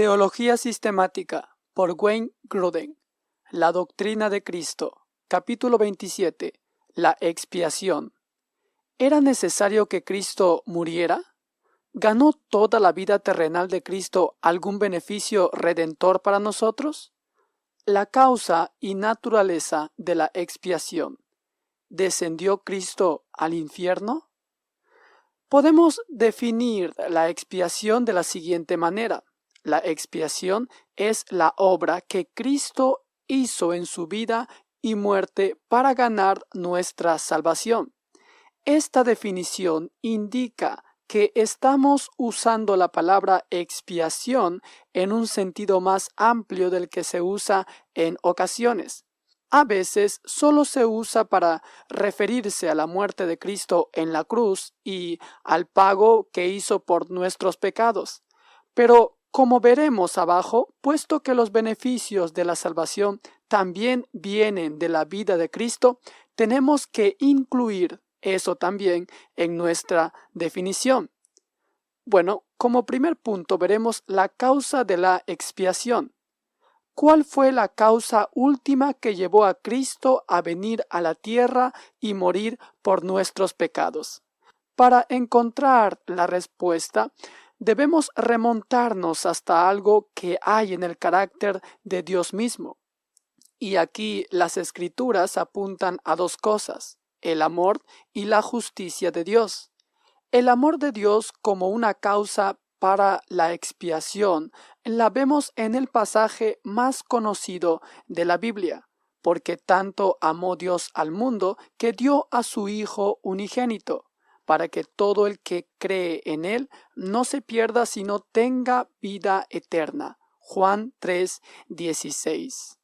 Teología Sistemática por Wayne Gruden. La Doctrina de Cristo. Capítulo 27. La expiación. ¿Era necesario que Cristo muriera? ¿Ganó toda la vida terrenal de Cristo algún beneficio redentor para nosotros? La causa y naturaleza de la expiación. ¿Descendió Cristo al infierno? Podemos definir la expiación de la siguiente manera. La expiación es la obra que Cristo hizo en su vida y muerte para ganar nuestra salvación. Esta definición indica que estamos usando la palabra expiación en un sentido más amplio del que se usa en ocasiones. A veces solo se usa para referirse a la muerte de Cristo en la cruz y al pago que hizo por nuestros pecados. Pero como veremos abajo, puesto que los beneficios de la salvación también vienen de la vida de Cristo, tenemos que incluir eso también en nuestra definición. Bueno, como primer punto veremos la causa de la expiación. ¿Cuál fue la causa última que llevó a Cristo a venir a la tierra y morir por nuestros pecados? Para encontrar la respuesta, debemos remontarnos hasta algo que hay en el carácter de Dios mismo. Y aquí las escrituras apuntan a dos cosas, el amor y la justicia de Dios. El amor de Dios como una causa para la expiación la vemos en el pasaje más conocido de la Biblia, porque tanto amó Dios al mundo que dio a su Hijo unigénito para que todo el que cree en Él no se pierda, sino tenga vida eterna. Juan 3, 16.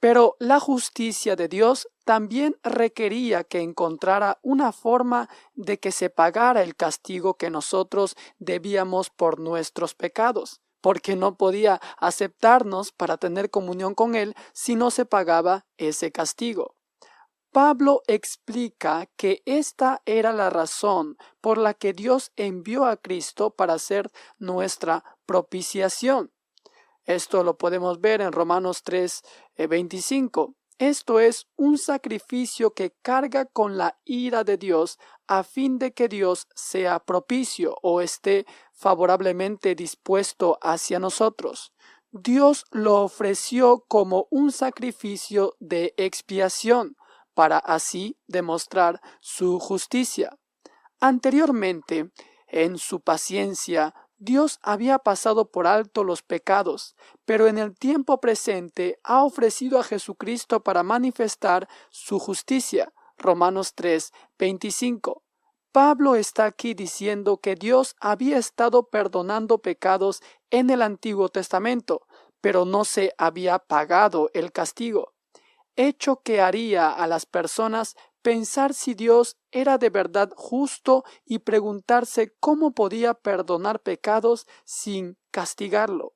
Pero la justicia de Dios también requería que encontrara una forma de que se pagara el castigo que nosotros debíamos por nuestros pecados, porque no podía aceptarnos para tener comunión con Él si no se pagaba ese castigo. Pablo explica que esta era la razón por la que Dios envió a Cristo para ser nuestra propiciación. Esto lo podemos ver en Romanos 3, 25. Eh, Esto es un sacrificio que carga con la ira de Dios a fin de que Dios sea propicio o esté favorablemente dispuesto hacia nosotros. Dios lo ofreció como un sacrificio de expiación, para así demostrar su justicia. Anteriormente, en su paciencia, Dios había pasado por alto los pecados, pero en el tiempo presente ha ofrecido a Jesucristo para manifestar su justicia. Romanos 3, 25. Pablo está aquí diciendo que Dios había estado perdonando pecados en el Antiguo Testamento, pero no se había pagado el castigo hecho que haría a las personas pensar si Dios era de verdad justo y preguntarse cómo podía perdonar pecados sin castigarlo.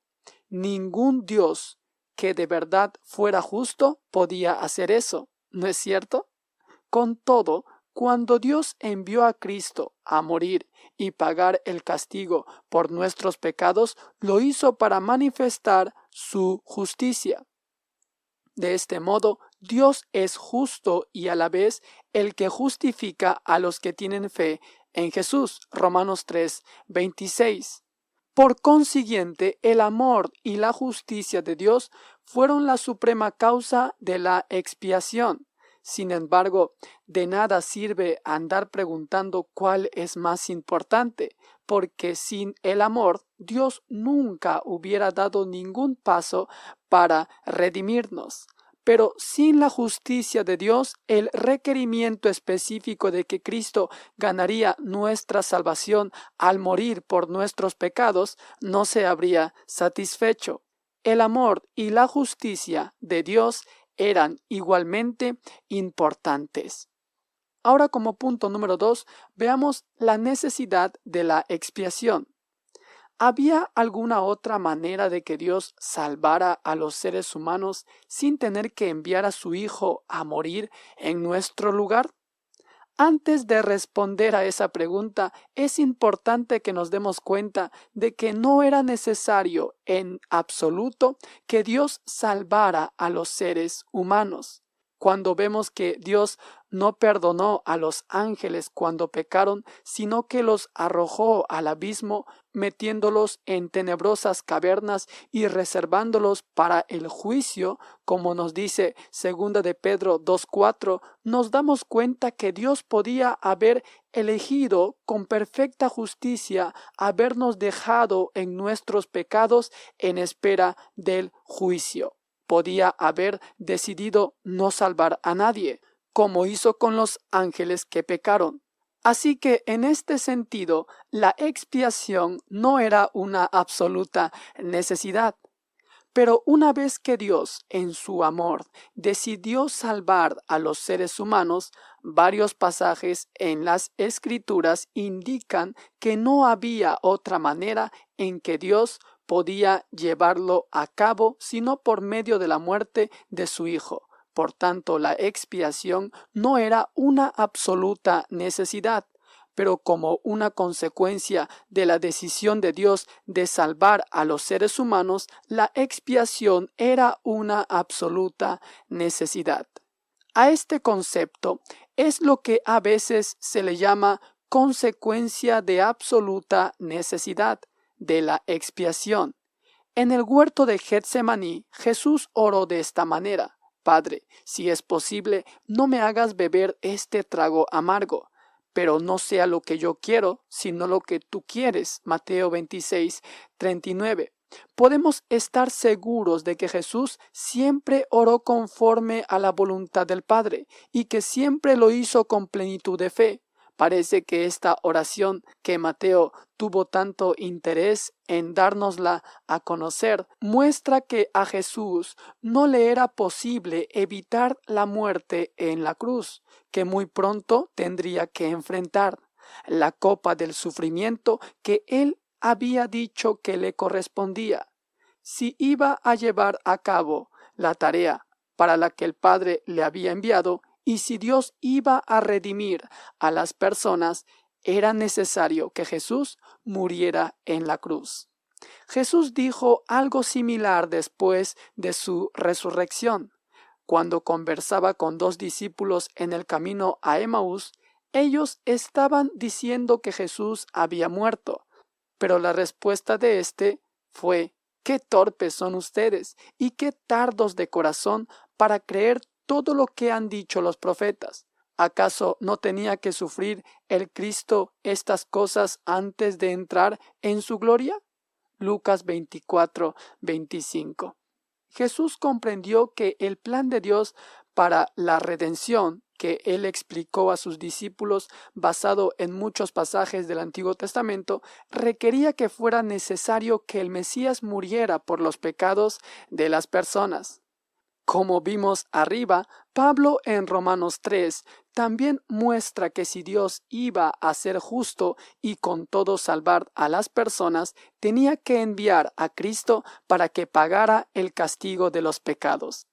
Ningún Dios que de verdad fuera justo podía hacer eso, ¿no es cierto? Con todo, cuando Dios envió a Cristo a morir y pagar el castigo por nuestros pecados, lo hizo para manifestar su justicia. De este modo, Dios es justo y a la vez el que justifica a los que tienen fe en Jesús. Romanos 3, 26. Por consiguiente, el amor y la justicia de Dios fueron la suprema causa de la expiación. Sin embargo, de nada sirve andar preguntando cuál es más importante, porque sin el amor Dios nunca hubiera dado ningún paso para redimirnos. Pero sin la justicia de Dios, el requerimiento específico de que Cristo ganaría nuestra salvación al morir por nuestros pecados no se habría satisfecho. El amor y la justicia de Dios eran igualmente importantes. Ahora como punto número dos, veamos la necesidad de la expiación. ¿Había alguna otra manera de que Dios salvara a los seres humanos sin tener que enviar a su Hijo a morir en nuestro lugar? Antes de responder a esa pregunta, es importante que nos demos cuenta de que no era necesario en absoluto que Dios salvara a los seres humanos cuando vemos que Dios no perdonó a los ángeles cuando pecaron, sino que los arrojó al abismo, metiéndolos en tenebrosas cavernas y reservándolos para el juicio, como nos dice segunda de Pedro 2:4, nos damos cuenta que Dios podía haber elegido con perfecta justicia habernos dejado en nuestros pecados en espera del juicio podía haber decidido no salvar a nadie, como hizo con los ángeles que pecaron. Así que en este sentido, la expiación no era una absoluta necesidad. Pero una vez que Dios, en su amor, decidió salvar a los seres humanos, varios pasajes en las escrituras indican que no había otra manera en que Dios podía llevarlo a cabo sino por medio de la muerte de su Hijo. Por tanto, la expiación no era una absoluta necesidad, pero como una consecuencia de la decisión de Dios de salvar a los seres humanos, la expiación era una absoluta necesidad. A este concepto es lo que a veces se le llama consecuencia de absoluta necesidad de la expiación. En el huerto de Getsemaní, Jesús oró de esta manera: Padre, si es posible, no me hagas beber este trago amargo, pero no sea lo que yo quiero, sino lo que tú quieres. Mateo 26, 39. Podemos estar seguros de que Jesús siempre oró conforme a la voluntad del Padre y que siempre lo hizo con plenitud de fe. Parece que esta oración que Mateo tuvo tanto interés en dárnosla a conocer muestra que a Jesús no le era posible evitar la muerte en la cruz, que muy pronto tendría que enfrentar, la copa del sufrimiento que él había dicho que le correspondía. Si iba a llevar a cabo la tarea para la que el Padre le había enviado, y si Dios iba a redimir a las personas, era necesario que Jesús muriera en la cruz. Jesús dijo algo similar después de su resurrección. Cuando conversaba con dos discípulos en el camino a Emaús, ellos estaban diciendo que Jesús había muerto, pero la respuesta de éste fue Qué torpes son ustedes y qué tardos de corazón para creer todo lo que han dicho los profetas. ¿Acaso no tenía que sufrir el Cristo estas cosas antes de entrar en su gloria? Lucas 24, 25. Jesús comprendió que el plan de Dios para la redención que él explicó a sus discípulos basado en muchos pasajes del Antiguo Testamento, requería que fuera necesario que el Mesías muriera por los pecados de las personas. Como vimos arriba, Pablo en Romanos 3 también muestra que si Dios iba a ser justo y con todo salvar a las personas, tenía que enviar a Cristo para que pagara el castigo de los pecados.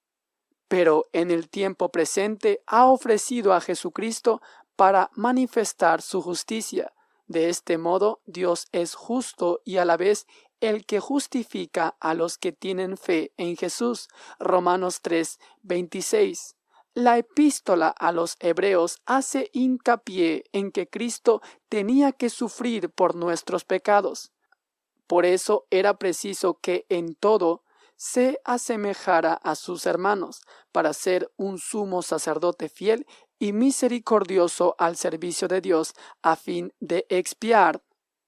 Pero en el tiempo presente ha ofrecido a Jesucristo para manifestar su justicia. De este modo, Dios es justo y a la vez el que justifica a los que tienen fe en Jesús. Romanos 3, 26. La epístola a los hebreos hace hincapié en que Cristo tenía que sufrir por nuestros pecados. Por eso era preciso que en todo se asemejara a sus hermanos, para ser un sumo sacerdote fiel y misericordioso al servicio de Dios, a fin de expiar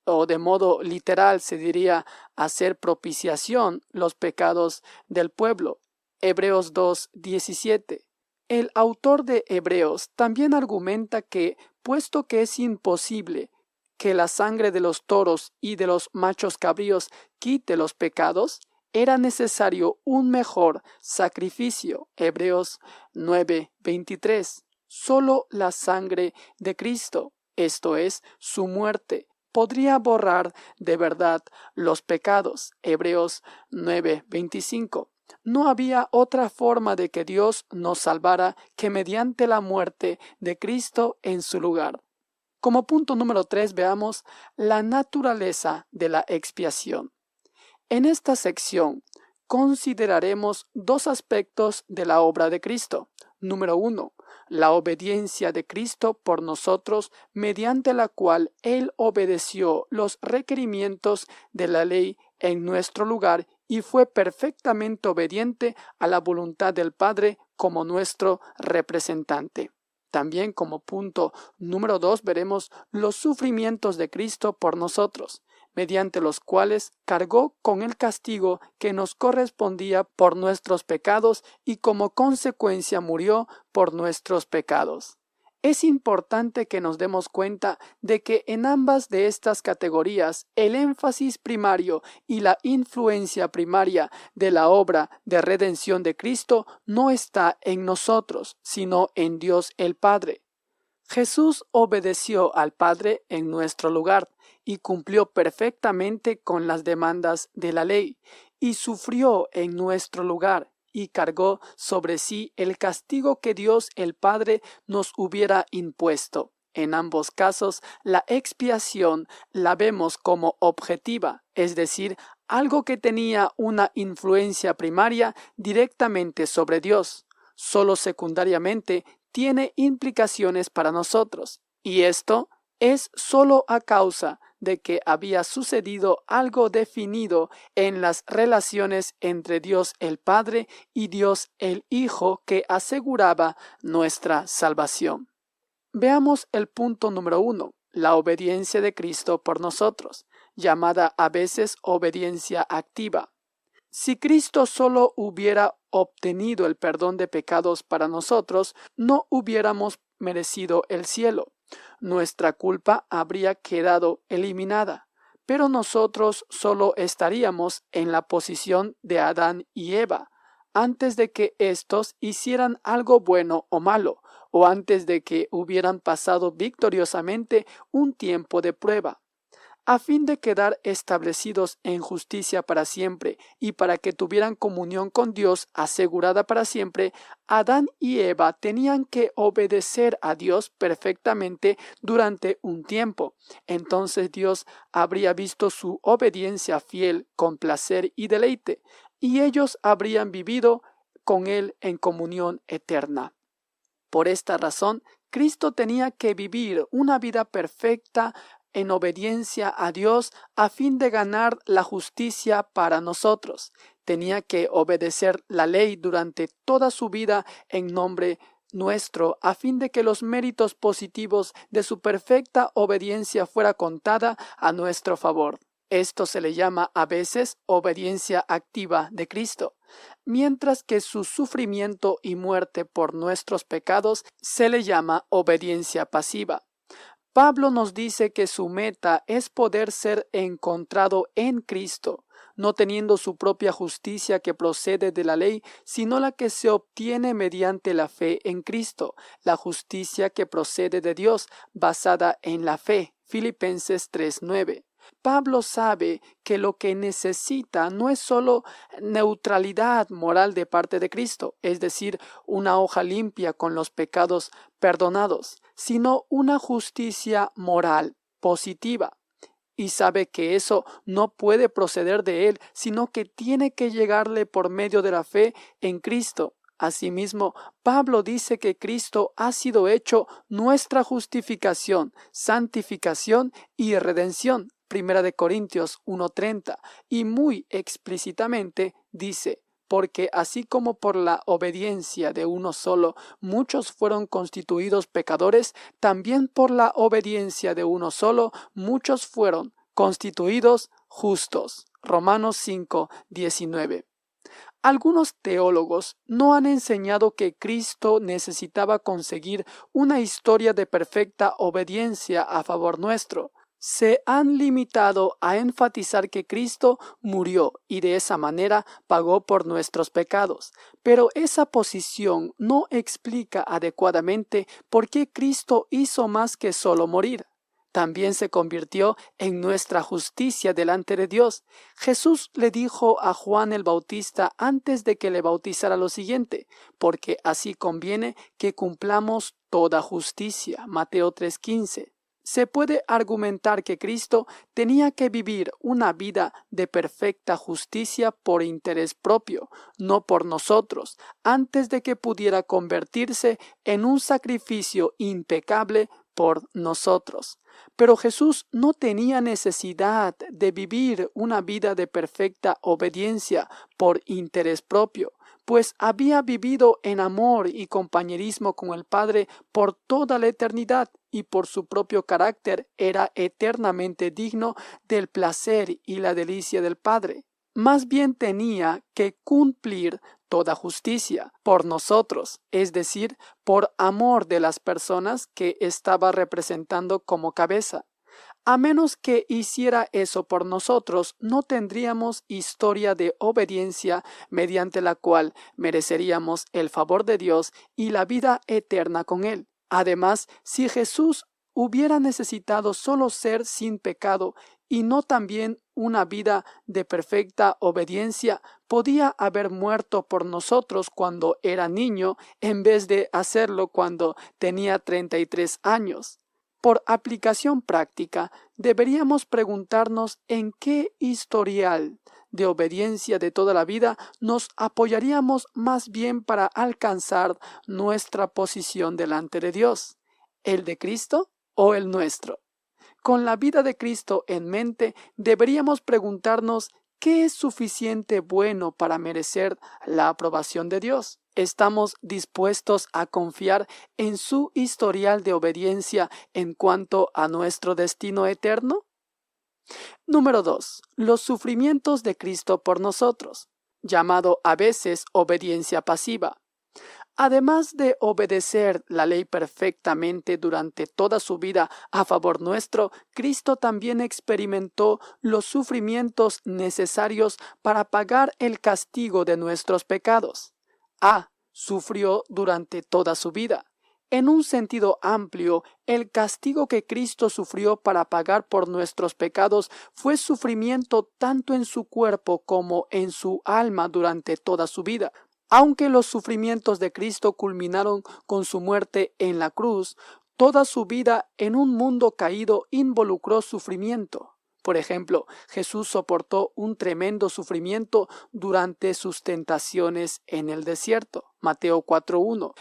o de modo literal se diría hacer propiciación los pecados del pueblo. Hebreos 2, 17. El autor de Hebreos también argumenta que, puesto que es imposible que la sangre de los toros y de los machos cabríos quite los pecados, era necesario un mejor sacrificio. Hebreos 9, 23. Solo la sangre de Cristo, esto es, su muerte, podría borrar de verdad los pecados. Hebreos 9:25. No había otra forma de que Dios nos salvara que mediante la muerte de Cristo en su lugar. Como punto número tres veamos la naturaleza de la expiación. En esta sección consideraremos dos aspectos de la obra de Cristo. Número uno, la obediencia de Cristo por nosotros, mediante la cual Él obedeció los requerimientos de la ley en nuestro lugar y fue perfectamente obediente a la voluntad del Padre como nuestro representante. También como punto número dos veremos los sufrimientos de Cristo por nosotros mediante los cuales cargó con el castigo que nos correspondía por nuestros pecados y como consecuencia murió por nuestros pecados. Es importante que nos demos cuenta de que en ambas de estas categorías el énfasis primario y la influencia primaria de la obra de redención de Cristo no está en nosotros, sino en Dios el Padre. Jesús obedeció al Padre en nuestro lugar y cumplió perfectamente con las demandas de la ley, y sufrió en nuestro lugar, y cargó sobre sí el castigo que Dios el Padre nos hubiera impuesto. En ambos casos, la expiación la vemos como objetiva, es decir, algo que tenía una influencia primaria directamente sobre Dios. Solo secundariamente tiene implicaciones para nosotros, y esto es solo a causa de que había sucedido algo definido en las relaciones entre Dios el Padre y Dios el Hijo que aseguraba nuestra salvación. Veamos el punto número uno, la obediencia de Cristo por nosotros, llamada a veces obediencia activa. Si Cristo solo hubiera obtenido el perdón de pecados para nosotros, no hubiéramos merecido el cielo. Nuestra culpa habría quedado eliminada, pero nosotros solo estaríamos en la posición de Adán y Eva, antes de que éstos hicieran algo bueno o malo, o antes de que hubieran pasado victoriosamente un tiempo de prueba a fin de quedar establecidos en justicia para siempre y para que tuvieran comunión con Dios asegurada para siempre, Adán y Eva tenían que obedecer a Dios perfectamente durante un tiempo. Entonces Dios habría visto su obediencia fiel con placer y deleite, y ellos habrían vivido con Él en comunión eterna. Por esta razón, Cristo tenía que vivir una vida perfecta en obediencia a Dios a fin de ganar la justicia para nosotros. Tenía que obedecer la ley durante toda su vida en nombre nuestro, a fin de que los méritos positivos de su perfecta obediencia fuera contada a nuestro favor. Esto se le llama a veces obediencia activa de Cristo, mientras que su sufrimiento y muerte por nuestros pecados se le llama obediencia pasiva. Pablo nos dice que su meta es poder ser encontrado en Cristo, no teniendo su propia justicia que procede de la ley, sino la que se obtiene mediante la fe en Cristo, la justicia que procede de Dios, basada en la fe. Filipenses 3:9. Pablo sabe que lo que necesita no es solo neutralidad moral de parte de Cristo, es decir, una hoja limpia con los pecados perdonados, sino una justicia moral positiva. Y sabe que eso no puede proceder de él, sino que tiene que llegarle por medio de la fe en Cristo. Asimismo, Pablo dice que Cristo ha sido hecho nuestra justificación, santificación y redención. Primera de Corintios 1:30 y muy explícitamente dice, porque así como por la obediencia de uno solo muchos fueron constituidos pecadores, también por la obediencia de uno solo muchos fueron constituidos justos. Romanos 5, 19. Algunos teólogos no han enseñado que Cristo necesitaba conseguir una historia de perfecta obediencia a favor nuestro, se han limitado a enfatizar que Cristo murió y de esa manera pagó por nuestros pecados, pero esa posición no explica adecuadamente por qué Cristo hizo más que solo morir. también se convirtió en nuestra justicia delante de Dios. Jesús le dijo a Juan el Bautista antes de que le bautizara lo siguiente, porque así conviene que cumplamos toda justicia. Mateo 3:15 se puede argumentar que Cristo tenía que vivir una vida de perfecta justicia por interés propio, no por nosotros, antes de que pudiera convertirse en un sacrificio impecable por nosotros. Pero Jesús no tenía necesidad de vivir una vida de perfecta obediencia por interés propio pues había vivido en amor y compañerismo con el Padre por toda la eternidad y por su propio carácter era eternamente digno del placer y la delicia del Padre. Más bien tenía que cumplir toda justicia por nosotros, es decir, por amor de las personas que estaba representando como cabeza. A menos que hiciera eso por nosotros, no tendríamos historia de obediencia mediante la cual mereceríamos el favor de Dios y la vida eterna con Él. Además, si Jesús hubiera necesitado solo ser sin pecado y no también una vida de perfecta obediencia, podía haber muerto por nosotros cuando era niño en vez de hacerlo cuando tenía treinta y tres años. Por aplicación práctica, deberíamos preguntarnos en qué historial de obediencia de toda la vida nos apoyaríamos más bien para alcanzar nuestra posición delante de Dios, el de Cristo o el nuestro. Con la vida de Cristo en mente, deberíamos preguntarnos qué es suficiente bueno para merecer la aprobación de Dios. ¿Estamos dispuestos a confiar en su historial de obediencia en cuanto a nuestro destino eterno? Número 2. Los sufrimientos de Cristo por nosotros, llamado a veces obediencia pasiva. Además de obedecer la ley perfectamente durante toda su vida a favor nuestro, Cristo también experimentó los sufrimientos necesarios para pagar el castigo de nuestros pecados. A. Sufrió durante toda su vida. En un sentido amplio, el castigo que Cristo sufrió para pagar por nuestros pecados fue sufrimiento tanto en su cuerpo como en su alma durante toda su vida. Aunque los sufrimientos de Cristo culminaron con su muerte en la cruz, toda su vida en un mundo caído involucró sufrimiento. Por ejemplo, Jesús soportó un tremendo sufrimiento durante sus tentaciones en el desierto. Mateo 4.1.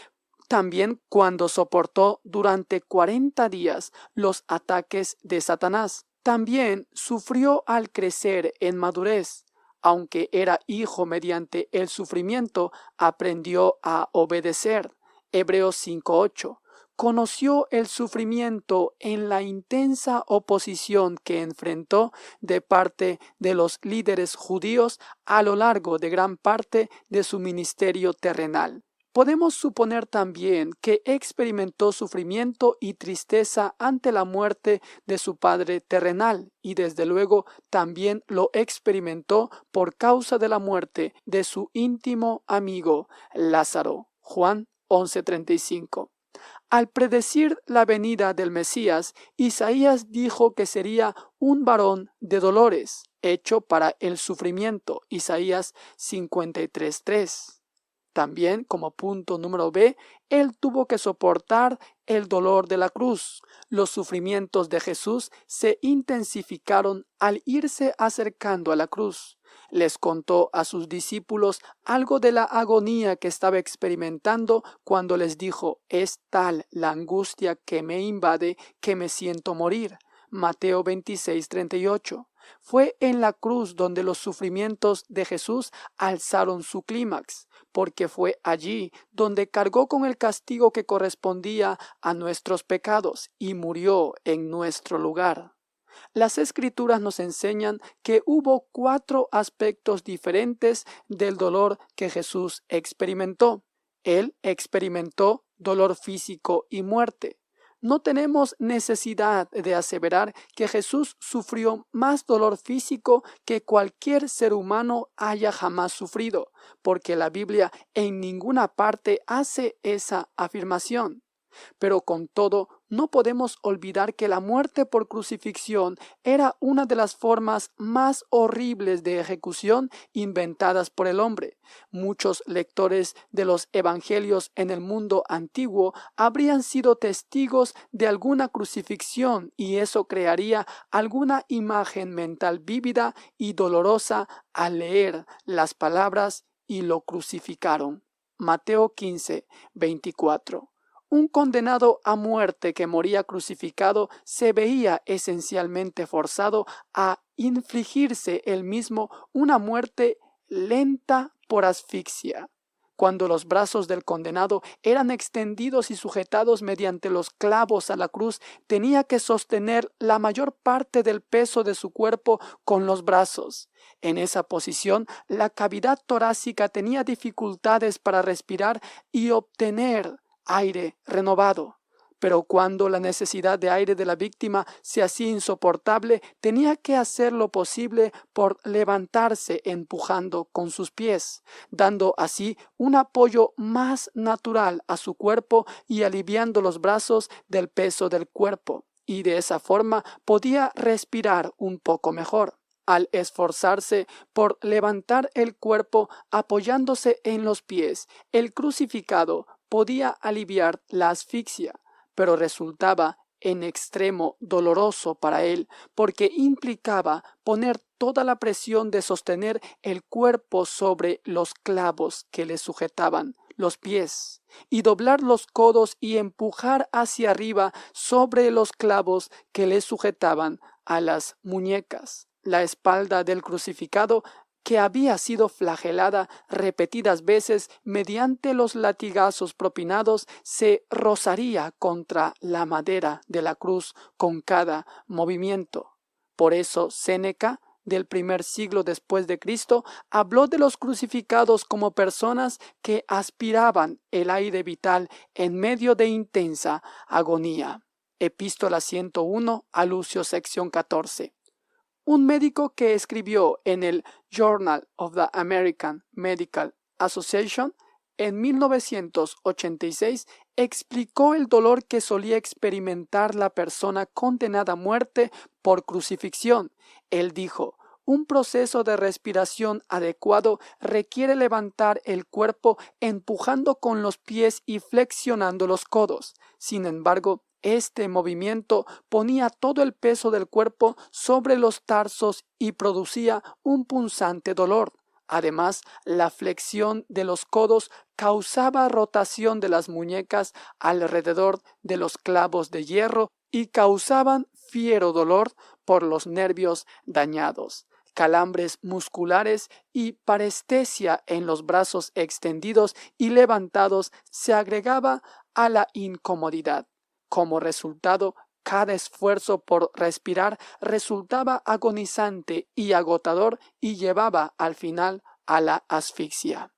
También cuando soportó durante cuarenta días los ataques de Satanás. También sufrió al crecer en madurez. Aunque era hijo mediante el sufrimiento, aprendió a obedecer. Hebreos 5.8 conoció el sufrimiento en la intensa oposición que enfrentó de parte de los líderes judíos a lo largo de gran parte de su ministerio terrenal. Podemos suponer también que experimentó sufrimiento y tristeza ante la muerte de su padre terrenal y desde luego también lo experimentó por causa de la muerte de su íntimo amigo Lázaro. Juan 11:35. Al predecir la venida del Mesías, Isaías dijo que sería un varón de dolores, hecho para el sufrimiento. Isaías 53.3. También, como punto número B, él tuvo que soportar el dolor de la cruz. Los sufrimientos de Jesús se intensificaron al irse acercando a la cruz les contó a sus discípulos algo de la agonía que estaba experimentando cuando les dijo es tal la angustia que me invade que me siento morir. Mateo 26, 38. Fue en la cruz donde los sufrimientos de Jesús alzaron su clímax, porque fue allí donde cargó con el castigo que correspondía a nuestros pecados y murió en nuestro lugar. Las escrituras nos enseñan que hubo cuatro aspectos diferentes del dolor que Jesús experimentó. Él experimentó dolor físico y muerte. No tenemos necesidad de aseverar que Jesús sufrió más dolor físico que cualquier ser humano haya jamás sufrido, porque la Biblia en ninguna parte hace esa afirmación. Pero con todo no podemos olvidar que la muerte por crucifixión era una de las formas más horribles de ejecución inventadas por el hombre. Muchos lectores de los evangelios en el mundo antiguo habrían sido testigos de alguna crucifixión y eso crearía alguna imagen mental vívida y dolorosa al leer las palabras y lo crucificaron. Mateo 15, 24. Un condenado a muerte que moría crucificado se veía esencialmente forzado a infligirse él mismo una muerte lenta por asfixia. Cuando los brazos del condenado eran extendidos y sujetados mediante los clavos a la cruz, tenía que sostener la mayor parte del peso de su cuerpo con los brazos. En esa posición, la cavidad torácica tenía dificultades para respirar y obtener aire renovado. Pero cuando la necesidad de aire de la víctima se hacía insoportable, tenía que hacer lo posible por levantarse empujando con sus pies, dando así un apoyo más natural a su cuerpo y aliviando los brazos del peso del cuerpo, y de esa forma podía respirar un poco mejor al esforzarse por levantar el cuerpo apoyándose en los pies, el crucificado podía aliviar la asfixia, pero resultaba en extremo doloroso para él, porque implicaba poner toda la presión de sostener el cuerpo sobre los clavos que le sujetaban los pies, y doblar los codos y empujar hacia arriba sobre los clavos que le sujetaban a las muñecas. La espalda del crucificado que había sido flagelada repetidas veces mediante los latigazos propinados, se rozaría contra la madera de la cruz con cada movimiento. Por eso Séneca, del primer siglo después de Cristo, habló de los crucificados como personas que aspiraban el aire vital en medio de intensa agonía. Epístola 101 a Lucio sección 14. Un médico que escribió en el Journal of the American Medical Association en 1986 explicó el dolor que solía experimentar la persona condenada a muerte por crucifixión. Él dijo, un proceso de respiración adecuado requiere levantar el cuerpo empujando con los pies y flexionando los codos. Sin embargo, este movimiento ponía todo el peso del cuerpo sobre los tarsos y producía un punzante dolor. Además, la flexión de los codos causaba rotación de las muñecas alrededor de los clavos de hierro y causaban fiero dolor por los nervios dañados, calambres musculares y parestesia en los brazos extendidos y levantados se agregaba a la incomodidad. Como resultado, cada esfuerzo por respirar resultaba agonizante y agotador y llevaba al final a la asfixia.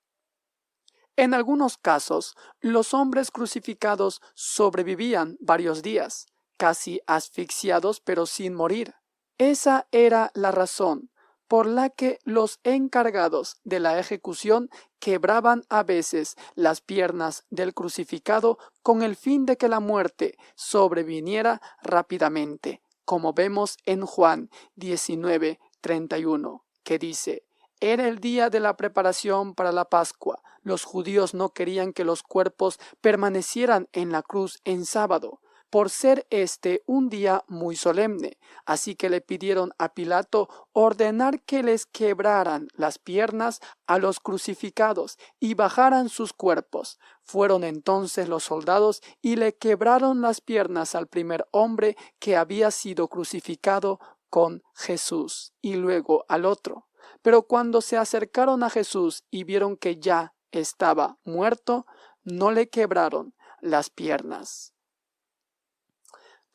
En algunos casos, los hombres crucificados sobrevivían varios días, casi asfixiados pero sin morir. Esa era la razón por la que los encargados de la ejecución quebraban a veces las piernas del crucificado con el fin de que la muerte sobreviniera rápidamente, como vemos en Juan 19, 31, que dice, era el día de la preparación para la Pascua. Los judíos no querían que los cuerpos permanecieran en la cruz en sábado, por ser este un día muy solemne. Así que le pidieron a Pilato ordenar que les quebraran las piernas a los crucificados y bajaran sus cuerpos. Fueron entonces los soldados y le quebraron las piernas al primer hombre que había sido crucificado con Jesús y luego al otro. Pero cuando se acercaron a Jesús y vieron que ya estaba muerto, no le quebraron las piernas.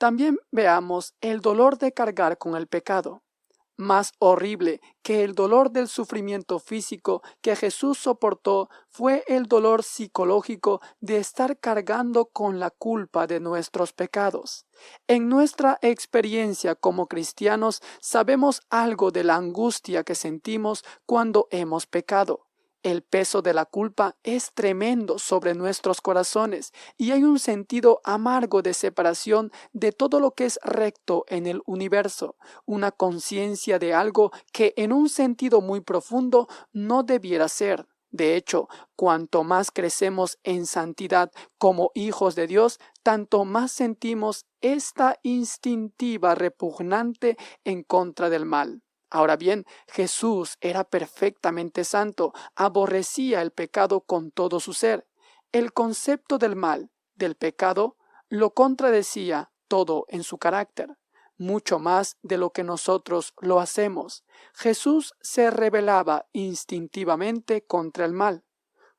También veamos el dolor de cargar con el pecado. Más horrible que el dolor del sufrimiento físico que Jesús soportó fue el dolor psicológico de estar cargando con la culpa de nuestros pecados. En nuestra experiencia como cristianos sabemos algo de la angustia que sentimos cuando hemos pecado. El peso de la culpa es tremendo sobre nuestros corazones y hay un sentido amargo de separación de todo lo que es recto en el universo, una conciencia de algo que en un sentido muy profundo no debiera ser. De hecho, cuanto más crecemos en santidad como hijos de Dios, tanto más sentimos esta instintiva repugnante en contra del mal. Ahora bien, Jesús era perfectamente santo, aborrecía el pecado con todo su ser. El concepto del mal, del pecado, lo contradecía todo en su carácter, mucho más de lo que nosotros lo hacemos. Jesús se rebelaba instintivamente contra el mal.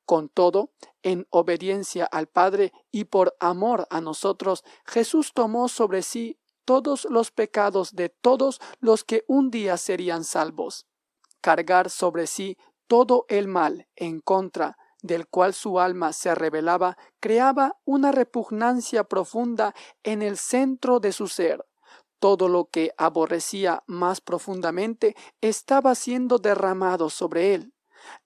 Con todo, en obediencia al Padre y por amor a nosotros, Jesús tomó sobre sí todos los pecados de todos los que un día serían salvos, cargar sobre sí todo el mal en contra del cual su alma se rebelaba, creaba una repugnancia profunda en el centro de su ser. Todo lo que aborrecía más profundamente estaba siendo derramado sobre él.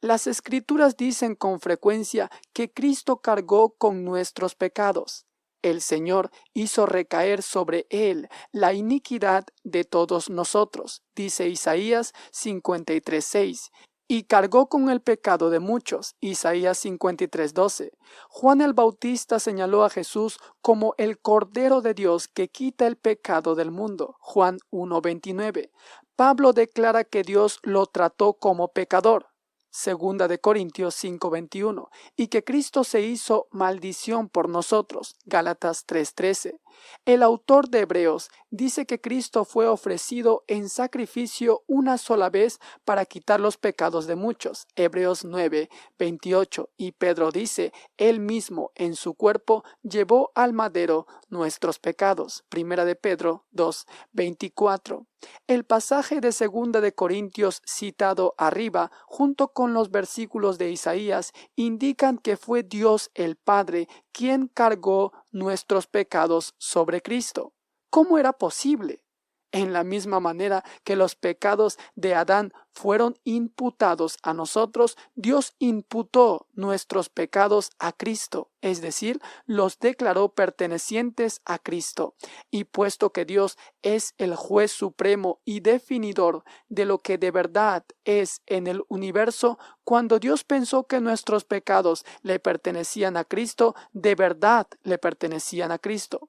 Las escrituras dicen con frecuencia que Cristo cargó con nuestros pecados. El Señor hizo recaer sobre él la iniquidad de todos nosotros, dice Isaías 53.6, y cargó con el pecado de muchos, Isaías 53.12. Juan el Bautista señaló a Jesús como el Cordero de Dios que quita el pecado del mundo, Juan 1.29. Pablo declara que Dios lo trató como pecador, segunda de Corintios 5:21, y que Cristo se hizo maldición por nosotros, Gálatas 3:13. El autor de Hebreos dice que Cristo fue ofrecido en sacrificio una sola vez para quitar los pecados de muchos, Hebreos 9:28, y Pedro dice, él mismo en su cuerpo llevó al madero nuestros pecados, primera de Pedro 2:24. El pasaje de segunda de Corintios citado arriba, junto con los versículos de Isaías, indican que fue Dios el Padre quien cargó nuestros pecados sobre Cristo. ¿Cómo era posible? En la misma manera que los pecados de Adán fueron imputados a nosotros, Dios imputó nuestros pecados a Cristo, es decir, los declaró pertenecientes a Cristo. Y puesto que Dios es el juez supremo y definidor de lo que de verdad es en el universo, cuando Dios pensó que nuestros pecados le pertenecían a Cristo, de verdad le pertenecían a Cristo.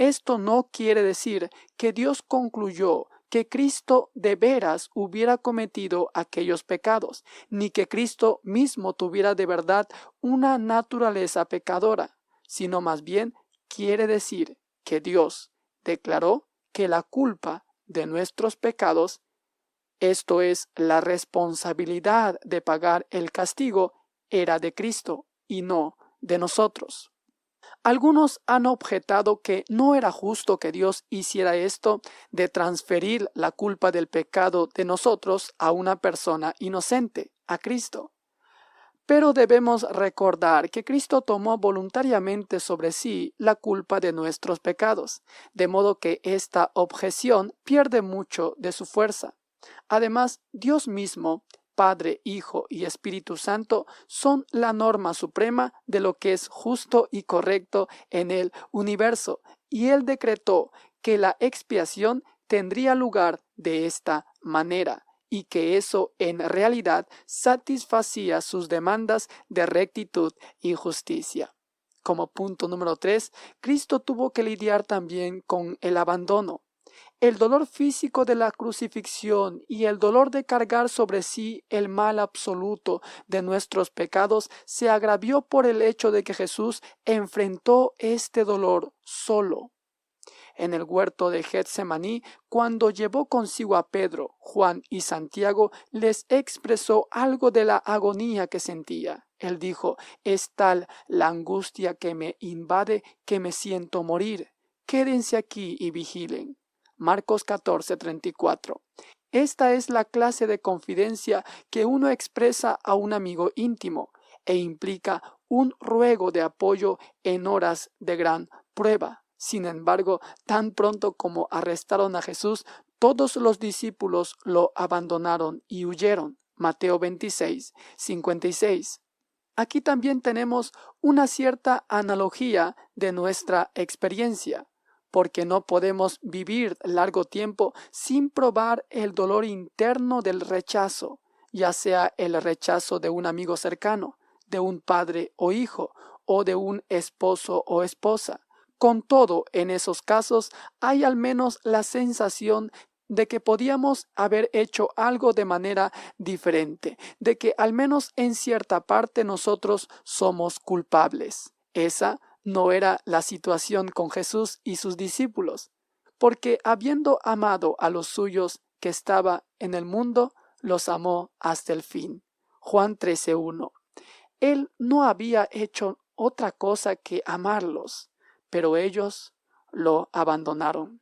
Esto no quiere decir que Dios concluyó que Cristo de veras hubiera cometido aquellos pecados, ni que Cristo mismo tuviera de verdad una naturaleza pecadora, sino más bien quiere decir que Dios declaró que la culpa de nuestros pecados, esto es, la responsabilidad de pagar el castigo, era de Cristo y no de nosotros. Algunos han objetado que no era justo que Dios hiciera esto de transferir la culpa del pecado de nosotros a una persona inocente, a Cristo. Pero debemos recordar que Cristo tomó voluntariamente sobre sí la culpa de nuestros pecados, de modo que esta objeción pierde mucho de su fuerza. Además, Dios mismo Padre, Hijo y Espíritu Santo son la norma suprema de lo que es justo y correcto en el universo, y Él decretó que la expiación tendría lugar de esta manera y que eso en realidad satisfacía sus demandas de rectitud y justicia. Como punto número tres, Cristo tuvo que lidiar también con el abandono. El dolor físico de la crucifixión y el dolor de cargar sobre sí el mal absoluto de nuestros pecados se agravió por el hecho de que Jesús enfrentó este dolor solo. En el huerto de Getsemaní, cuando llevó consigo a Pedro, Juan y Santiago, les expresó algo de la agonía que sentía. Él dijo, es tal la angustia que me invade que me siento morir. Quédense aquí y vigilen. Marcos 14:34. Esta es la clase de confidencia que uno expresa a un amigo íntimo e implica un ruego de apoyo en horas de gran prueba. Sin embargo, tan pronto como arrestaron a Jesús, todos los discípulos lo abandonaron y huyeron. Mateo 26, 56. Aquí también tenemos una cierta analogía de nuestra experiencia, porque no podemos vivir largo tiempo sin probar el dolor interno del rechazo, ya sea el rechazo de un amigo cercano, de un padre o hijo, o de un esposo o esposa. Con todo, en esos casos hay al menos la sensación de que podíamos haber hecho algo de manera diferente, de que al menos en cierta parte nosotros somos culpables. Esa no era la situación con Jesús y sus discípulos, porque habiendo amado a los suyos que estaba en el mundo, los amó hasta el fin. Juan 13.1. Él no había hecho otra cosa que amarlos, pero ellos lo abandonaron.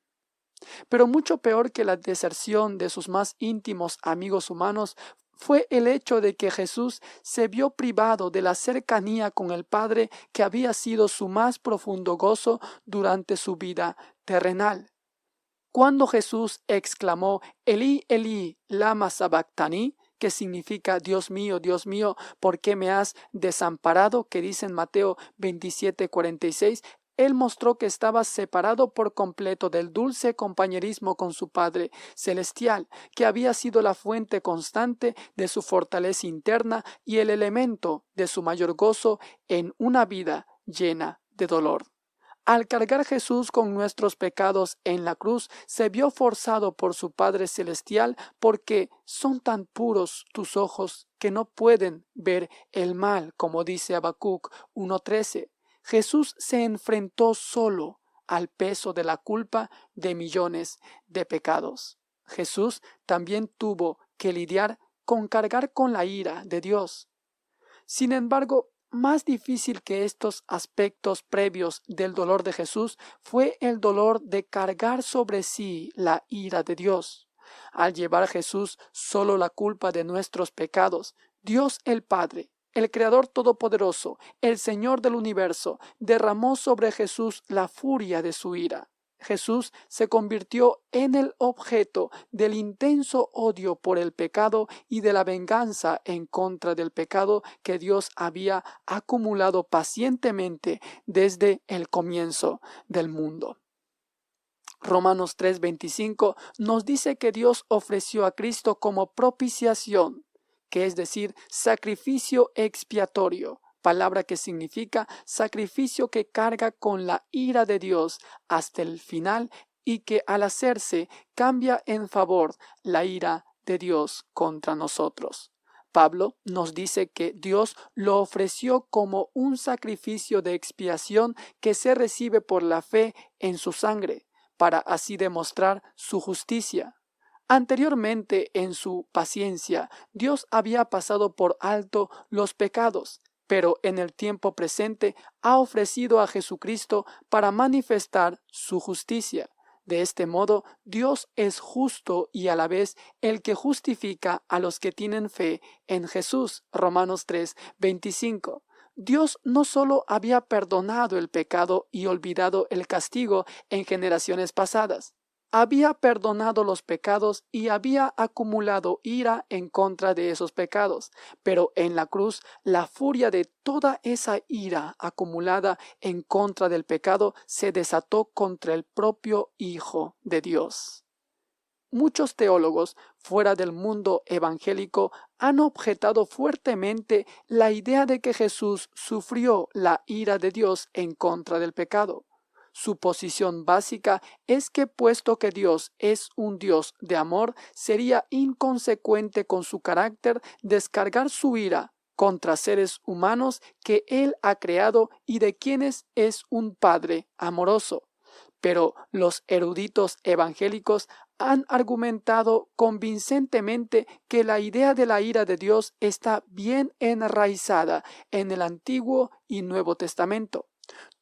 Pero mucho peor que la deserción de sus más íntimos amigos humanos fue el hecho de que Jesús se vio privado de la cercanía con el Padre que había sido su más profundo gozo durante su vida terrenal. Cuando Jesús exclamó Elí, Elí, lama sabactani, que significa Dios mío, Dios mío, ¿por qué me has desamparado? que dice en Mateo 27, 46, él mostró que estaba separado por completo del dulce compañerismo con su Padre Celestial, que había sido la fuente constante de su fortaleza interna y el elemento de su mayor gozo en una vida llena de dolor. Al cargar Jesús con nuestros pecados en la cruz, se vio forzado por su Padre Celestial porque son tan puros tus ojos que no pueden ver el mal, como dice Habacuc 1.13. Jesús se enfrentó solo al peso de la culpa de millones de pecados. Jesús también tuvo que lidiar con cargar con la ira de Dios. Sin embargo, más difícil que estos aspectos previos del dolor de Jesús fue el dolor de cargar sobre sí la ira de Dios. Al llevar Jesús solo la culpa de nuestros pecados, Dios el Padre el Creador Todopoderoso, el Señor del universo, derramó sobre Jesús la furia de su ira. Jesús se convirtió en el objeto del intenso odio por el pecado y de la venganza en contra del pecado que Dios había acumulado pacientemente desde el comienzo del mundo. Romanos 3:25 nos dice que Dios ofreció a Cristo como propiciación que es decir, sacrificio expiatorio, palabra que significa sacrificio que carga con la ira de Dios hasta el final y que al hacerse cambia en favor la ira de Dios contra nosotros. Pablo nos dice que Dios lo ofreció como un sacrificio de expiación que se recibe por la fe en su sangre, para así demostrar su justicia. Anteriormente, en su paciencia, Dios había pasado por alto los pecados, pero en el tiempo presente ha ofrecido a Jesucristo para manifestar su justicia. De este modo, Dios es justo y a la vez el que justifica a los que tienen fe en Jesús. Romanos 3, 25. Dios no solo había perdonado el pecado y olvidado el castigo en generaciones pasadas, había perdonado los pecados y había acumulado ira en contra de esos pecados, pero en la cruz la furia de toda esa ira acumulada en contra del pecado se desató contra el propio Hijo de Dios. Muchos teólogos fuera del mundo evangélico han objetado fuertemente la idea de que Jesús sufrió la ira de Dios en contra del pecado. Su posición básica es que puesto que Dios es un Dios de amor, sería inconsecuente con su carácter descargar su ira contra seres humanos que Él ha creado y de quienes es un Padre amoroso. Pero los eruditos evangélicos han argumentado convincentemente que la idea de la ira de Dios está bien enraizada en el Antiguo y Nuevo Testamento.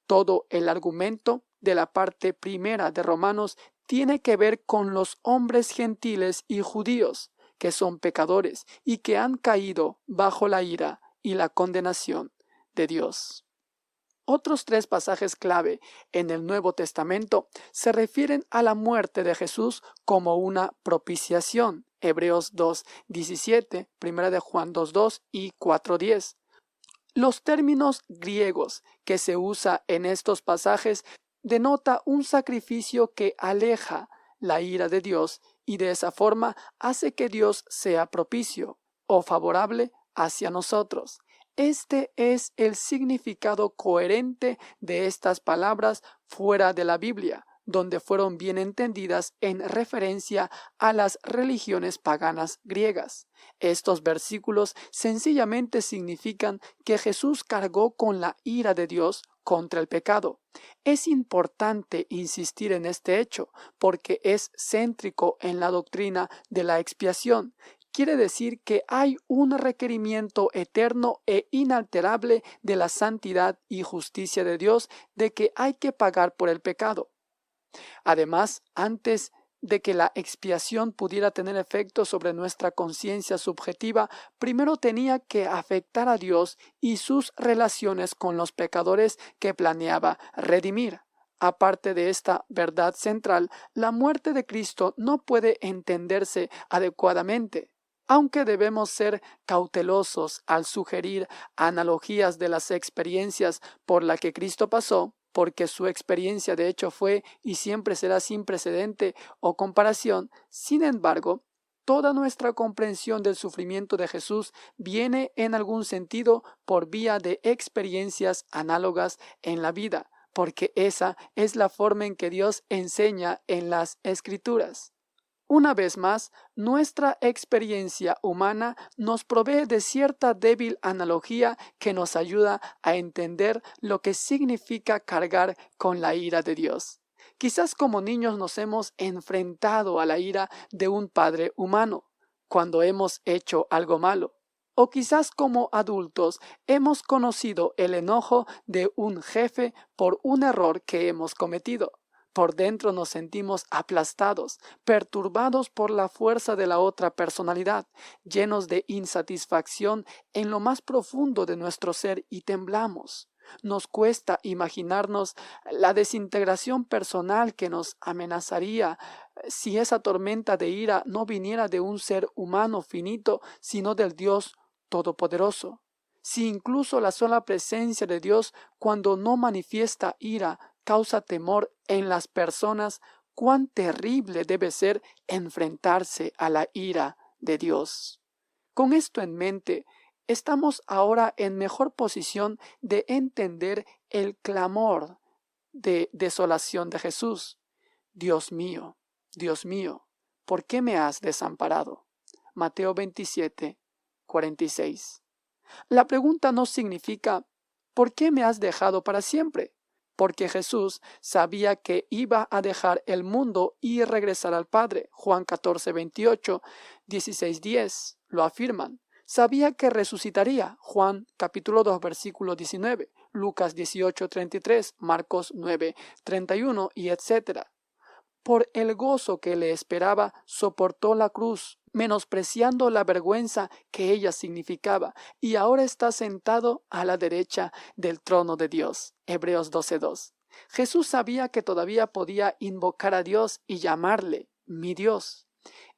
Todo el argumento de la parte primera de Romanos tiene que ver con los hombres gentiles y judíos, que son pecadores y que han caído bajo la ira y la condenación de Dios. Otros tres pasajes clave en el Nuevo Testamento se refieren a la muerte de Jesús como una propiciación. Hebreos 2, 17, 1 de Juan 2, 2 y 4, 10. Los términos griegos que se usa en estos pasajes denota un sacrificio que aleja la ira de Dios y de esa forma hace que Dios sea propicio o favorable hacia nosotros. Este es el significado coherente de estas palabras fuera de la Biblia, donde fueron bien entendidas en referencia a las religiones paganas griegas. Estos versículos sencillamente significan que Jesús cargó con la ira de Dios contra el pecado. Es importante insistir en este hecho porque es céntrico en la doctrina de la expiación quiere decir que hay un requerimiento eterno e inalterable de la santidad y justicia de Dios de que hay que pagar por el pecado. Además, antes de que la expiación pudiera tener efecto sobre nuestra conciencia subjetiva, primero tenía que afectar a Dios y sus relaciones con los pecadores que planeaba redimir. Aparte de esta verdad central, la muerte de Cristo no puede entenderse adecuadamente. Aunque debemos ser cautelosos al sugerir analogías de las experiencias por las que Cristo pasó, porque su experiencia de hecho fue y siempre será sin precedente o comparación, sin embargo, toda nuestra comprensión del sufrimiento de Jesús viene en algún sentido por vía de experiencias análogas en la vida, porque esa es la forma en que Dios enseña en las Escrituras. Una vez más, nuestra experiencia humana nos provee de cierta débil analogía que nos ayuda a entender lo que significa cargar con la ira de Dios. Quizás como niños nos hemos enfrentado a la ira de un padre humano cuando hemos hecho algo malo. O quizás como adultos hemos conocido el enojo de un jefe por un error que hemos cometido. Por dentro nos sentimos aplastados, perturbados por la fuerza de la otra personalidad, llenos de insatisfacción en lo más profundo de nuestro ser y temblamos. Nos cuesta imaginarnos la desintegración personal que nos amenazaría si esa tormenta de ira no viniera de un ser humano finito, sino del Dios Todopoderoso. Si incluso la sola presencia de Dios, cuando no manifiesta ira, causa temor en las personas, cuán terrible debe ser enfrentarse a la ira de Dios. Con esto en mente, estamos ahora en mejor posición de entender el clamor de desolación de Jesús. Dios mío, Dios mío, ¿por qué me has desamparado? Mateo 27, 46. La pregunta no significa ¿por qué me has dejado para siempre? Porque Jesús sabía que iba a dejar el mundo y regresar al Padre. Juan 14, 28, 16, 10 lo afirman. Sabía que resucitaría. Juan capítulo 2, versículo 19, Lucas 18, 33, Marcos 9, 31 y etc. Por el gozo que le esperaba, soportó la cruz, menospreciando la vergüenza que ella significaba, y ahora está sentado a la derecha del trono de Dios. Hebreos 12.2. Jesús sabía que todavía podía invocar a Dios y llamarle mi Dios.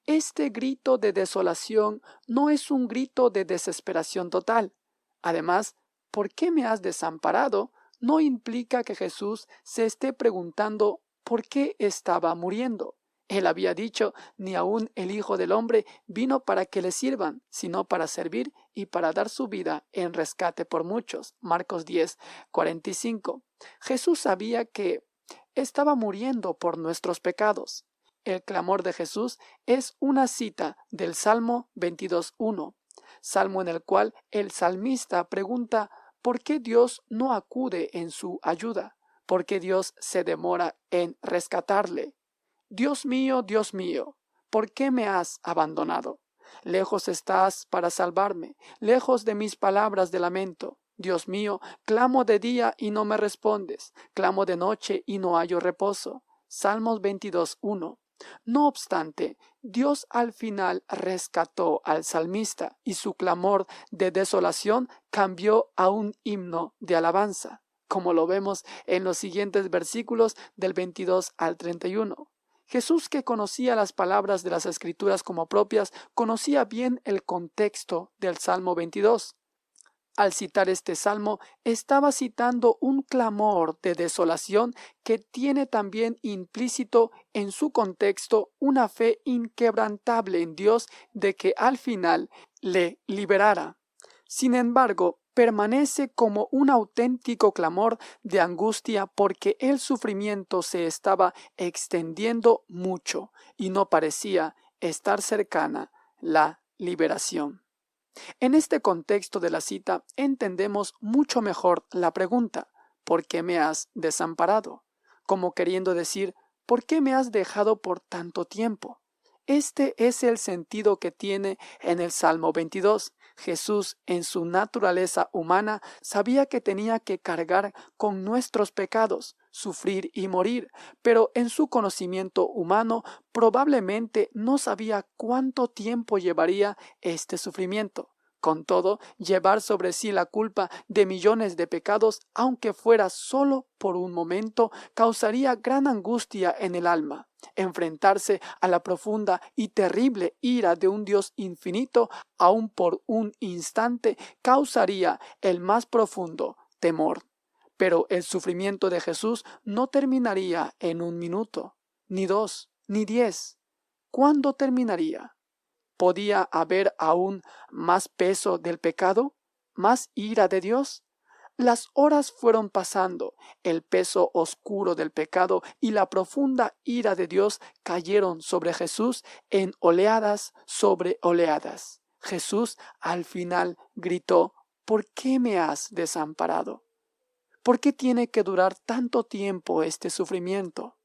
Este grito de desolación no es un grito de desesperación total. Además, ¿por qué me has desamparado? no implica que Jesús se esté preguntando por qué estaba muriendo. Él había dicho, ni aun el Hijo del Hombre vino para que le sirvan, sino para servir y para dar su vida en rescate por muchos. Marcos 10, 45. Jesús sabía que estaba muriendo por nuestros pecados. El clamor de Jesús es una cita del Salmo 22.1, salmo en el cual el salmista pregunta ¿por qué Dios no acude en su ayuda? ¿Por qué Dios se demora en rescatarle? Dios mío, Dios mío, ¿por qué me has abandonado? Lejos estás para salvarme, lejos de mis palabras de lamento. Dios mío, clamo de día y no me respondes, clamo de noche y no hallo reposo. Salmos 22.1. No obstante, Dios al final rescató al salmista y su clamor de desolación cambió a un himno de alabanza. Como lo vemos en los siguientes versículos del 22 al 31. Jesús, que conocía las palabras de las Escrituras como propias, conocía bien el contexto del Salmo 22. Al citar este salmo, estaba citando un clamor de desolación que tiene también implícito en su contexto una fe inquebrantable en Dios de que al final le liberara. Sin embargo, permanece como un auténtico clamor de angustia porque el sufrimiento se estaba extendiendo mucho y no parecía estar cercana la liberación. En este contexto de la cita entendemos mucho mejor la pregunta ¿por qué me has desamparado? como queriendo decir ¿por qué me has dejado por tanto tiempo? Este es el sentido que tiene en el Salmo 22. Jesús, en su naturaleza humana, sabía que tenía que cargar con nuestros pecados, sufrir y morir, pero en su conocimiento humano probablemente no sabía cuánto tiempo llevaría este sufrimiento. Con todo, llevar sobre sí la culpa de millones de pecados, aunque fuera solo por un momento, causaría gran angustia en el alma. Enfrentarse a la profunda y terrible ira de un Dios infinito, aun por un instante, causaría el más profundo temor. Pero el sufrimiento de Jesús no terminaría en un minuto, ni dos, ni diez. ¿Cuándo terminaría? ¿Podía haber aún más peso del pecado? ¿Más ira de Dios? Las horas fueron pasando, el peso oscuro del pecado y la profunda ira de Dios cayeron sobre Jesús en oleadas sobre oleadas. Jesús al final gritó, ¿por qué me has desamparado? ¿Por qué tiene que durar tanto tiempo este sufrimiento?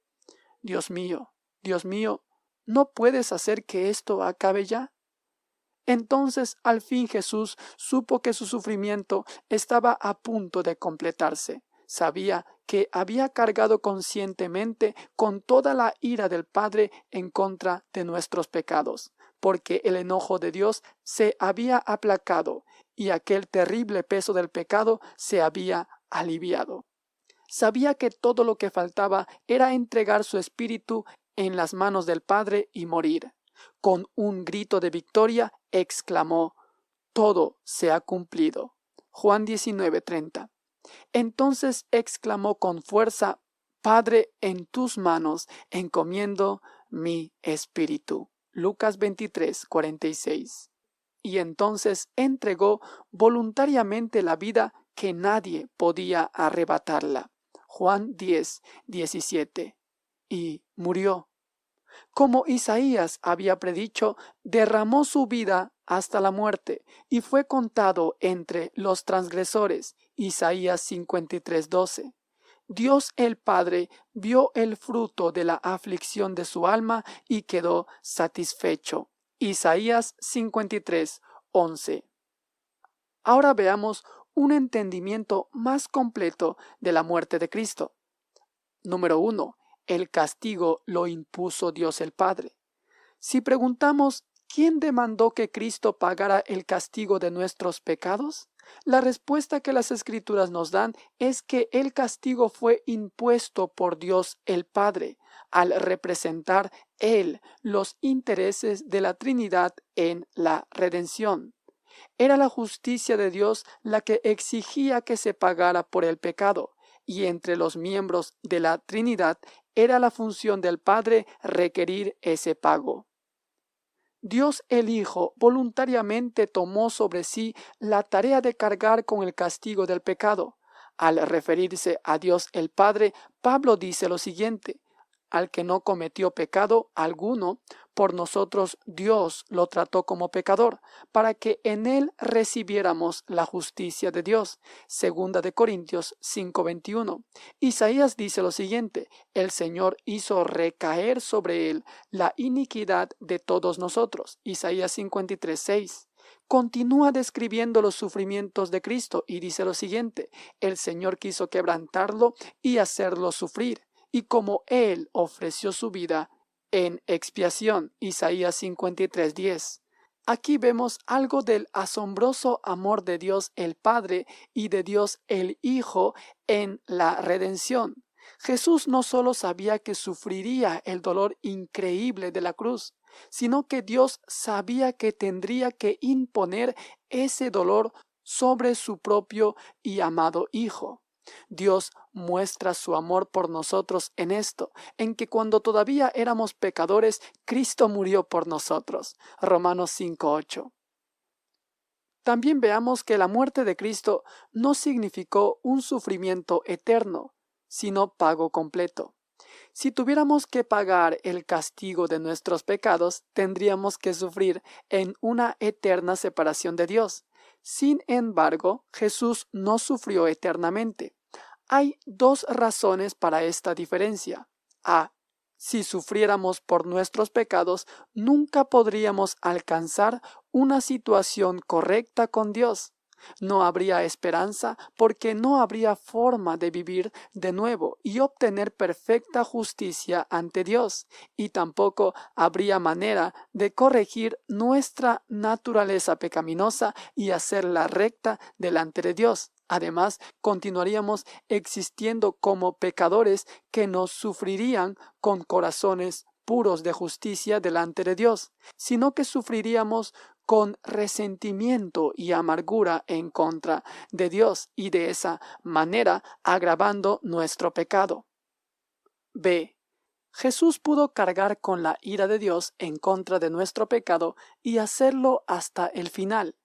Dios mío, Dios mío, ¿No puedes hacer que esto acabe ya? Entonces al fin Jesús supo que su sufrimiento estaba a punto de completarse. Sabía que había cargado conscientemente con toda la ira del Padre en contra de nuestros pecados, porque el enojo de Dios se había aplacado y aquel terrible peso del pecado se había aliviado. Sabía que todo lo que faltaba era entregar su espíritu en las manos del Padre y morir. Con un grito de victoria exclamó Todo se ha cumplido. Juan 19:30. Entonces exclamó con fuerza Padre, en tus manos encomiendo mi espíritu. Lucas 23, 46. Y entonces entregó voluntariamente la vida que nadie podía arrebatarla. Juan 10, 17 y murió. Como Isaías había predicho, derramó su vida hasta la muerte y fue contado entre los transgresores. Isaías 53:12. Dios el Padre vio el fruto de la aflicción de su alma y quedó satisfecho. Isaías 53:11. Ahora veamos un entendimiento más completo de la muerte de Cristo. Número 1. El castigo lo impuso Dios el Padre. Si preguntamos ¿quién demandó que Cristo pagara el castigo de nuestros pecados? La respuesta que las escrituras nos dan es que el castigo fue impuesto por Dios el Padre al representar Él los intereses de la Trinidad en la redención. Era la justicia de Dios la que exigía que se pagara por el pecado, y entre los miembros de la Trinidad era la función del Padre requerir ese pago. Dios el Hijo voluntariamente tomó sobre sí la tarea de cargar con el castigo del pecado. Al referirse a Dios el Padre, Pablo dice lo siguiente, al que no cometió pecado alguno, por nosotros Dios lo trató como pecador, para que en él recibiéramos la justicia de Dios. Segunda de Corintios 5:21. Isaías dice lo siguiente, el Señor hizo recaer sobre él la iniquidad de todos nosotros. Isaías 53:6 continúa describiendo los sufrimientos de Cristo y dice lo siguiente, el Señor quiso quebrantarlo y hacerlo sufrir y como Él ofreció su vida en expiación, Isaías 53:10. Aquí vemos algo del asombroso amor de Dios el Padre y de Dios el Hijo en la redención. Jesús no solo sabía que sufriría el dolor increíble de la cruz, sino que Dios sabía que tendría que imponer ese dolor sobre su propio y amado Hijo. Dios muestra su amor por nosotros en esto, en que cuando todavía éramos pecadores, Cristo murió por nosotros. Romanos 5.8. También veamos que la muerte de Cristo no significó un sufrimiento eterno, sino pago completo. Si tuviéramos que pagar el castigo de nuestros pecados, tendríamos que sufrir en una eterna separación de Dios. Sin embargo, Jesús no sufrió eternamente. Hay dos razones para esta diferencia. A. Si sufriéramos por nuestros pecados, nunca podríamos alcanzar una situación correcta con Dios. No habría esperanza porque no habría forma de vivir de nuevo y obtener perfecta justicia ante Dios, y tampoco habría manera de corregir nuestra naturaleza pecaminosa y hacerla recta delante de Dios. Además, continuaríamos existiendo como pecadores que nos sufrirían con corazones puros de justicia delante de Dios, sino que sufriríamos con resentimiento y amargura en contra de Dios y de esa manera agravando nuestro pecado. B. Jesús pudo cargar con la ira de Dios en contra de nuestro pecado y hacerlo hasta el final.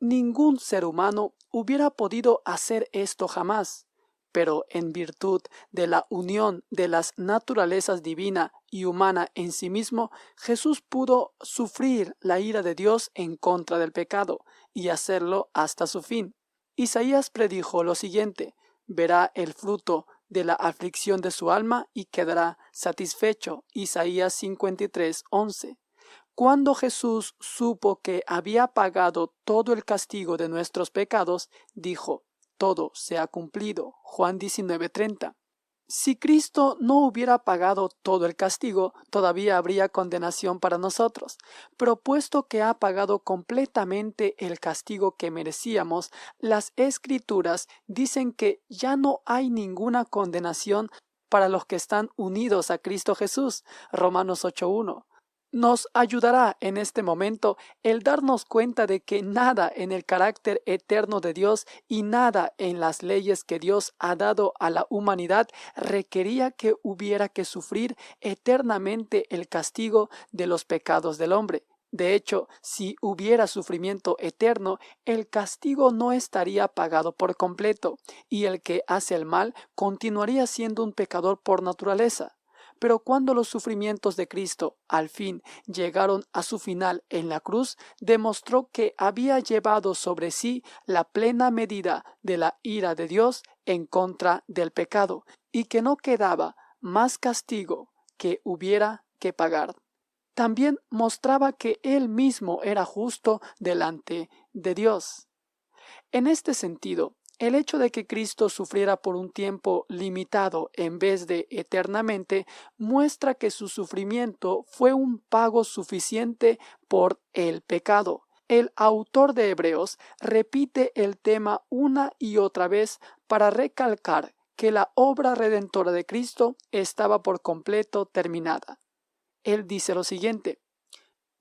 Ningún ser humano hubiera podido hacer esto jamás pero en virtud de la unión de las naturalezas divina y humana en sí mismo, Jesús pudo sufrir la ira de Dios en contra del pecado y hacerlo hasta su fin. Isaías predijo lo siguiente, verá el fruto de la aflicción de su alma y quedará satisfecho. Isaías 53, 11. Cuando Jesús supo que había pagado todo el castigo de nuestros pecados, dijo, todo se ha cumplido. Juan 19:30. Si Cristo no hubiera pagado todo el castigo, todavía habría condenación para nosotros. Pero puesto que ha pagado completamente el castigo que merecíamos, las escrituras dicen que ya no hay ninguna condenación para los que están unidos a Cristo Jesús. Romanos 8:1 nos ayudará en este momento el darnos cuenta de que nada en el carácter eterno de Dios y nada en las leyes que Dios ha dado a la humanidad requería que hubiera que sufrir eternamente el castigo de los pecados del hombre. De hecho, si hubiera sufrimiento eterno, el castigo no estaría pagado por completo, y el que hace el mal continuaría siendo un pecador por naturaleza. Pero cuando los sufrimientos de Cristo al fin llegaron a su final en la cruz, demostró que había llevado sobre sí la plena medida de la ira de Dios en contra del pecado, y que no quedaba más castigo que hubiera que pagar. También mostraba que él mismo era justo delante de Dios. En este sentido, el hecho de que Cristo sufriera por un tiempo limitado en vez de eternamente muestra que su sufrimiento fue un pago suficiente por el pecado. El autor de Hebreos repite el tema una y otra vez para recalcar que la obra redentora de Cristo estaba por completo terminada. Él dice lo siguiente,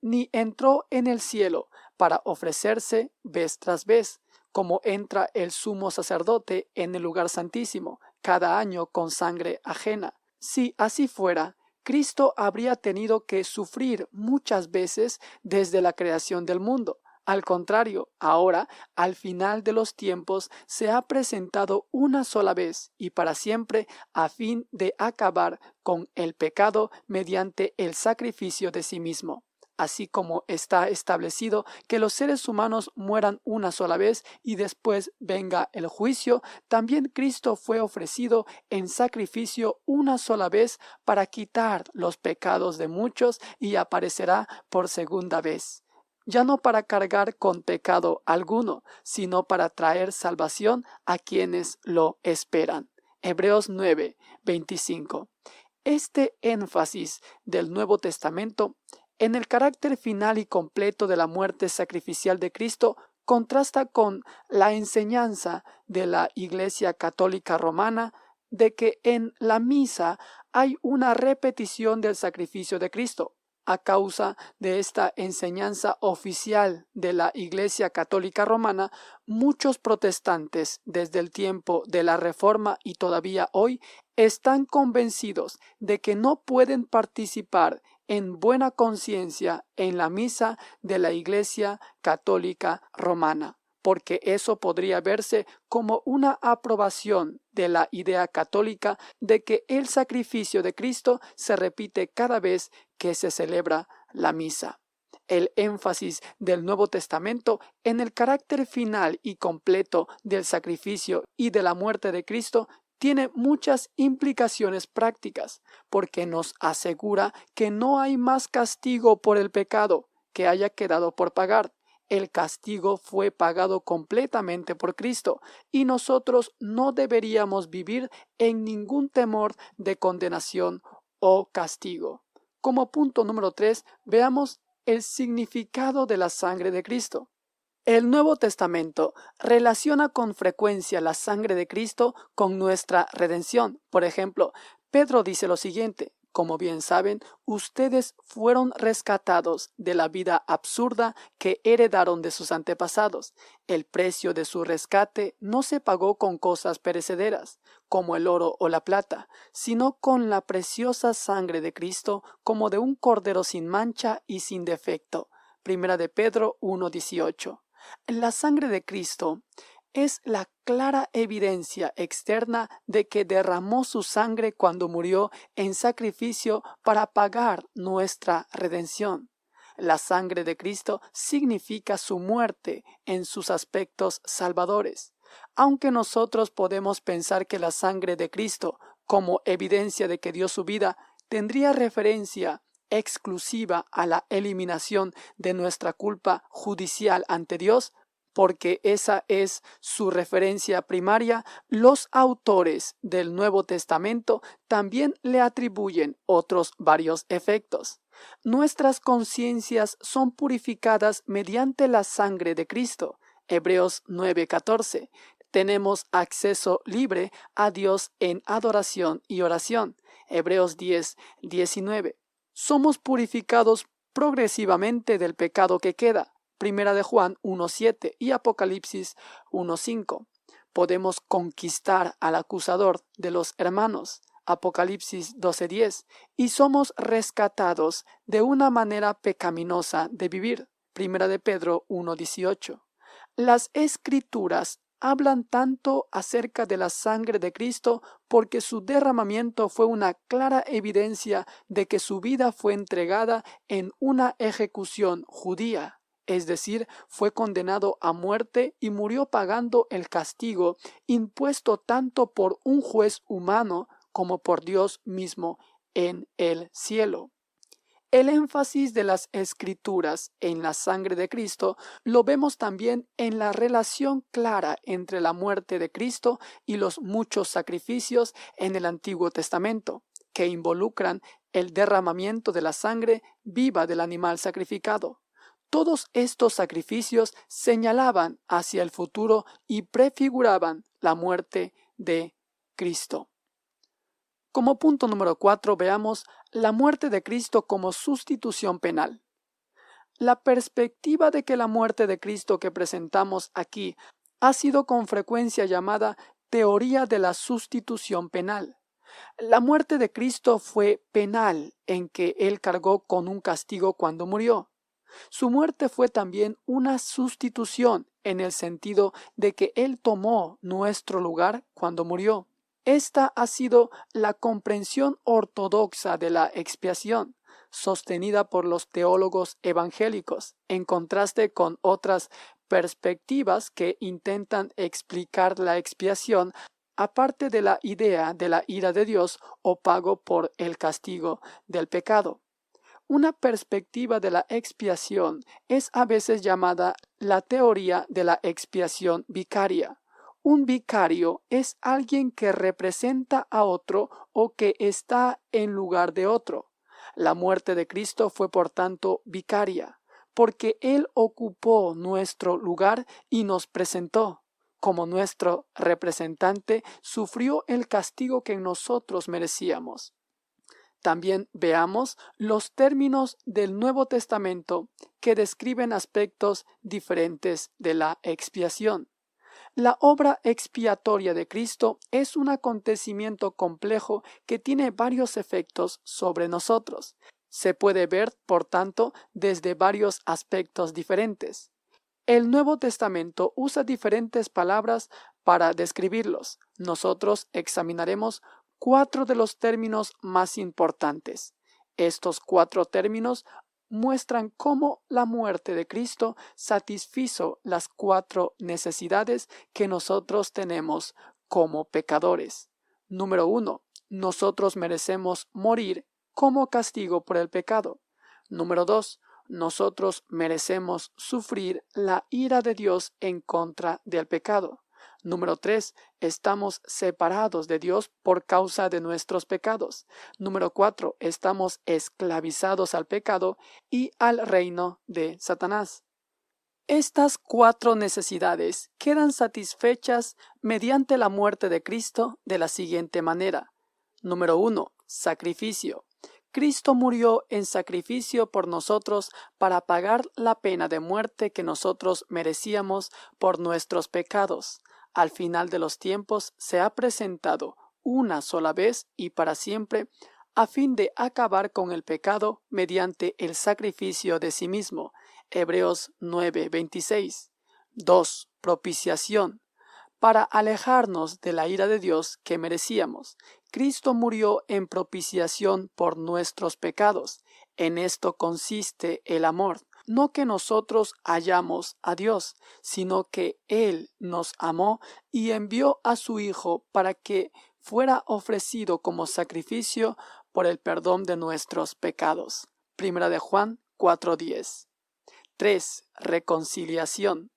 ni entró en el cielo para ofrecerse vez tras vez, como entra el sumo sacerdote en el lugar santísimo cada año con sangre ajena. Si así fuera, Cristo habría tenido que sufrir muchas veces desde la creación del mundo. Al contrario, ahora, al final de los tiempos, se ha presentado una sola vez y para siempre a fin de acabar con el pecado mediante el sacrificio de sí mismo así como está establecido que los seres humanos mueran una sola vez y después venga el juicio, también Cristo fue ofrecido en sacrificio una sola vez para quitar los pecados de muchos y aparecerá por segunda vez ya no para cargar con pecado alguno, sino para traer salvación a quienes lo esperan. Hebreos 9, 25. Este énfasis del Nuevo Testamento en el carácter final y completo de la muerte sacrificial de Cristo contrasta con la enseñanza de la Iglesia Católica Romana de que en la misa hay una repetición del sacrificio de Cristo. A causa de esta enseñanza oficial de la Iglesia Católica Romana, muchos protestantes desde el tiempo de la Reforma y todavía hoy están convencidos de que no pueden participar en buena conciencia en la misa de la Iglesia Católica Romana, porque eso podría verse como una aprobación de la idea católica de que el sacrificio de Cristo se repite cada vez que se celebra la misa. El énfasis del Nuevo Testamento en el carácter final y completo del sacrificio y de la muerte de Cristo tiene muchas implicaciones prácticas, porque nos asegura que no hay más castigo por el pecado que haya quedado por pagar. El castigo fue pagado completamente por Cristo, y nosotros no deberíamos vivir en ningún temor de condenación o castigo. Como punto número tres, veamos el significado de la sangre de Cristo. El Nuevo Testamento relaciona con frecuencia la sangre de Cristo con nuestra redención. Por ejemplo, Pedro dice lo siguiente, como bien saben, ustedes fueron rescatados de la vida absurda que heredaron de sus antepasados. El precio de su rescate no se pagó con cosas perecederas, como el oro o la plata, sino con la preciosa sangre de Cristo, como de un cordero sin mancha y sin defecto. Primera de Pedro 1.18. La sangre de Cristo es la clara evidencia externa de que derramó su sangre cuando murió en sacrificio para pagar nuestra redención. La sangre de Cristo significa su muerte en sus aspectos salvadores. Aunque nosotros podemos pensar que la sangre de Cristo, como evidencia de que dio su vida, tendría referencia exclusiva a la eliminación de nuestra culpa judicial ante Dios, porque esa es su referencia primaria, los autores del Nuevo Testamento también le atribuyen otros varios efectos. Nuestras conciencias son purificadas mediante la sangre de Cristo. Hebreos 9:14. Tenemos acceso libre a Dios en adoración y oración. Hebreos 10, somos purificados progresivamente del pecado que queda. Primera de Juan 1.7 y Apocalipsis 1.5. Podemos conquistar al acusador de los hermanos. Apocalipsis 12.10. Y somos rescatados de una manera pecaminosa de vivir. Primera de Pedro 1.18. Las escrituras hablan tanto acerca de la sangre de Cristo porque su derramamiento fue una clara evidencia de que su vida fue entregada en una ejecución judía, es decir, fue condenado a muerte y murió pagando el castigo impuesto tanto por un juez humano como por Dios mismo en el cielo. El énfasis de las escrituras en la sangre de Cristo lo vemos también en la relación clara entre la muerte de Cristo y los muchos sacrificios en el Antiguo Testamento, que involucran el derramamiento de la sangre viva del animal sacrificado. Todos estos sacrificios señalaban hacia el futuro y prefiguraban la muerte de Cristo. Como punto número cuatro veamos la muerte de Cristo como sustitución penal. La perspectiva de que la muerte de Cristo que presentamos aquí ha sido con frecuencia llamada teoría de la sustitución penal. La muerte de Cristo fue penal en que Él cargó con un castigo cuando murió. Su muerte fue también una sustitución en el sentido de que Él tomó nuestro lugar cuando murió. Esta ha sido la comprensión ortodoxa de la expiación, sostenida por los teólogos evangélicos, en contraste con otras perspectivas que intentan explicar la expiación aparte de la idea de la ira de Dios o pago por el castigo del pecado. Una perspectiva de la expiación es a veces llamada la teoría de la expiación vicaria. Un vicario es alguien que representa a otro o que está en lugar de otro. La muerte de Cristo fue por tanto vicaria, porque Él ocupó nuestro lugar y nos presentó. Como nuestro representante, sufrió el castigo que nosotros merecíamos. También veamos los términos del Nuevo Testamento que describen aspectos diferentes de la expiación. La obra expiatoria de Cristo es un acontecimiento complejo que tiene varios efectos sobre nosotros. Se puede ver, por tanto, desde varios aspectos diferentes. El Nuevo Testamento usa diferentes palabras para describirlos. Nosotros examinaremos cuatro de los términos más importantes. Estos cuatro términos muestran cómo la muerte de Cristo satisfizo las cuatro necesidades que nosotros tenemos como pecadores. Número uno, nosotros merecemos morir como castigo por el pecado. Número dos, nosotros merecemos sufrir la ira de Dios en contra del pecado. Número 3. Estamos separados de Dios por causa de nuestros pecados. Número 4. Estamos esclavizados al pecado y al reino de Satanás. Estas cuatro necesidades quedan satisfechas mediante la muerte de Cristo de la siguiente manera. Número 1. Sacrificio. Cristo murió en sacrificio por nosotros para pagar la pena de muerte que nosotros merecíamos por nuestros pecados al final de los tiempos se ha presentado una sola vez y para siempre a fin de acabar con el pecado mediante el sacrificio de sí mismo. Hebreos 9:26. 2. Propiciación. Para alejarnos de la ira de Dios que merecíamos, Cristo murió en propiciación por nuestros pecados. En esto consiste el amor no que nosotros hallamos a Dios, sino que Él nos amó y envió a su Hijo para que fuera ofrecido como sacrificio por el perdón de nuestros pecados. Primera de Juan 4:10. 3. Reconciliación.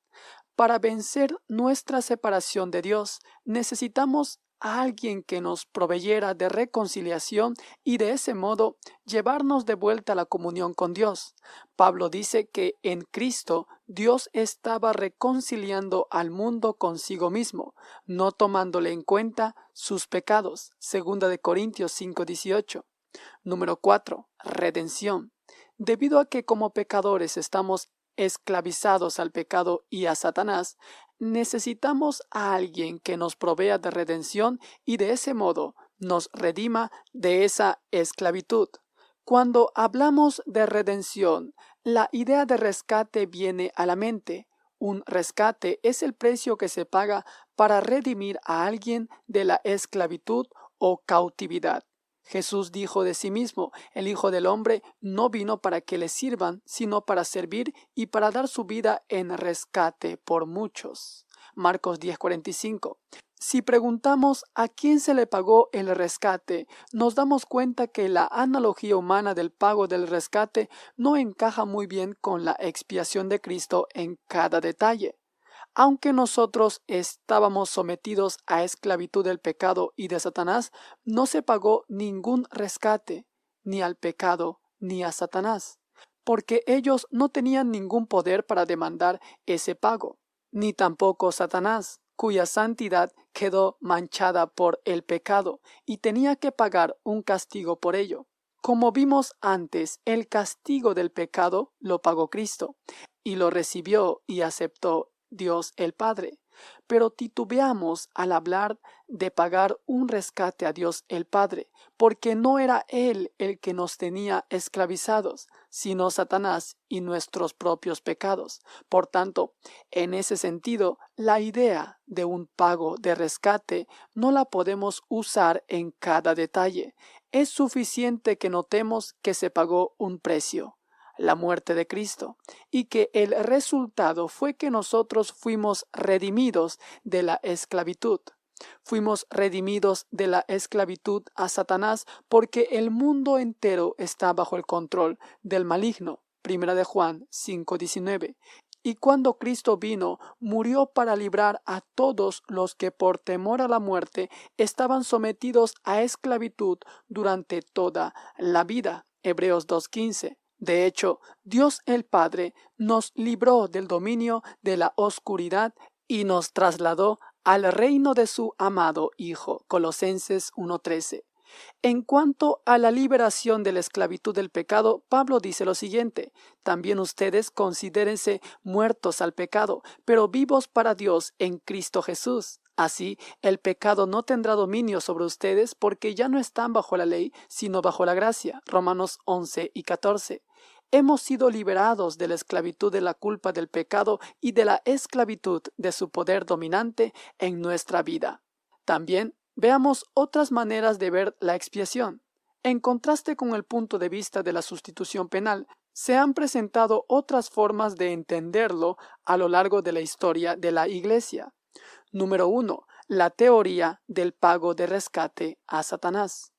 Para vencer nuestra separación de Dios, necesitamos a alguien que nos proveyera de reconciliación y de ese modo llevarnos de vuelta a la comunión con Dios. Pablo dice que en Cristo Dios estaba reconciliando al mundo consigo mismo, no tomándole en cuenta sus pecados. Segunda de Corintios 5:18. Número 4. Redención. Debido a que como pecadores estamos esclavizados al pecado y a Satanás, necesitamos a alguien que nos provea de redención y de ese modo nos redima de esa esclavitud. Cuando hablamos de redención, la idea de rescate viene a la mente. Un rescate es el precio que se paga para redimir a alguien de la esclavitud o cautividad. Jesús dijo de sí mismo, el Hijo del Hombre no vino para que le sirvan, sino para servir y para dar su vida en rescate por muchos. Marcos 10:45. Si preguntamos a quién se le pagó el rescate, nos damos cuenta que la analogía humana del pago del rescate no encaja muy bien con la expiación de Cristo en cada detalle. Aunque nosotros estábamos sometidos a esclavitud del pecado y de Satanás, no se pagó ningún rescate, ni al pecado, ni a Satanás, porque ellos no tenían ningún poder para demandar ese pago, ni tampoco Satanás, cuya santidad quedó manchada por el pecado y tenía que pagar un castigo por ello. Como vimos antes, el castigo del pecado lo pagó Cristo, y lo recibió y aceptó Dios el Padre. Pero titubeamos al hablar de pagar un rescate a Dios el Padre, porque no era Él el que nos tenía esclavizados, sino Satanás y nuestros propios pecados. Por tanto, en ese sentido, la idea de un pago de rescate no la podemos usar en cada detalle. Es suficiente que notemos que se pagó un precio la muerte de Cristo, y que el resultado fue que nosotros fuimos redimidos de la esclavitud. Fuimos redimidos de la esclavitud a Satanás porque el mundo entero está bajo el control del maligno. Primera de Juan 5:19. Y cuando Cristo vino, murió para librar a todos los que por temor a la muerte estaban sometidos a esclavitud durante toda la vida. Hebreos 2.15. De hecho, Dios el Padre nos libró del dominio de la oscuridad y nos trasladó al reino de su amado Hijo. Colosenses 1.13. En cuanto a la liberación de la esclavitud del pecado, Pablo dice lo siguiente, también ustedes considérense muertos al pecado, pero vivos para Dios en Cristo Jesús. Así, el pecado no tendrá dominio sobre ustedes porque ya no están bajo la ley, sino bajo la gracia. Romanos 11 y 14. Hemos sido liberados de la esclavitud de la culpa del pecado y de la esclavitud de su poder dominante en nuestra vida. También veamos otras maneras de ver la expiación. En contraste con el punto de vista de la sustitución penal, se han presentado otras formas de entenderlo a lo largo de la historia de la Iglesia. Número 1. La teoría del pago de rescate a Satanás.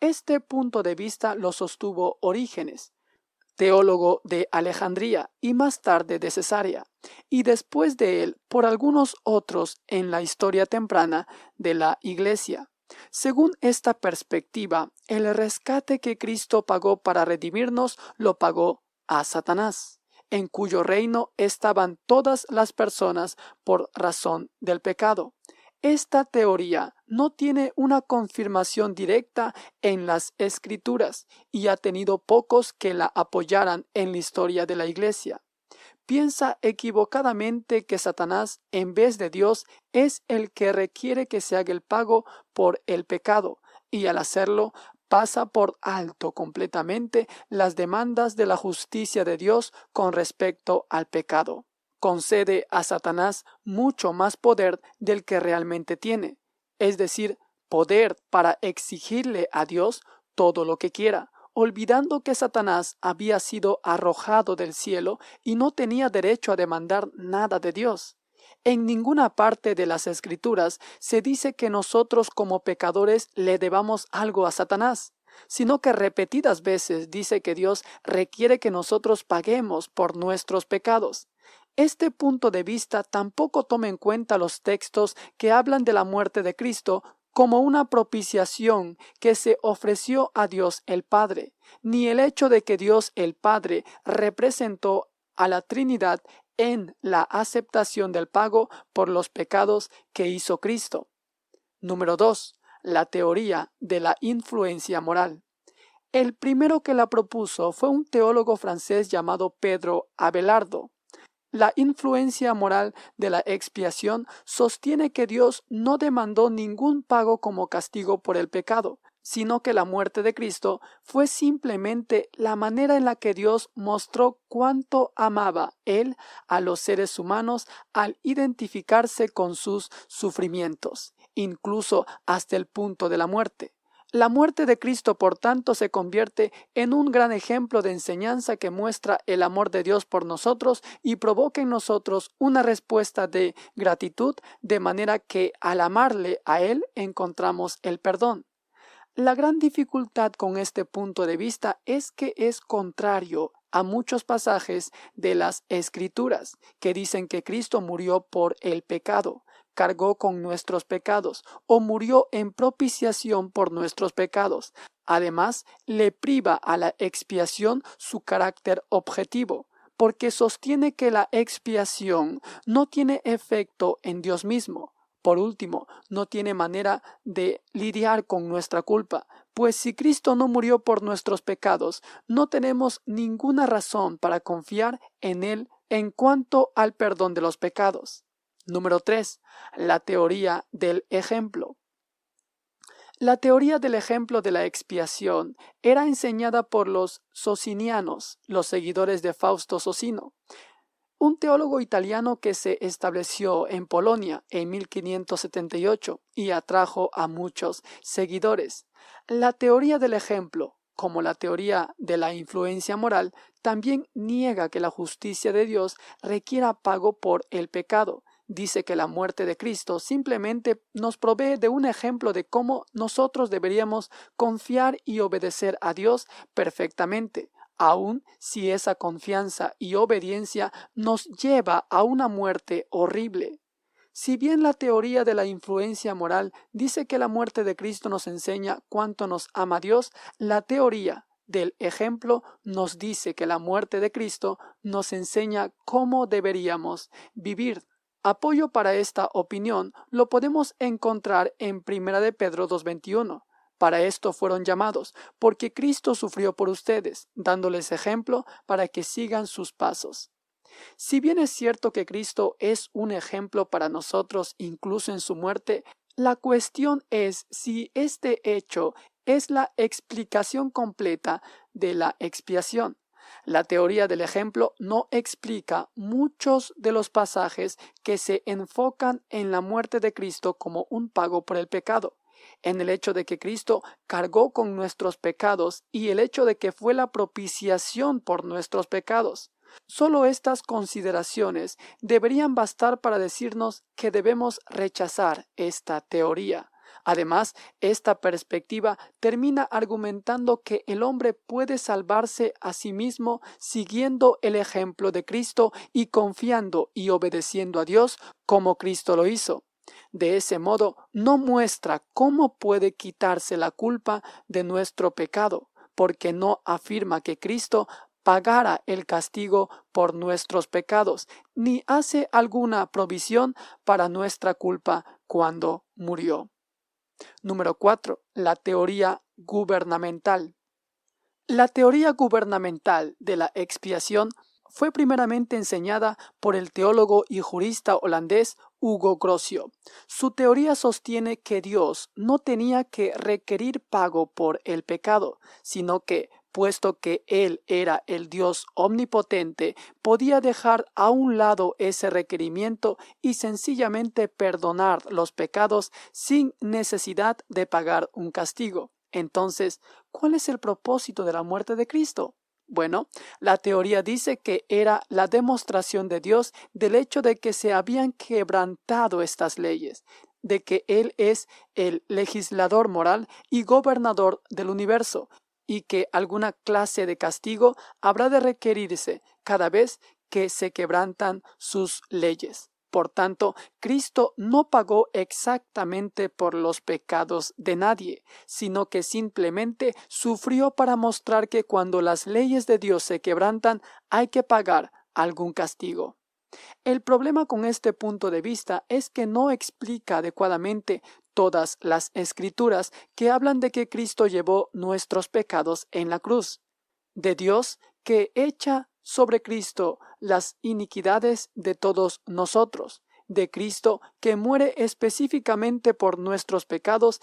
Este punto de vista lo sostuvo Orígenes, teólogo de Alejandría y más tarde de Cesarea, y después de él por algunos otros en la historia temprana de la Iglesia. Según esta perspectiva, el rescate que Cristo pagó para redimirnos lo pagó a Satanás en cuyo reino estaban todas las personas por razón del pecado. Esta teoría no tiene una confirmación directa en las escrituras y ha tenido pocos que la apoyaran en la historia de la Iglesia. Piensa equivocadamente que Satanás, en vez de Dios, es el que requiere que se haga el pago por el pecado, y al hacerlo pasa por alto completamente las demandas de la justicia de Dios con respecto al pecado. Concede a Satanás mucho más poder del que realmente tiene, es decir, poder para exigirle a Dios todo lo que quiera, olvidando que Satanás había sido arrojado del cielo y no tenía derecho a demandar nada de Dios. En ninguna parte de las Escrituras se dice que nosotros como pecadores le debamos algo a Satanás, sino que repetidas veces dice que Dios requiere que nosotros paguemos por nuestros pecados. Este punto de vista tampoco toma en cuenta los textos que hablan de la muerte de Cristo como una propiciación que se ofreció a Dios el Padre, ni el hecho de que Dios el Padre representó a la Trinidad en la aceptación del pago por los pecados que hizo Cristo. Número 2. La teoría de la influencia moral. El primero que la propuso fue un teólogo francés llamado Pedro Abelardo. La influencia moral de la expiación sostiene que Dios no demandó ningún pago como castigo por el pecado, sino que la muerte de Cristo fue simplemente la manera en la que Dios mostró cuánto amaba Él a los seres humanos al identificarse con sus sufrimientos, incluso hasta el punto de la muerte. La muerte de Cristo, por tanto, se convierte en un gran ejemplo de enseñanza que muestra el amor de Dios por nosotros y provoca en nosotros una respuesta de gratitud, de manera que al amarle a Él encontramos el perdón. La gran dificultad con este punto de vista es que es contrario a muchos pasajes de las Escrituras que dicen que Cristo murió por el pecado, cargó con nuestros pecados o murió en propiciación por nuestros pecados. Además, le priva a la expiación su carácter objetivo, porque sostiene que la expiación no tiene efecto en Dios mismo, por último, no tiene manera de lidiar con nuestra culpa, pues si Cristo no murió por nuestros pecados, no tenemos ninguna razón para confiar en Él en cuanto al perdón de los pecados. Número 3. La teoría del ejemplo. La teoría del ejemplo de la expiación era enseñada por los socinianos, los seguidores de Fausto Socino un teólogo italiano que se estableció en Polonia en 1578 y atrajo a muchos seguidores. La teoría del ejemplo, como la teoría de la influencia moral, también niega que la justicia de Dios requiera pago por el pecado. Dice que la muerte de Cristo simplemente nos provee de un ejemplo de cómo nosotros deberíamos confiar y obedecer a Dios perfectamente, aun si esa confianza y obediencia nos lleva a una muerte horrible. Si bien la teoría de la influencia moral dice que la muerte de Cristo nos enseña cuánto nos ama Dios, la teoría del ejemplo nos dice que la muerte de Cristo nos enseña cómo deberíamos vivir. Apoyo para esta opinión lo podemos encontrar en 1 de Pedro 2.21. Para esto fueron llamados, porque Cristo sufrió por ustedes, dándoles ejemplo para que sigan sus pasos. Si bien es cierto que Cristo es un ejemplo para nosotros incluso en su muerte, la cuestión es si este hecho es la explicación completa de la expiación. La teoría del ejemplo no explica muchos de los pasajes que se enfocan en la muerte de Cristo como un pago por el pecado en el hecho de que Cristo cargó con nuestros pecados y el hecho de que fue la propiciación por nuestros pecados. Solo estas consideraciones deberían bastar para decirnos que debemos rechazar esta teoría. Además, esta perspectiva termina argumentando que el hombre puede salvarse a sí mismo siguiendo el ejemplo de Cristo y confiando y obedeciendo a Dios como Cristo lo hizo. De ese modo, no muestra cómo puede quitarse la culpa de nuestro pecado, porque no afirma que Cristo pagara el castigo por nuestros pecados, ni hace alguna provisión para nuestra culpa cuando murió. Número 4. La teoría gubernamental. La teoría gubernamental de la expiación fue primeramente enseñada por el teólogo y jurista holandés Hugo Grocio. Su teoría sostiene que Dios no tenía que requerir pago por el pecado, sino que, puesto que Él era el Dios omnipotente, podía dejar a un lado ese requerimiento y sencillamente perdonar los pecados sin necesidad de pagar un castigo. Entonces, ¿cuál es el propósito de la muerte de Cristo? Bueno, la teoría dice que era la demostración de Dios del hecho de que se habían quebrantado estas leyes, de que Él es el legislador moral y gobernador del universo, y que alguna clase de castigo habrá de requerirse cada vez que se quebrantan sus leyes. Por tanto, Cristo no pagó exactamente por los pecados de nadie, sino que simplemente sufrió para mostrar que cuando las leyes de Dios se quebrantan hay que pagar algún castigo. El problema con este punto de vista es que no explica adecuadamente todas las escrituras que hablan de que Cristo llevó nuestros pecados en la cruz, de Dios que echa sobre Cristo las iniquidades de todos nosotros, de Cristo que muere específicamente por nuestros pecados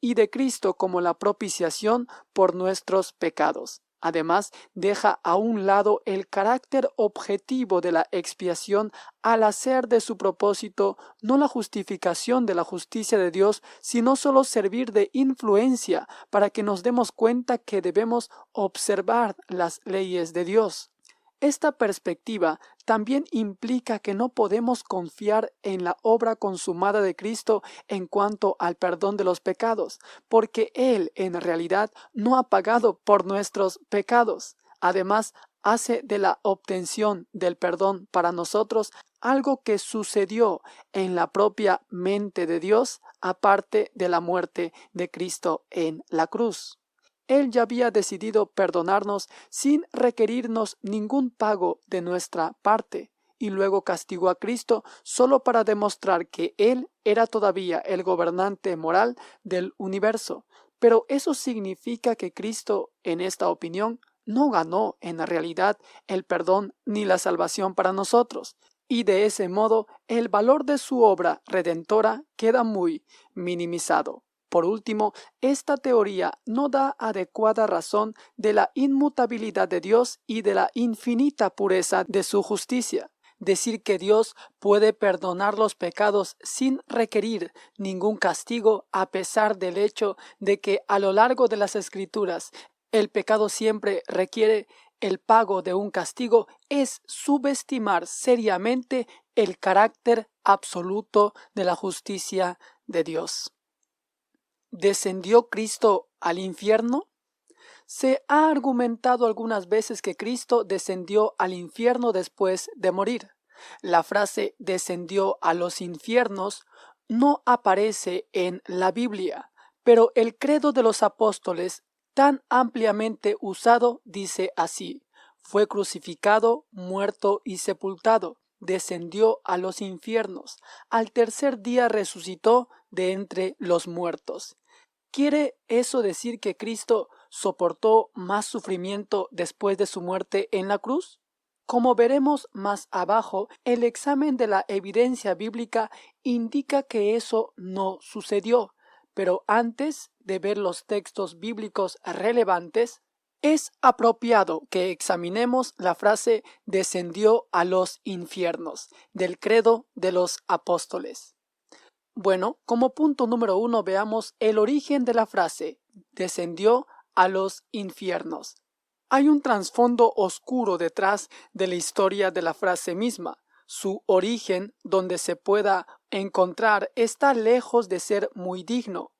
y de Cristo como la propiciación por nuestros pecados. Además, deja a un lado el carácter objetivo de la expiación al hacer de su propósito no la justificación de la justicia de Dios, sino solo servir de influencia para que nos demos cuenta que debemos observar las leyes de Dios. Esta perspectiva también implica que no podemos confiar en la obra consumada de Cristo en cuanto al perdón de los pecados, porque Él en realidad no ha pagado por nuestros pecados. Además, hace de la obtención del perdón para nosotros algo que sucedió en la propia mente de Dios aparte de la muerte de Cristo en la cruz. Él ya había decidido perdonarnos sin requerirnos ningún pago de nuestra parte, y luego castigó a Cristo solo para demostrar que Él era todavía el gobernante moral del universo. Pero eso significa que Cristo, en esta opinión, no ganó en realidad el perdón ni la salvación para nosotros, y de ese modo el valor de su obra redentora queda muy minimizado. Por último, esta teoría no da adecuada razón de la inmutabilidad de Dios y de la infinita pureza de su justicia. Decir que Dios puede perdonar los pecados sin requerir ningún castigo a pesar del hecho de que a lo largo de las escrituras el pecado siempre requiere el pago de un castigo es subestimar seriamente el carácter absoluto de la justicia de Dios. ¿Descendió Cristo al infierno? Se ha argumentado algunas veces que Cristo descendió al infierno después de morir. La frase descendió a los infiernos no aparece en la Biblia, pero el credo de los apóstoles tan ampliamente usado dice así, fue crucificado, muerto y sepultado, descendió a los infiernos, al tercer día resucitó de entre los muertos. ¿Quiere eso decir que Cristo soportó más sufrimiento después de su muerte en la cruz? Como veremos más abajo, el examen de la evidencia bíblica indica que eso no sucedió, pero antes de ver los textos bíblicos relevantes, es apropiado que examinemos la frase descendió a los infiernos del credo de los apóstoles. Bueno, como punto número uno veamos el origen de la frase descendió a los infiernos. Hay un trasfondo oscuro detrás de la historia de la frase misma. Su origen, donde se pueda encontrar, está lejos de ser muy digno.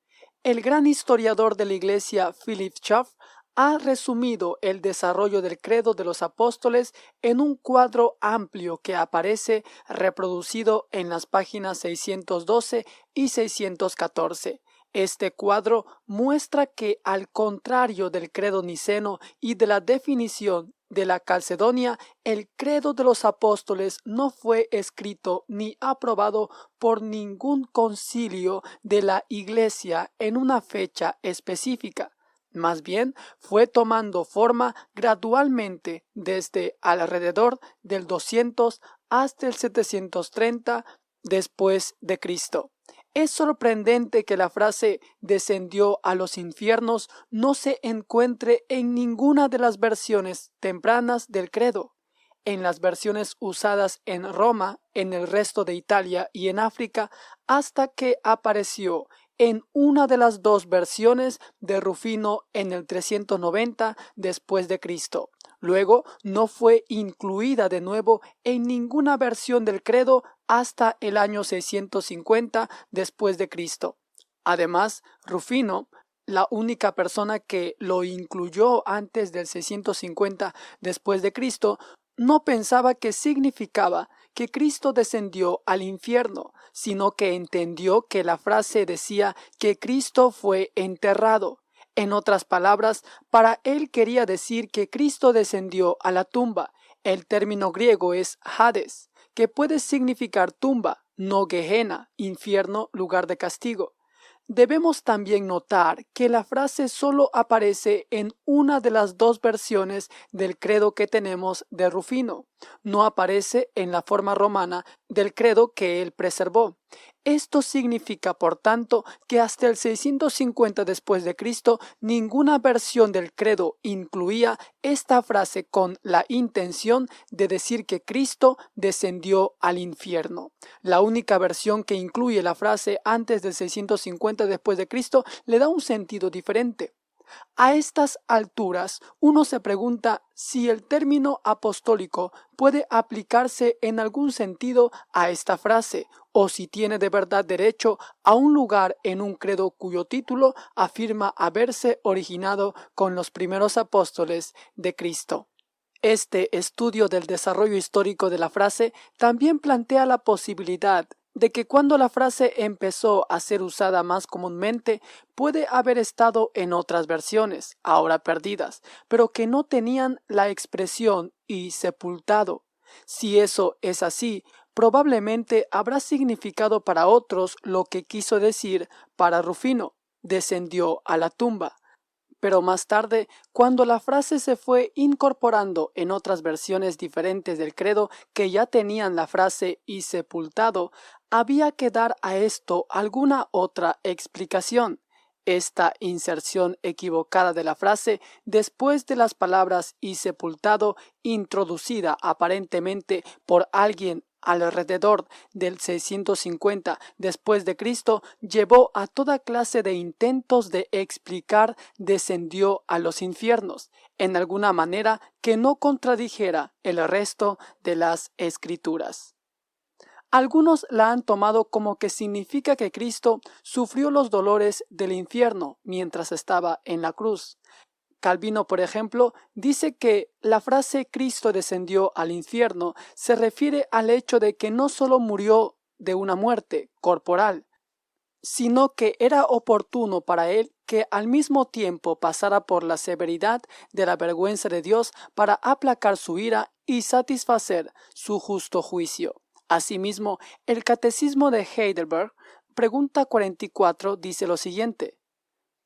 El gran historiador de la Iglesia Philip Schaff ha resumido el desarrollo del credo de los apóstoles en un cuadro amplio que aparece reproducido en las páginas 612 y 614. Este cuadro muestra que, al contrario del credo niceno y de la definición de la Calcedonia, el credo de los apóstoles no fue escrito ni aprobado por ningún concilio de la Iglesia en una fecha específica. Más bien fue tomando forma gradualmente desde alrededor del 200 hasta el 730 después de Cristo. Es sorprendente que la frase descendió a los infiernos no se encuentre en ninguna de las versiones tempranas del credo. En las versiones usadas en Roma, en el resto de Italia y en África, hasta que apareció en una de las dos versiones de Rufino en el 390 después de Cristo. Luego no fue incluida de nuevo en ninguna versión del credo hasta el año 650 después de Cristo. Además, Rufino, la única persona que lo incluyó antes del 650 después de Cristo, no pensaba que significaba que Cristo descendió al infierno, sino que entendió que la frase decía que Cristo fue enterrado. En otras palabras, para él quería decir que Cristo descendió a la tumba. El término griego es Hades, que puede significar tumba, no Gehenna, infierno, lugar de castigo. Debemos también notar que la frase solo aparece en una de las dos versiones del credo que tenemos de Rufino. No aparece en la forma romana del credo que él preservó. Esto significa, por tanto, que hasta el 650 después de Cristo ninguna versión del credo incluía esta frase con la intención de decir que Cristo descendió al infierno. La única versión que incluye la frase antes del 650 después de Cristo le da un sentido diferente. A estas alturas uno se pregunta si el término apostólico puede aplicarse en algún sentido a esta frase o si tiene de verdad derecho a un lugar en un credo cuyo título afirma haberse originado con los primeros apóstoles de Cristo. Este estudio del desarrollo histórico de la frase también plantea la posibilidad de que cuando la frase empezó a ser usada más comúnmente puede haber estado en otras versiones, ahora perdidas, pero que no tenían la expresión y sepultado. Si eso es así, probablemente habrá significado para otros lo que quiso decir para Rufino, descendió a la tumba pero más tarde, cuando la frase se fue incorporando en otras versiones diferentes del credo que ya tenían la frase y sepultado, había que dar a esto alguna otra explicación. Esta inserción equivocada de la frase después de las palabras y sepultado, introducida aparentemente por alguien alrededor del 650 después de Cristo llevó a toda clase de intentos de explicar descendió a los infiernos en alguna manera que no contradijera el resto de las escrituras. Algunos la han tomado como que significa que Cristo sufrió los dolores del infierno mientras estaba en la cruz. Calvino, por ejemplo, dice que la frase Cristo descendió al infierno se refiere al hecho de que no solo murió de una muerte corporal, sino que era oportuno para él que al mismo tiempo pasara por la severidad de la vergüenza de Dios para aplacar su ira y satisfacer su justo juicio. Asimismo, el Catecismo de Heidelberg, pregunta 44, dice lo siguiente.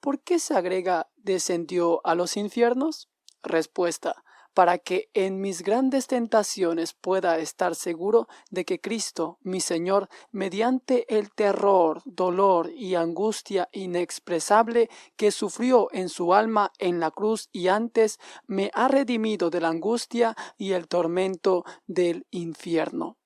¿Por qué se agrega descendió a los infiernos? Respuesta para que en mis grandes tentaciones pueda estar seguro de que Cristo, mi Señor, mediante el terror, dolor y angustia inexpresable que sufrió en su alma en la cruz y antes, me ha redimido de la angustia y el tormento del infierno.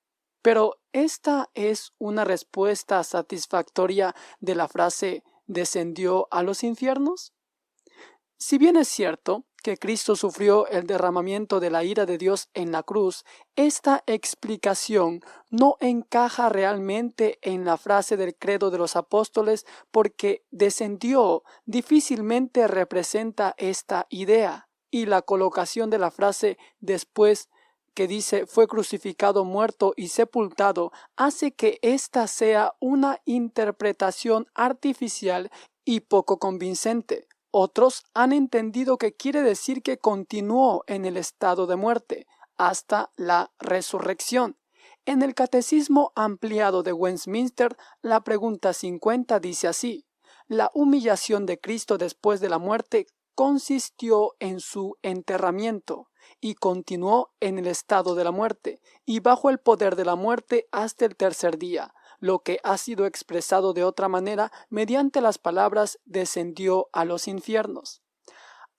Pero esta es una respuesta satisfactoria de la frase ¿descendió a los infiernos? Si bien es cierto que Cristo sufrió el derramamiento de la ira de Dios en la cruz, esta explicación no encaja realmente en la frase del credo de los apóstoles porque descendió difícilmente representa esta idea y la colocación de la frase después que dice fue crucificado, muerto y sepultado, hace que esta sea una interpretación artificial y poco convincente. Otros han entendido que quiere decir que continuó en el estado de muerte hasta la resurrección. En el Catecismo ampliado de Westminster, la pregunta 50 dice así: La humillación de Cristo después de la muerte consistió en su enterramiento y continuó en el estado de la muerte y bajo el poder de la muerte hasta el tercer día, lo que ha sido expresado de otra manera mediante las palabras descendió a los infiernos.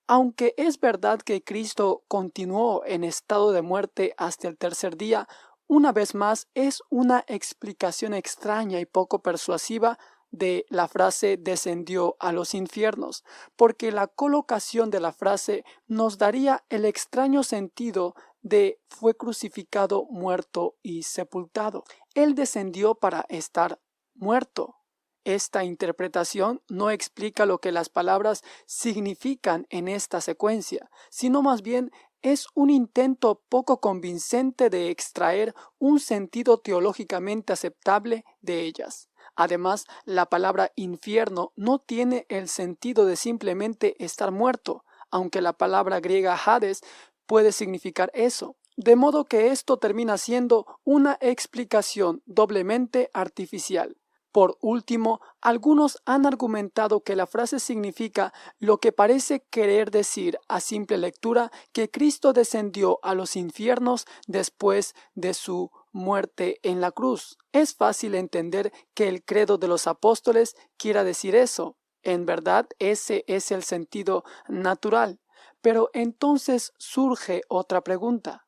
Aunque es verdad que Cristo continuó en estado de muerte hasta el tercer día, una vez más es una explicación extraña y poco persuasiva de la frase descendió a los infiernos, porque la colocación de la frase nos daría el extraño sentido de fue crucificado, muerto y sepultado. Él descendió para estar muerto. Esta interpretación no explica lo que las palabras significan en esta secuencia, sino más bien es un intento poco convincente de extraer un sentido teológicamente aceptable de ellas. Además, la palabra infierno no tiene el sentido de simplemente estar muerto, aunque la palabra griega Hades puede significar eso, de modo que esto termina siendo una explicación doblemente artificial. Por último, algunos han argumentado que la frase significa lo que parece querer decir a simple lectura que Cristo descendió a los infiernos después de su muerte en la cruz. Es fácil entender que el credo de los apóstoles quiera decir eso. En verdad, ese es el sentido natural. Pero entonces surge otra pregunta.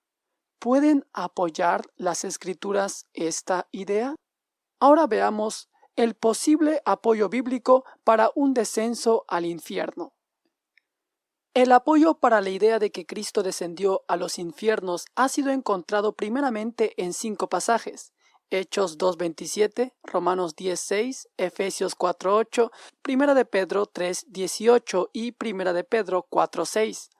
¿Pueden apoyar las escrituras esta idea? Ahora veamos el posible apoyo bíblico para un descenso al infierno. El apoyo para la idea de que Cristo descendió a los infiernos ha sido encontrado primeramente en cinco pasajes. Hechos 2.27, Romanos 10.6, Efesios 4.8, Primera de Pedro 3.18 y Primera de Pedro 4.6.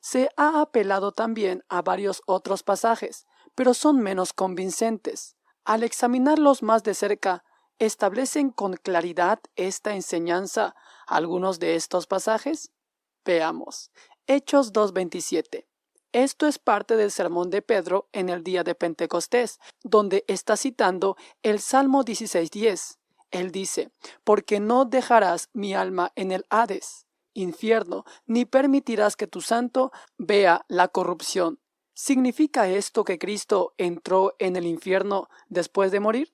Se ha apelado también a varios otros pasajes, pero son menos convincentes. Al examinarlos más de cerca, ¿establecen con claridad esta enseñanza algunos de estos pasajes? Veamos. Hechos 2.27. Esto es parte del sermón de Pedro en el día de Pentecostés, donde está citando el Salmo 16.10. Él dice, porque no dejarás mi alma en el Hades, infierno, ni permitirás que tu santo vea la corrupción. ¿Significa esto que Cristo entró en el infierno después de morir?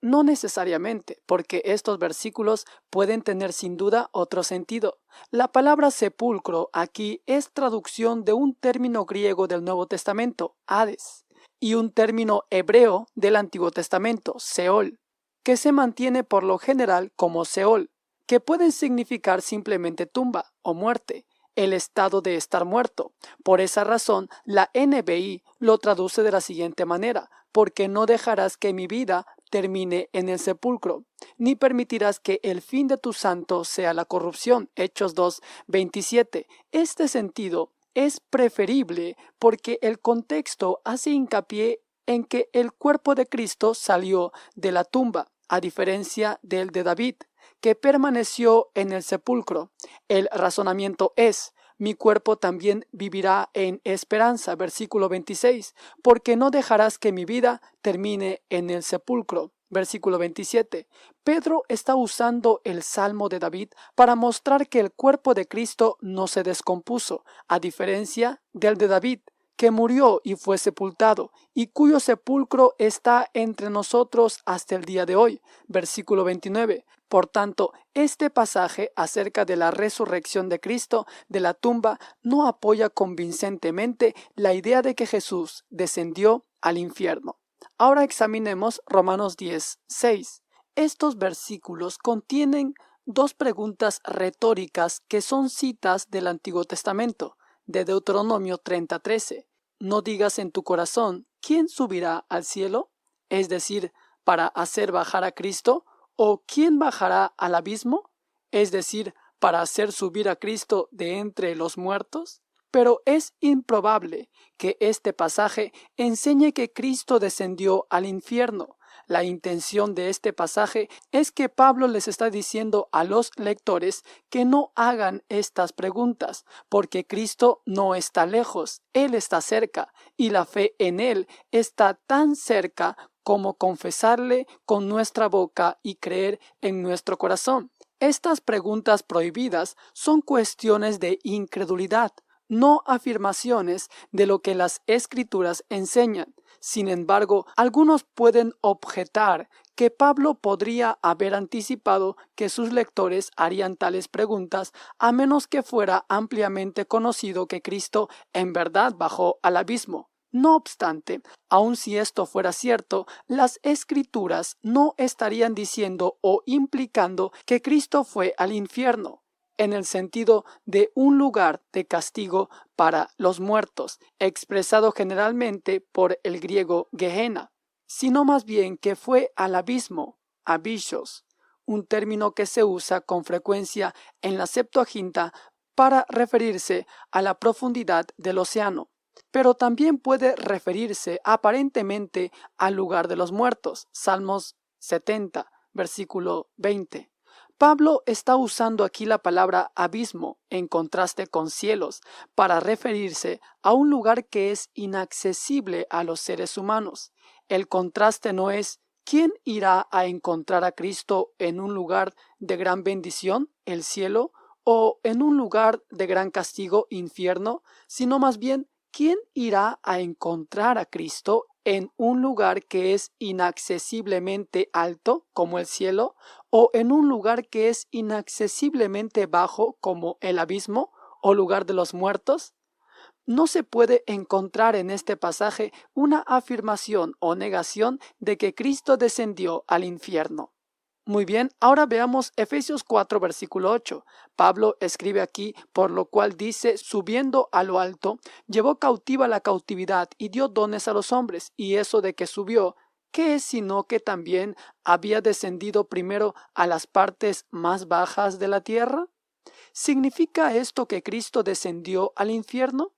No necesariamente, porque estos versículos pueden tener sin duda otro sentido. La palabra sepulcro aquí es traducción de un término griego del Nuevo Testamento, Hades, y un término hebreo del Antiguo Testamento, Seol, que se mantiene por lo general como Seol, que pueden significar simplemente tumba o muerte, el estado de estar muerto. Por esa razón, la NBI lo traduce de la siguiente manera, porque no dejarás que mi vida termine en el sepulcro, ni permitirás que el fin de tu santo sea la corrupción. Hechos 2, 27. Este sentido es preferible porque el contexto hace hincapié en que el cuerpo de Cristo salió de la tumba, a diferencia del de David, que permaneció en el sepulcro. El razonamiento es, mi cuerpo también vivirá en esperanza, versículo 26, porque no dejarás que mi vida termine en el sepulcro. Versículo 27. Pedro está usando el Salmo de David para mostrar que el cuerpo de Cristo no se descompuso, a diferencia del de David, que murió y fue sepultado, y cuyo sepulcro está entre nosotros hasta el día de hoy. Versículo 29. Por tanto, este pasaje acerca de la resurrección de Cristo de la tumba no apoya convincentemente la idea de que Jesús descendió al infierno. Ahora examinemos Romanos 10, 6. Estos versículos contienen dos preguntas retóricas que son citas del Antiguo Testamento, de Deuteronomio 30:13. No digas en tu corazón, ¿quién subirá al cielo? Es decir, para hacer bajar a Cristo, o ¿quién bajará al abismo? Es decir, para hacer subir a Cristo de entre los muertos. Pero es improbable que este pasaje enseñe que Cristo descendió al infierno. La intención de este pasaje es que Pablo les está diciendo a los lectores que no hagan estas preguntas, porque Cristo no está lejos, Él está cerca, y la fe en Él está tan cerca como confesarle con nuestra boca y creer en nuestro corazón. Estas preguntas prohibidas son cuestiones de incredulidad, no afirmaciones de lo que las escrituras enseñan. Sin embargo, algunos pueden objetar que Pablo podría haber anticipado que sus lectores harían tales preguntas a menos que fuera ampliamente conocido que Cristo en verdad bajó al abismo. No obstante, aun si esto fuera cierto, las escrituras no estarían diciendo o implicando que Cristo fue al infierno en el sentido de un lugar de castigo para los muertos, expresado generalmente por el griego Gehenna, sino más bien que fue al abismo, abishos, un término que se usa con frecuencia en la Septuaginta para referirse a la profundidad del océano, pero también puede referirse aparentemente al lugar de los muertos, Salmos 70, versículo 20. Pablo está usando aquí la palabra abismo en contraste con cielos para referirse a un lugar que es inaccesible a los seres humanos. El contraste no es ¿quién irá a encontrar a Cristo en un lugar de gran bendición, el cielo, o en un lugar de gran castigo, infierno, sino más bien ¿quién irá a encontrar a Cristo en un lugar que es inaccesiblemente alto, como el cielo, o en un lugar que es inaccesiblemente bajo, como el abismo, o lugar de los muertos? No se puede encontrar en este pasaje una afirmación o negación de que Cristo descendió al infierno. Muy bien, ahora veamos Efesios 4, versículo 8. Pablo escribe aquí, por lo cual dice, subiendo a lo alto, llevó cautiva la cautividad y dio dones a los hombres, y eso de que subió, ¿qué es sino que también había descendido primero a las partes más bajas de la tierra? ¿Significa esto que Cristo descendió al infierno?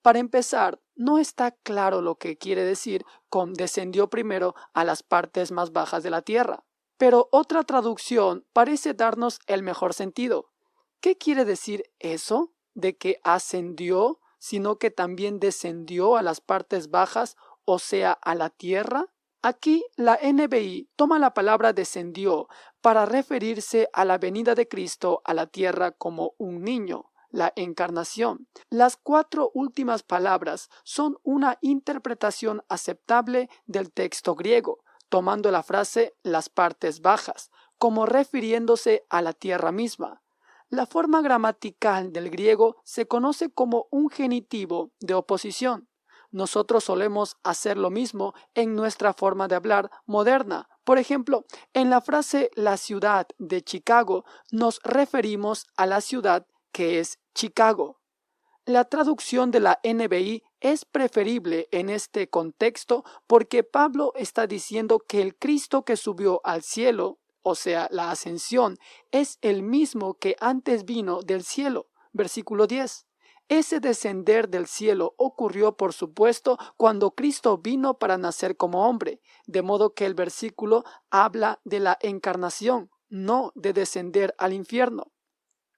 Para empezar, no está claro lo que quiere decir con descendió primero a las partes más bajas de la tierra. Pero otra traducción parece darnos el mejor sentido. ¿Qué quiere decir eso de que ascendió, sino que también descendió a las partes bajas, o sea, a la tierra? Aquí la NBI toma la palabra descendió para referirse a la venida de Cristo a la tierra como un niño, la encarnación. Las cuatro últimas palabras son una interpretación aceptable del texto griego, tomando la frase las partes bajas, como refiriéndose a la tierra misma. La forma gramatical del griego se conoce como un genitivo de oposición. Nosotros solemos hacer lo mismo en nuestra forma de hablar moderna. Por ejemplo, en la frase la ciudad de Chicago nos referimos a la ciudad que es Chicago. La traducción de la NBI es preferible en este contexto porque Pablo está diciendo que el Cristo que subió al cielo, o sea, la ascensión, es el mismo que antes vino del cielo. Versículo 10. Ese descender del cielo ocurrió, por supuesto, cuando Cristo vino para nacer como hombre, de modo que el versículo habla de la encarnación, no de descender al infierno.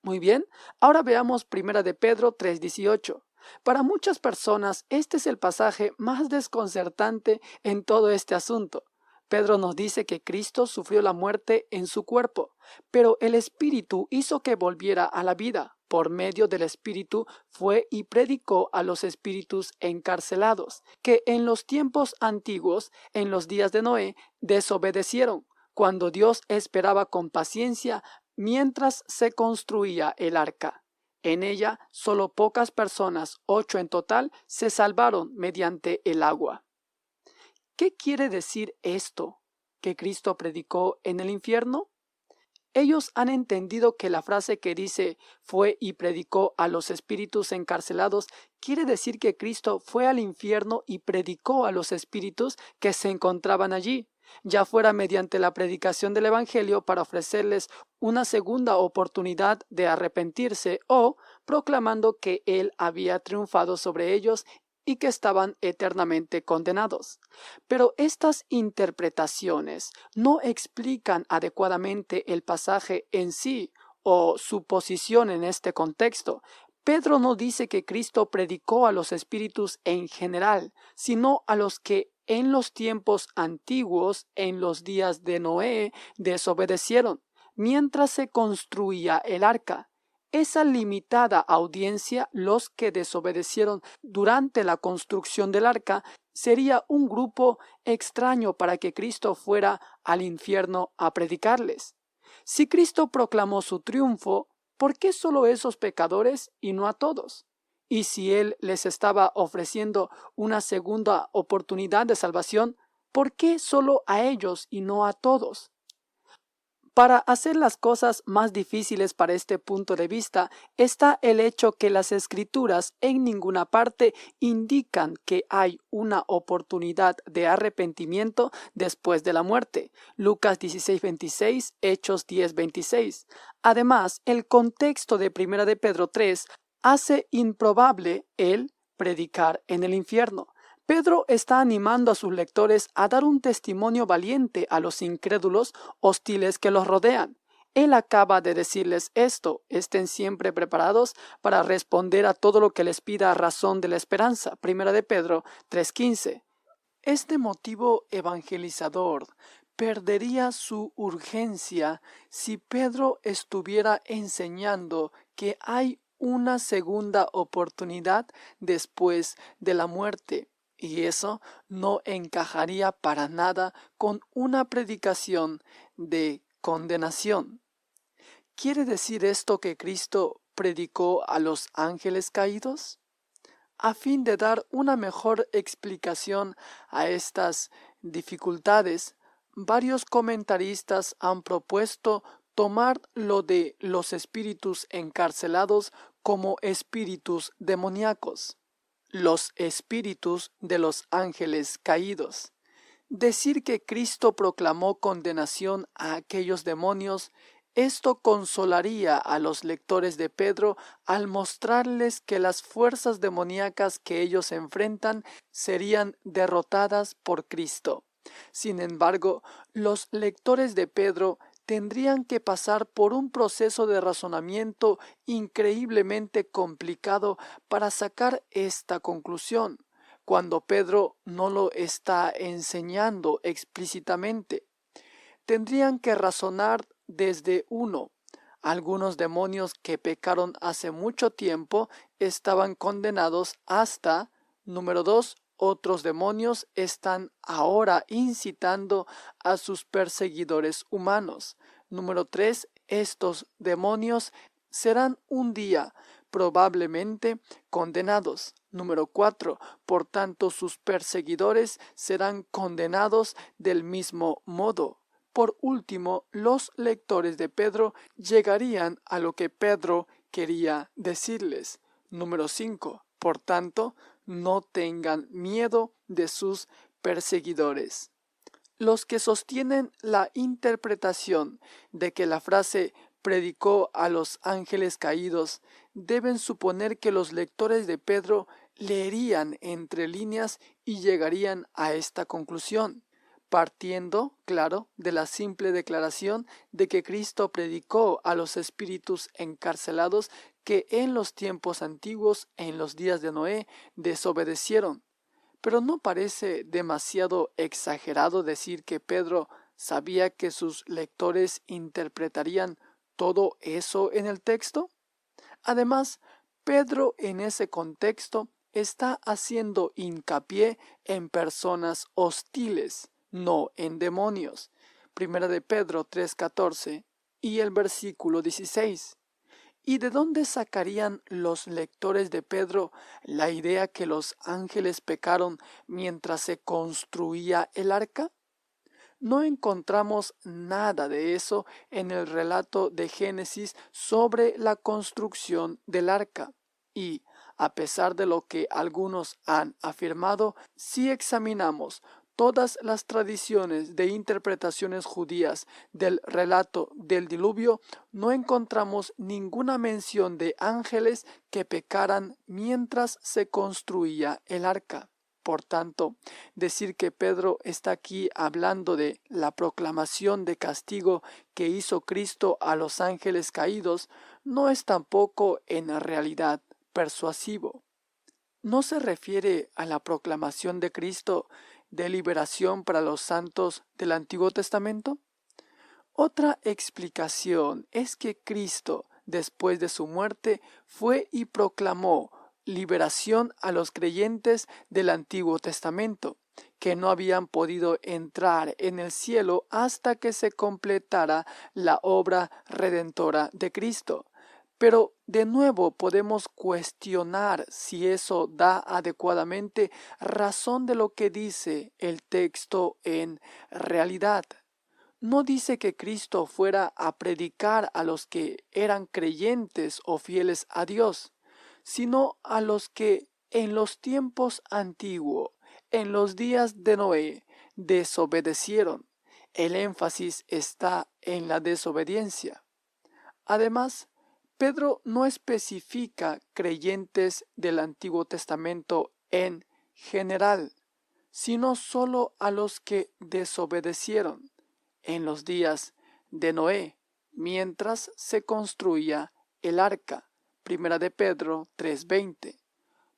Muy bien, ahora veamos primera de Pedro 3:18. Para muchas personas este es el pasaje más desconcertante en todo este asunto. Pedro nos dice que Cristo sufrió la muerte en su cuerpo, pero el Espíritu hizo que volviera a la vida. Por medio del Espíritu fue y predicó a los espíritus encarcelados, que en los tiempos antiguos, en los días de Noé, desobedecieron, cuando Dios esperaba con paciencia mientras se construía el arca. En ella solo pocas personas, ocho en total, se salvaron mediante el agua. ¿Qué quiere decir esto? ¿Que Cristo predicó en el infierno? Ellos han entendido que la frase que dice fue y predicó a los espíritus encarcelados quiere decir que Cristo fue al infierno y predicó a los espíritus que se encontraban allí ya fuera mediante la predicación del Evangelio para ofrecerles una segunda oportunidad de arrepentirse o proclamando que Él había triunfado sobre ellos y que estaban eternamente condenados. Pero estas interpretaciones no explican adecuadamente el pasaje en sí o su posición en este contexto. Pedro no dice que Cristo predicó a los espíritus en general, sino a los que en los tiempos antiguos, en los días de Noé, desobedecieron, mientras se construía el arca. Esa limitada audiencia, los que desobedecieron durante la construcción del arca, sería un grupo extraño para que Cristo fuera al infierno a predicarles. Si Cristo proclamó su triunfo, ¿por qué solo esos pecadores y no a todos? Y si Él les estaba ofreciendo una segunda oportunidad de salvación, ¿por qué solo a ellos y no a todos? Para hacer las cosas más difíciles para este punto de vista está el hecho que las escrituras en ninguna parte indican que hay una oportunidad de arrepentimiento después de la muerte. Lucas 16:26, Hechos 10:26. Además, el contexto de Primera de Pedro 3 hace improbable el predicar en el infierno. Pedro está animando a sus lectores a dar un testimonio valiente a los incrédulos hostiles que los rodean. Él acaba de decirles esto, estén siempre preparados para responder a todo lo que les pida razón de la esperanza. Primera de Pedro 3:15. Este motivo evangelizador perdería su urgencia si Pedro estuviera enseñando que hay una segunda oportunidad después de la muerte. Y eso no encajaría para nada con una predicación de condenación. ¿Quiere decir esto que Cristo predicó a los ángeles caídos? A fin de dar una mejor explicación a estas dificultades, varios comentaristas han propuesto tomar lo de los espíritus encarcelados como espíritus demoníacos, los espíritus de los ángeles caídos. Decir que Cristo proclamó condenación a aquellos demonios, esto consolaría a los lectores de Pedro al mostrarles que las fuerzas demoníacas que ellos enfrentan serían derrotadas por Cristo. Sin embargo, los lectores de Pedro tendrían que pasar por un proceso de razonamiento increíblemente complicado para sacar esta conclusión, cuando Pedro no lo está enseñando explícitamente. Tendrían que razonar desde uno. Algunos demonios que pecaron hace mucho tiempo estaban condenados hasta, número dos, otros demonios están ahora incitando a sus perseguidores humanos. Número 3. Estos demonios serán un día probablemente condenados. Número 4. Por tanto, sus perseguidores serán condenados del mismo modo. Por último, los lectores de Pedro llegarían a lo que Pedro quería decirles. Número 5. Por tanto, no tengan miedo de sus perseguidores. Los que sostienen la interpretación de que la frase predicó a los ángeles caídos deben suponer que los lectores de Pedro leerían entre líneas y llegarían a esta conclusión. Partiendo, claro, de la simple declaración de que Cristo predicó a los espíritus encarcelados que en los tiempos antiguos, en los días de Noé, desobedecieron. Pero ¿no parece demasiado exagerado decir que Pedro sabía que sus lectores interpretarían todo eso en el texto? Además, Pedro en ese contexto está haciendo hincapié en personas hostiles, no en demonios. Primera de Pedro 3:14 y el versículo 16. ¿Y de dónde sacarían los lectores de Pedro la idea que los ángeles pecaron mientras se construía el arca? No encontramos nada de eso en el relato de Génesis sobre la construcción del arca. Y, a pesar de lo que algunos han afirmado, si examinamos todas las tradiciones de interpretaciones judías del relato del diluvio, no encontramos ninguna mención de ángeles que pecaran mientras se construía el arca. Por tanto, decir que Pedro está aquí hablando de la proclamación de castigo que hizo Cristo a los ángeles caídos no es tampoco en realidad persuasivo. No se refiere a la proclamación de Cristo de liberación para los santos del Antiguo Testamento? Otra explicación es que Cristo, después de su muerte, fue y proclamó liberación a los creyentes del Antiguo Testamento, que no habían podido entrar en el cielo hasta que se completara la obra redentora de Cristo. Pero de nuevo podemos cuestionar si eso da adecuadamente razón de lo que dice el texto en realidad. No dice que Cristo fuera a predicar a los que eran creyentes o fieles a Dios, sino a los que en los tiempos antiguos, en los días de Noé, desobedecieron. El énfasis está en la desobediencia. Además, Pedro no especifica creyentes del Antiguo Testamento en general, sino solo a los que desobedecieron en los días de Noé, mientras se construía el arca. Primera de Pedro 3:20.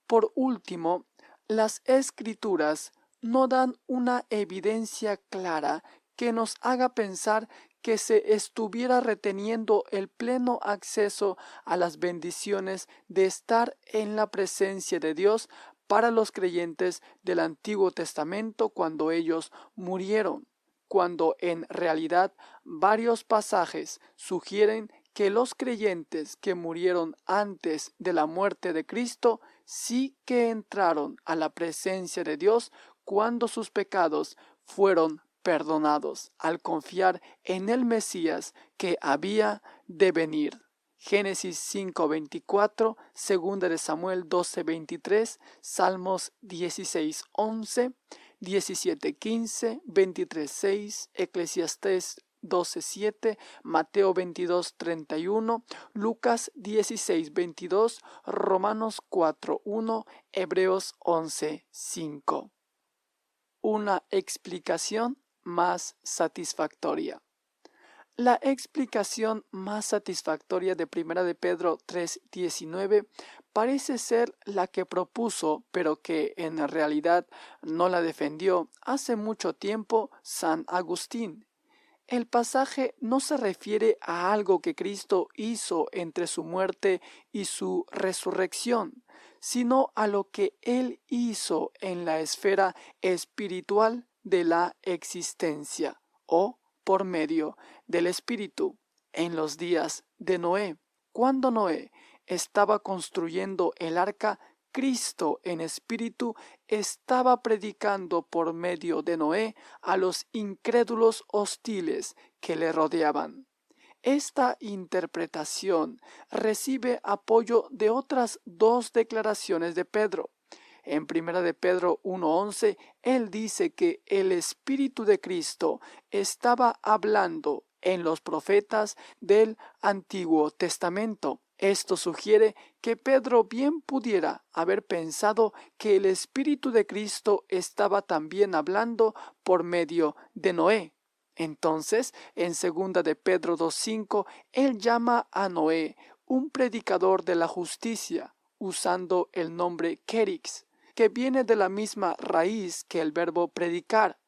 Por último, las escrituras no dan una evidencia clara que nos haga pensar que se estuviera reteniendo el pleno acceso a las bendiciones de estar en la presencia de Dios para los creyentes del Antiguo Testamento cuando ellos murieron, cuando en realidad varios pasajes sugieren que los creyentes que murieron antes de la muerte de Cristo sí que entraron a la presencia de Dios cuando sus pecados fueron perdonados al confiar en el Mesías que había de venir. Génesis 5:24, segunda de Samuel 12:23, Salmos 16:11, 17:15, 23:6, Eclesiastés 12:7, Mateo 22:31, Lucas 16:22, Romanos 4:1, Hebreos 11:5. Una explicación más satisfactoria. La explicación más satisfactoria de Primera de Pedro 3:19 parece ser la que propuso, pero que en realidad no la defendió hace mucho tiempo San Agustín. El pasaje no se refiere a algo que Cristo hizo entre su muerte y su resurrección, sino a lo que Él hizo en la esfera espiritual de la existencia o por medio del Espíritu en los días de Noé. Cuando Noé estaba construyendo el arca, Cristo en espíritu estaba predicando por medio de Noé a los incrédulos hostiles que le rodeaban. Esta interpretación recibe apoyo de otras dos declaraciones de Pedro. En primera de Pedro 1.11, él dice que el Espíritu de Cristo estaba hablando en los profetas del Antiguo Testamento Esto sugiere que Pedro bien pudiera haber pensado que el Espíritu de Cristo estaba también hablando por medio de Noé. Entonces, en segunda de Pedro 2.5, él llama a Noé un predicador de la justicia, usando el nombre Kerix, que viene de la misma raíz que el verbo predicar,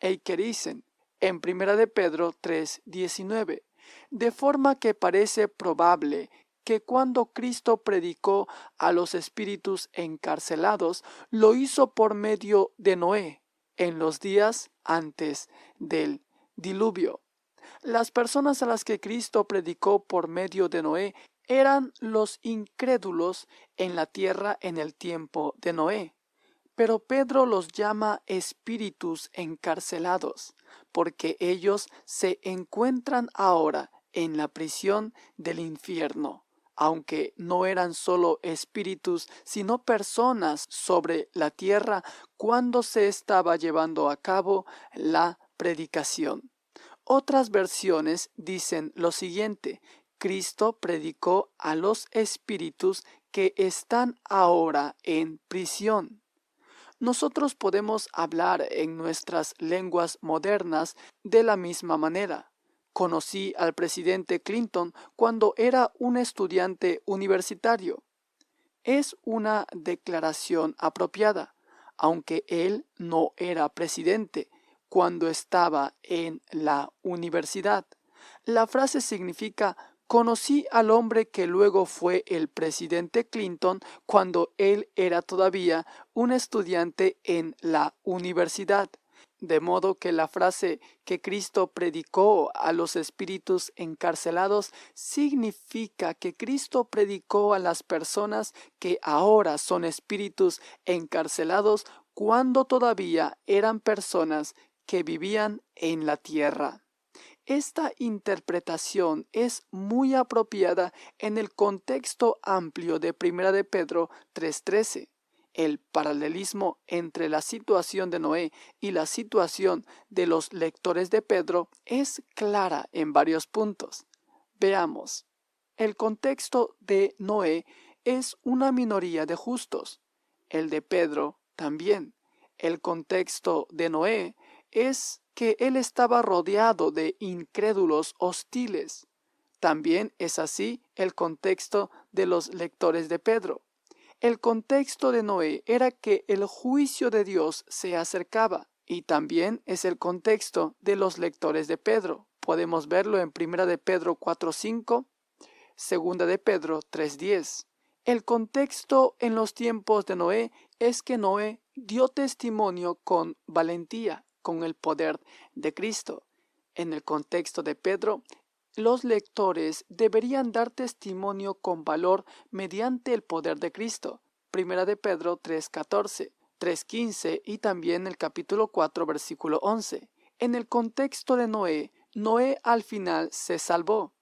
eikerisen, en primera de Pedro 3.19, de forma que parece probable que cuando Cristo predicó a los espíritus encarcelados, lo hizo por medio de Noé, en los días antes del diluvio. Las personas a las que Cristo predicó por medio de Noé eran los incrédulos en la tierra en el tiempo de Noé. Pero Pedro los llama espíritus encarcelados, porque ellos se encuentran ahora en la prisión del infierno aunque no eran solo espíritus, sino personas sobre la tierra cuando se estaba llevando a cabo la predicación. Otras versiones dicen lo siguiente, Cristo predicó a los espíritus que están ahora en prisión. Nosotros podemos hablar en nuestras lenguas modernas de la misma manera. Conocí al presidente Clinton cuando era un estudiante universitario. Es una declaración apropiada, aunque él no era presidente cuando estaba en la universidad. La frase significa conocí al hombre que luego fue el presidente Clinton cuando él era todavía un estudiante en la universidad. De modo que la frase que Cristo predicó a los espíritus encarcelados significa que Cristo predicó a las personas que ahora son espíritus encarcelados cuando todavía eran personas que vivían en la tierra. Esta interpretación es muy apropiada en el contexto amplio de Primera de Pedro 3:13 el paralelismo entre la situación de Noé y la situación de los lectores de Pedro es clara en varios puntos. Veamos. El contexto de Noé es una minoría de justos. El de Pedro también. El contexto de Noé es que él estaba rodeado de incrédulos hostiles. También es así el contexto de los lectores de Pedro. El contexto de Noé era que el juicio de Dios se acercaba y también es el contexto de los lectores de Pedro. Podemos verlo en 1 de Pedro 4.5, 2 de Pedro 3.10. El contexto en los tiempos de Noé es que Noé dio testimonio con valentía, con el poder de Cristo. En el contexto de Pedro los lectores deberían dar testimonio con valor mediante el poder de Cristo. Primera de Pedro 3.14, 3.15 y también el capítulo 4 versículo 11. En el contexto de Noé, Noé al final se salvó.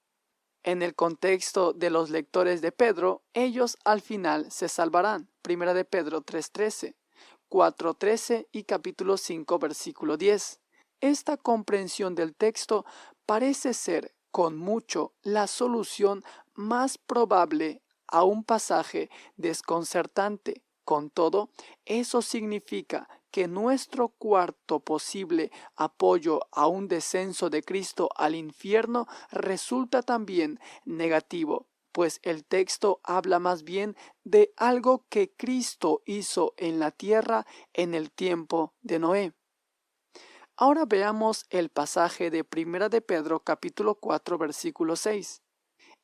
En el contexto de los lectores de Pedro, ellos al final se salvarán. Primera de Pedro 3.13, 4.13 y capítulo 5 versículo 10. Esta comprensión del texto parece ser con mucho la solución más probable a un pasaje desconcertante. Con todo, eso significa que nuestro cuarto posible apoyo a un descenso de Cristo al infierno resulta también negativo, pues el texto habla más bien de algo que Cristo hizo en la tierra en el tiempo de Noé. Ahora veamos el pasaje de Primera de Pedro capítulo 4 versículo 6.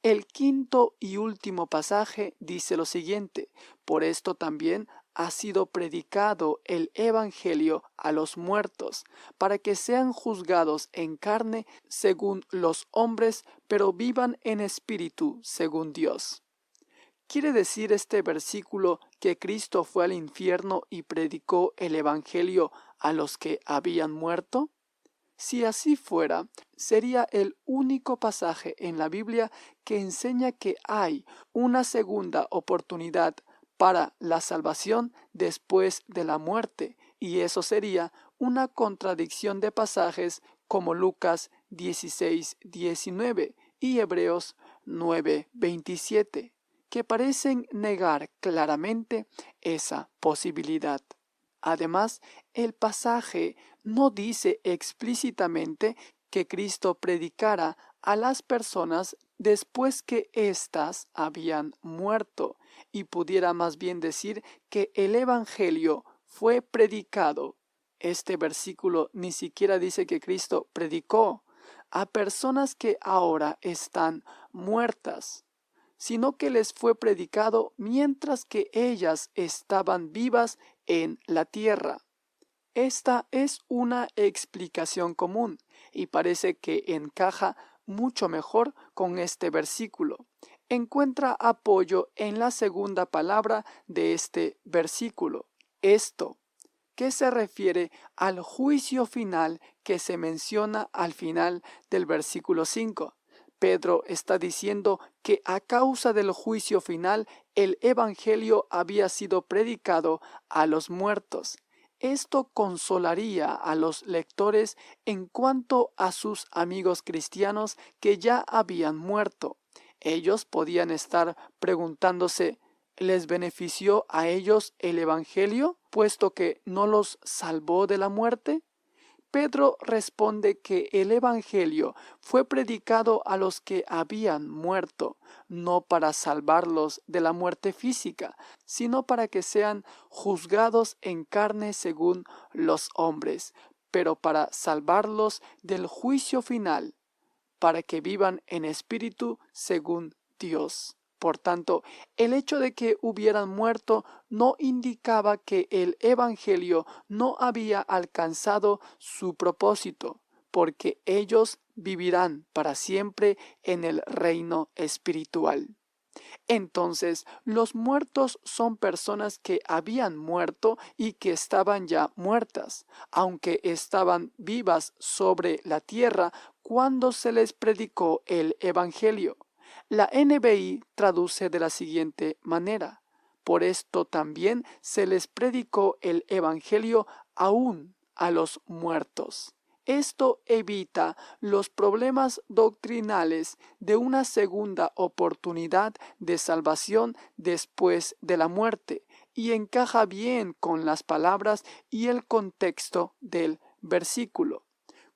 El quinto y último pasaje dice lo siguiente, por esto también ha sido predicado el Evangelio a los muertos, para que sean juzgados en carne según los hombres, pero vivan en espíritu según Dios. ¿Quiere decir este versículo que Cristo fue al infierno y predicó el Evangelio a los que habían muerto? Si así fuera, sería el único pasaje en la Biblia que enseña que hay una segunda oportunidad para la salvación después de la muerte, y eso sería una contradicción de pasajes como Lucas 16, 19 y Hebreos 9:27, que parecen negar claramente esa posibilidad. Además, el pasaje no dice explícitamente que Cristo predicara a las personas después que éstas habían muerto, y pudiera más bien decir que el Evangelio fue predicado. Este versículo ni siquiera dice que Cristo predicó a personas que ahora están muertas, sino que les fue predicado mientras que ellas estaban vivas en la tierra. Esta es una explicación común y parece que encaja mucho mejor con este versículo. Encuentra apoyo en la segunda palabra de este versículo, esto, que se refiere al juicio final que se menciona al final del versículo 5. Pedro está diciendo que a causa del juicio final el Evangelio había sido predicado a los muertos. Esto consolaría a los lectores en cuanto a sus amigos cristianos que ya habían muerto. Ellos podían estar preguntándose ¿Les benefició a ellos el Evangelio, puesto que no los salvó de la muerte? Pedro responde que el Evangelio fue predicado a los que habían muerto, no para salvarlos de la muerte física, sino para que sean juzgados en carne según los hombres, pero para salvarlos del juicio final, para que vivan en espíritu según Dios. Por tanto, el hecho de que hubieran muerto no indicaba que el Evangelio no había alcanzado su propósito, porque ellos vivirán para siempre en el reino espiritual. Entonces, los muertos son personas que habían muerto y que estaban ya muertas, aunque estaban vivas sobre la tierra cuando se les predicó el Evangelio. La NBI traduce de la siguiente manera. Por esto también se les predicó el Evangelio aún a los muertos. Esto evita los problemas doctrinales de una segunda oportunidad de salvación después de la muerte y encaja bien con las palabras y el contexto del versículo.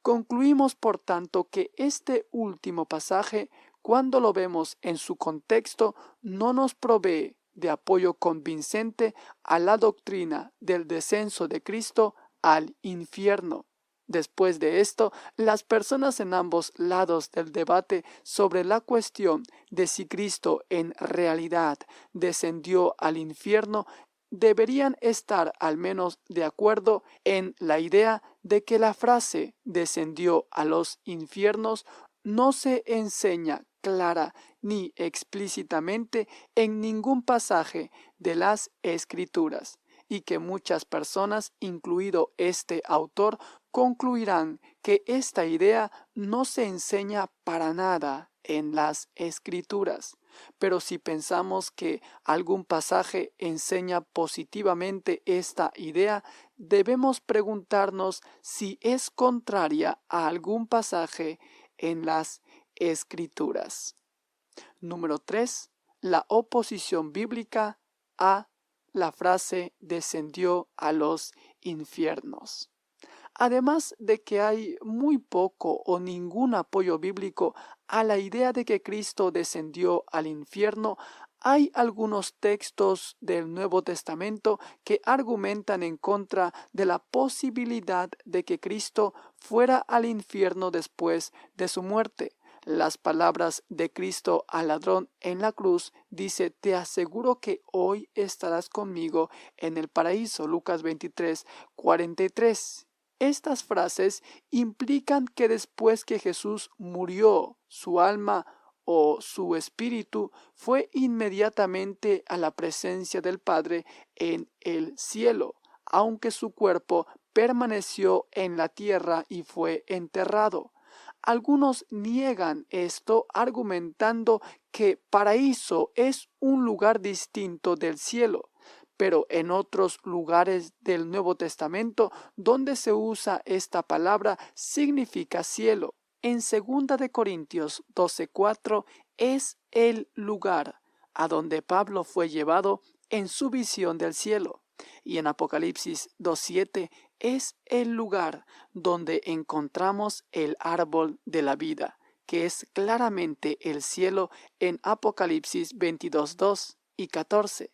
Concluimos, por tanto, que este último pasaje cuando lo vemos en su contexto, no nos provee de apoyo convincente a la doctrina del descenso de Cristo al infierno. Después de esto, las personas en ambos lados del debate sobre la cuestión de si Cristo en realidad descendió al infierno deberían estar al menos de acuerdo en la idea de que la frase descendió a los infiernos no se enseña clara ni explícitamente en ningún pasaje de las escrituras y que muchas personas, incluido este autor, concluirán que esta idea no se enseña para nada en las escrituras. Pero si pensamos que algún pasaje enseña positivamente esta idea, debemos preguntarnos si es contraria a algún pasaje en las escrituras. Número 3. La oposición bíblica a la frase descendió a los infiernos. Además de que hay muy poco o ningún apoyo bíblico a la idea de que Cristo descendió al infierno, hay algunos textos del Nuevo Testamento que argumentan en contra de la posibilidad de que Cristo fuera al infierno después de su muerte las palabras de Cristo al ladrón en la cruz, dice, te aseguro que hoy estarás conmigo en el paraíso. Lucas 23, 43. Estas frases implican que después que Jesús murió, su alma o su espíritu fue inmediatamente a la presencia del Padre en el cielo, aunque su cuerpo permaneció en la tierra y fue enterrado. Algunos niegan esto argumentando que paraíso es un lugar distinto del cielo, pero en otros lugares del Nuevo Testamento donde se usa esta palabra significa cielo. En 2 de Corintios 12:4 es el lugar a donde Pablo fue llevado en su visión del cielo. Y en Apocalipsis 2.7 es el lugar donde encontramos el árbol de la vida, que es claramente el cielo en Apocalipsis 22.2 y 14.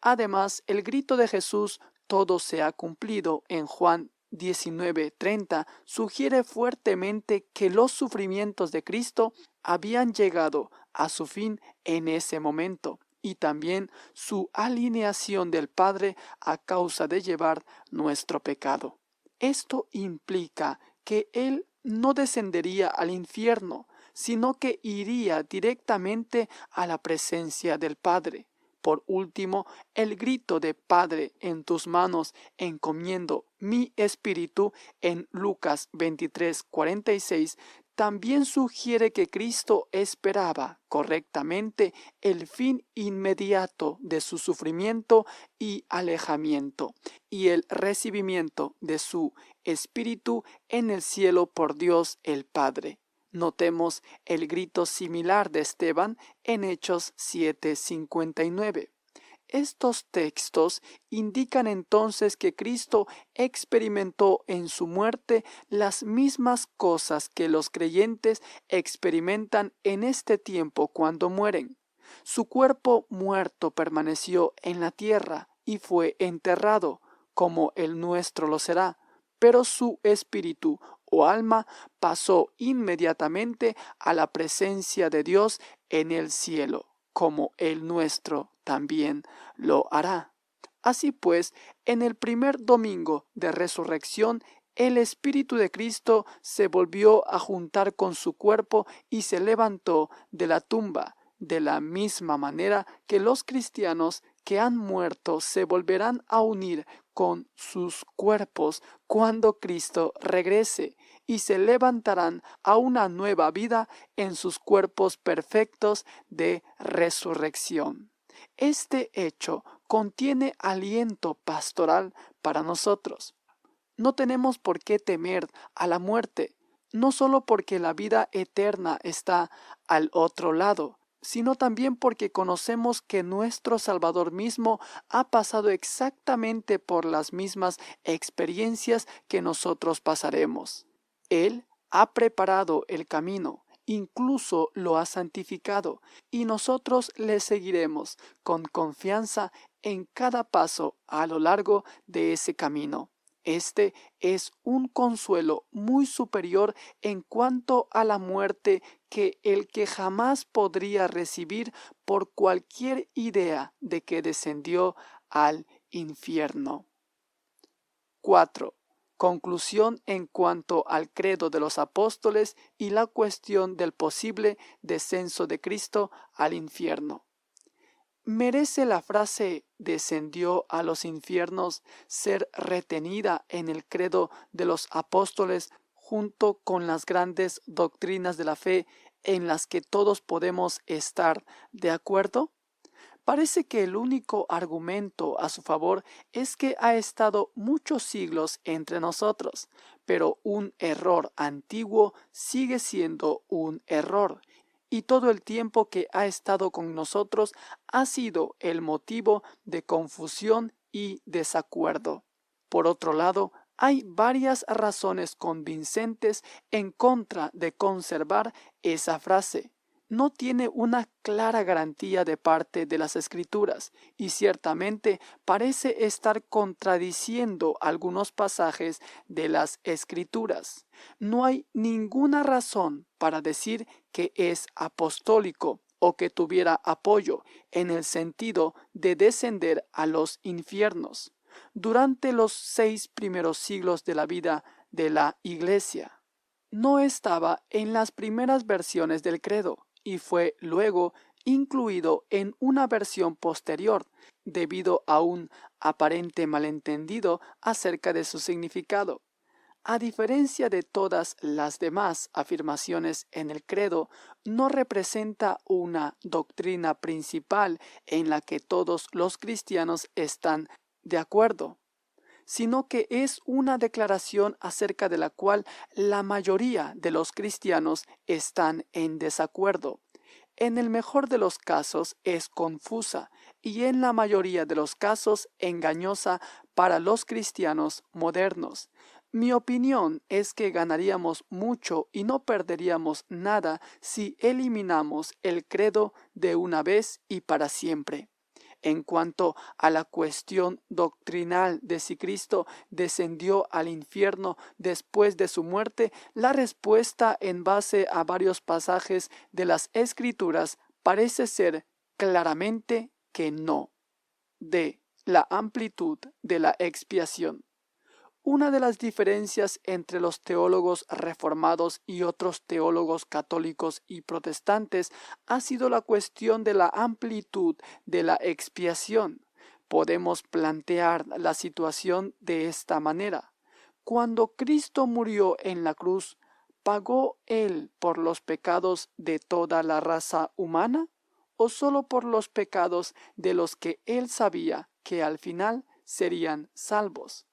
Además, el grito de Jesús, todo se ha cumplido en Juan 19:30 sugiere fuertemente que los sufrimientos de Cristo habían llegado a su fin en ese momento y también su alineación del Padre a causa de llevar nuestro pecado. Esto implica que Él no descendería al infierno, sino que iría directamente a la presencia del Padre. Por último, el grito de Padre en tus manos encomiendo mi espíritu en Lucas 23, 46 también sugiere que Cristo esperaba correctamente el fin inmediato de su sufrimiento y alejamiento y el recibimiento de su espíritu en el cielo por Dios el Padre. Notemos el grito similar de Esteban en Hechos 7:59. Estos textos indican entonces que Cristo experimentó en su muerte las mismas cosas que los creyentes experimentan en este tiempo cuando mueren. Su cuerpo muerto permaneció en la tierra y fue enterrado, como el nuestro lo será, pero su espíritu o alma pasó inmediatamente a la presencia de Dios en el cielo, como el nuestro también lo hará. Así pues, en el primer domingo de resurrección, el Espíritu de Cristo se volvió a juntar con su cuerpo y se levantó de la tumba, de la misma manera que los cristianos que han muerto se volverán a unir con sus cuerpos cuando Cristo regrese y se levantarán a una nueva vida en sus cuerpos perfectos de resurrección. Este hecho contiene aliento pastoral para nosotros. No tenemos por qué temer a la muerte, no solo porque la vida eterna está al otro lado, sino también porque conocemos que nuestro Salvador mismo ha pasado exactamente por las mismas experiencias que nosotros pasaremos. Él ha preparado el camino, incluso lo ha santificado, y nosotros le seguiremos con confianza en cada paso a lo largo de ese camino. Este es un consuelo muy superior en cuanto a la muerte que el que jamás podría recibir por cualquier idea de que descendió al infierno. 4. Conclusión en cuanto al credo de los apóstoles y la cuestión del posible descenso de Cristo al infierno. ¿Merece la frase descendió a los infiernos ser retenida en el credo de los apóstoles junto con las grandes doctrinas de la fe en las que todos podemos estar de acuerdo? Parece que el único argumento a su favor es que ha estado muchos siglos entre nosotros, pero un error antiguo sigue siendo un error y todo el tiempo que ha estado con nosotros ha sido el motivo de confusión y desacuerdo. Por otro lado, hay varias razones convincentes en contra de conservar esa frase no tiene una clara garantía de parte de las escrituras y ciertamente parece estar contradiciendo algunos pasajes de las escrituras. No hay ninguna razón para decir que es apostólico o que tuviera apoyo en el sentido de descender a los infiernos durante los seis primeros siglos de la vida de la Iglesia. No estaba en las primeras versiones del credo y fue luego incluido en una versión posterior debido a un aparente malentendido acerca de su significado. A diferencia de todas las demás afirmaciones en el credo, no representa una doctrina principal en la que todos los cristianos están de acuerdo sino que es una declaración acerca de la cual la mayoría de los cristianos están en desacuerdo. en el mejor de los casos es confusa y en la mayoría de los casos engañosa para los cristianos modernos. Mi opinión es que ganaríamos mucho y no perderíamos nada si eliminamos el credo de una vez y para siempre. En cuanto a la cuestión doctrinal de si Cristo descendió al infierno después de su muerte, la respuesta en base a varios pasajes de las Escrituras parece ser claramente que no. De la amplitud de la expiación. Una de las diferencias entre los teólogos reformados y otros teólogos católicos y protestantes ha sido la cuestión de la amplitud de la expiación. Podemos plantear la situación de esta manera. Cuando Cristo murió en la cruz, ¿pagó Él por los pecados de toda la raza humana o solo por los pecados de los que Él sabía que al final serían salvos?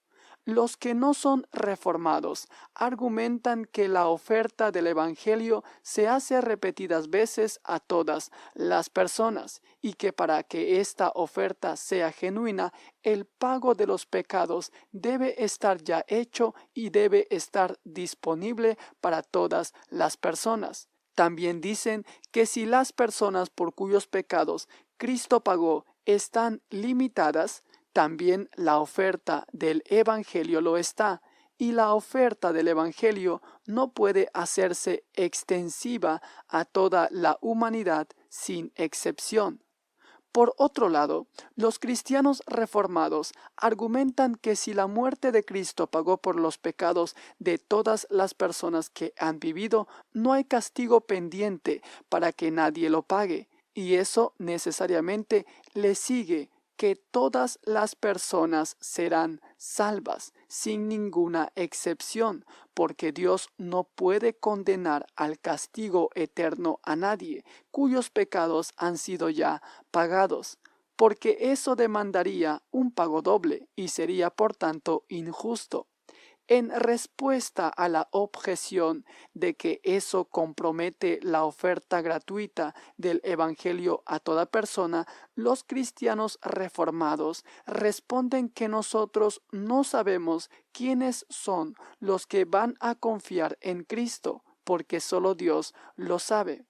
Los que no son reformados argumentan que la oferta del Evangelio se hace repetidas veces a todas las personas y que para que esta oferta sea genuina, el pago de los pecados debe estar ya hecho y debe estar disponible para todas las personas. También dicen que si las personas por cuyos pecados Cristo pagó están limitadas, también la oferta del Evangelio lo está, y la oferta del Evangelio no puede hacerse extensiva a toda la humanidad sin excepción. Por otro lado, los cristianos reformados argumentan que si la muerte de Cristo pagó por los pecados de todas las personas que han vivido, no hay castigo pendiente para que nadie lo pague, y eso necesariamente le sigue que todas las personas serán salvas, sin ninguna excepción, porque Dios no puede condenar al castigo eterno a nadie, cuyos pecados han sido ya pagados, porque eso demandaría un pago doble y sería por tanto injusto. En respuesta a la objeción de que eso compromete la oferta gratuita del Evangelio a toda persona, los cristianos reformados responden que nosotros no sabemos quiénes son los que van a confiar en Cristo, porque solo Dios lo sabe.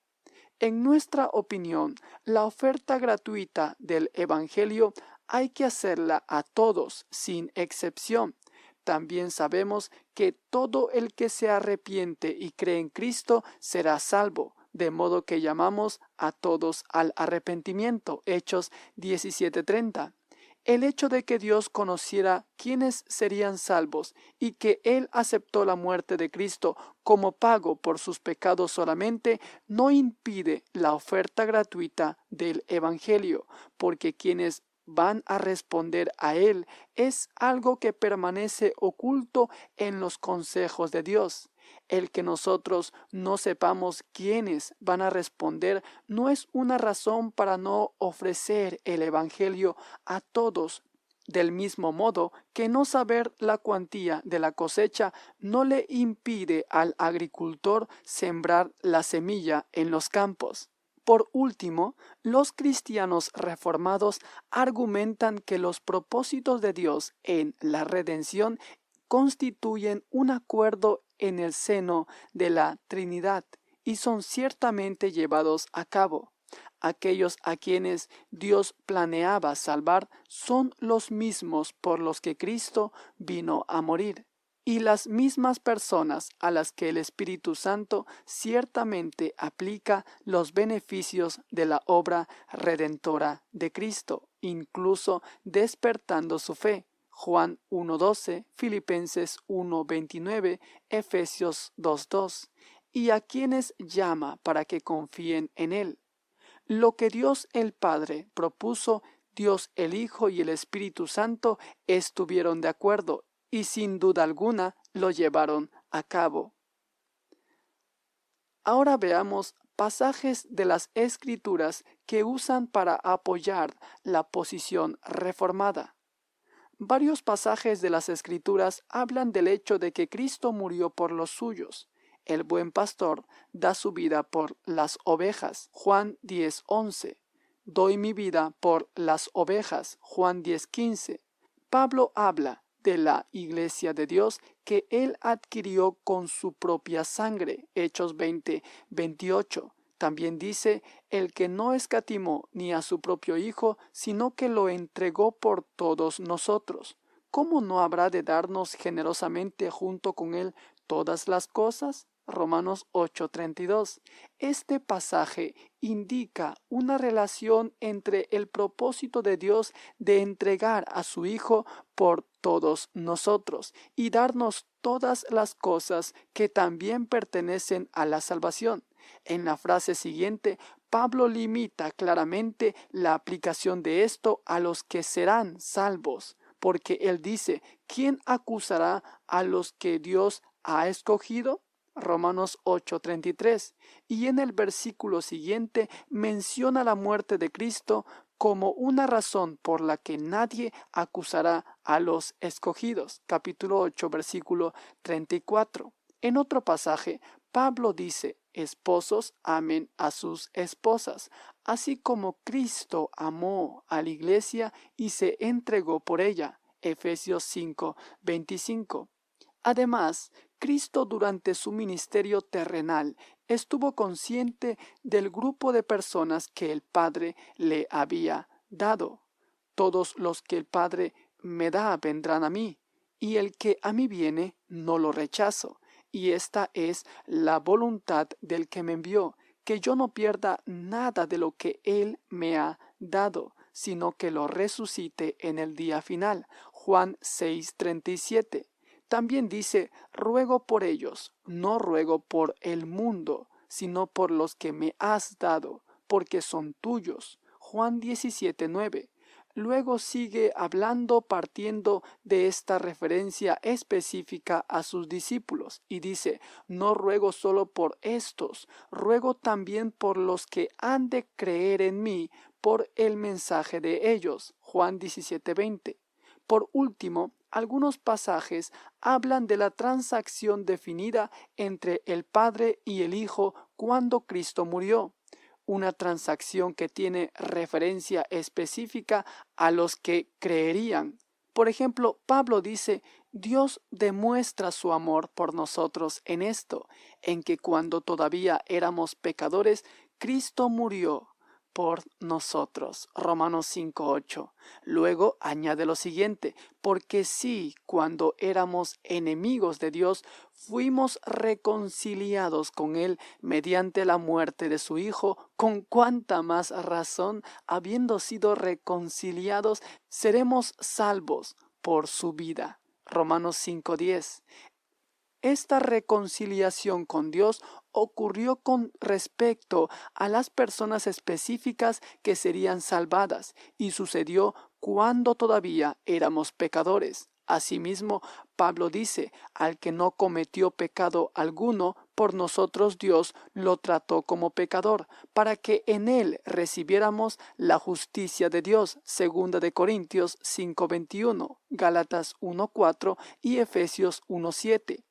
En nuestra opinión, la oferta gratuita del Evangelio hay que hacerla a todos, sin excepción, también sabemos que todo el que se arrepiente y cree en Cristo será salvo, de modo que llamamos a todos al arrepentimiento. Hechos 17:30. El hecho de que Dios conociera quiénes serían salvos y que Él aceptó la muerte de Cristo como pago por sus pecados solamente, no impide la oferta gratuita del Evangelio, porque quienes van a responder a Él es algo que permanece oculto en los consejos de Dios. El que nosotros no sepamos quiénes van a responder no es una razón para no ofrecer el Evangelio a todos. Del mismo modo que no saber la cuantía de la cosecha no le impide al agricultor sembrar la semilla en los campos. Por último, los cristianos reformados argumentan que los propósitos de Dios en la redención constituyen un acuerdo en el seno de la Trinidad y son ciertamente llevados a cabo. Aquellos a quienes Dios planeaba salvar son los mismos por los que Cristo vino a morir y las mismas personas a las que el Espíritu Santo ciertamente aplica los beneficios de la obra redentora de Cristo, incluso despertando su fe. Juan 1.12, Filipenses 1.29, Efesios 2.2, y a quienes llama para que confíen en Él. Lo que Dios el Padre propuso, Dios el Hijo y el Espíritu Santo estuvieron de acuerdo y sin duda alguna lo llevaron a cabo. Ahora veamos pasajes de las escrituras que usan para apoyar la posición reformada. Varios pasajes de las escrituras hablan del hecho de que Cristo murió por los suyos. el buen pastor da su vida por las ovejas. Juan 10:11. Doy mi vida por las ovejas. Juan 10:15. Pablo habla de la iglesia de Dios que él adquirió con su propia sangre. Hechos 20, 28. También dice, el que no escatimó ni a su propio Hijo, sino que lo entregó por todos nosotros. ¿Cómo no habrá de darnos generosamente junto con él todas las cosas? Romanos 8:32. Este pasaje indica una relación entre el propósito de Dios de entregar a su Hijo por todos nosotros y darnos todas las cosas que también pertenecen a la salvación. En la frase siguiente, Pablo limita claramente la aplicación de esto a los que serán salvos, porque él dice, ¿quién acusará a los que Dios ha escogido? Romanos 8:33, y en el versículo siguiente menciona la muerte de Cristo como una razón por la que nadie acusará a los escogidos. Capítulo 8, versículo 34. En otro pasaje, Pablo dice, esposos amen a sus esposas, así como Cristo amó a la iglesia y se entregó por ella. Efesios 5, 25. Además, Cristo durante su ministerio terrenal estuvo consciente del grupo de personas que el Padre le había dado. Todos los que el Padre me da vendrán a mí, y el que a mí viene no lo rechazo. Y esta es la voluntad del que me envió, que yo no pierda nada de lo que Él me ha dado, sino que lo resucite en el día final. Juan 6:37. También dice, ruego por ellos, no ruego por el mundo, sino por los que me has dado, porque son tuyos. Juan 17, 9. Luego sigue hablando partiendo de esta referencia específica a sus discípulos y dice, no ruego solo por estos, ruego también por los que han de creer en mí por el mensaje de ellos. Juan 17, 20. Por último, algunos pasajes hablan de la transacción definida entre el Padre y el Hijo cuando Cristo murió, una transacción que tiene referencia específica a los que creerían. Por ejemplo, Pablo dice, Dios demuestra su amor por nosotros en esto, en que cuando todavía éramos pecadores, Cristo murió por nosotros. Romanos 5.8. Luego añade lo siguiente, porque si cuando éramos enemigos de Dios, fuimos reconciliados con Él mediante la muerte de su Hijo, con cuánta más razón, habiendo sido reconciliados, seremos salvos por su vida. Romanos 5.10. Esta reconciliación con Dios ocurrió con respecto a las personas específicas que serían salvadas y sucedió cuando todavía éramos pecadores. Asimismo, Pablo dice, al que no cometió pecado alguno, por nosotros Dios lo trató como pecador, para que en él recibiéramos la justicia de Dios. Segunda de Corintios 5:21, Gálatas 1:4 y Efesios 1:7.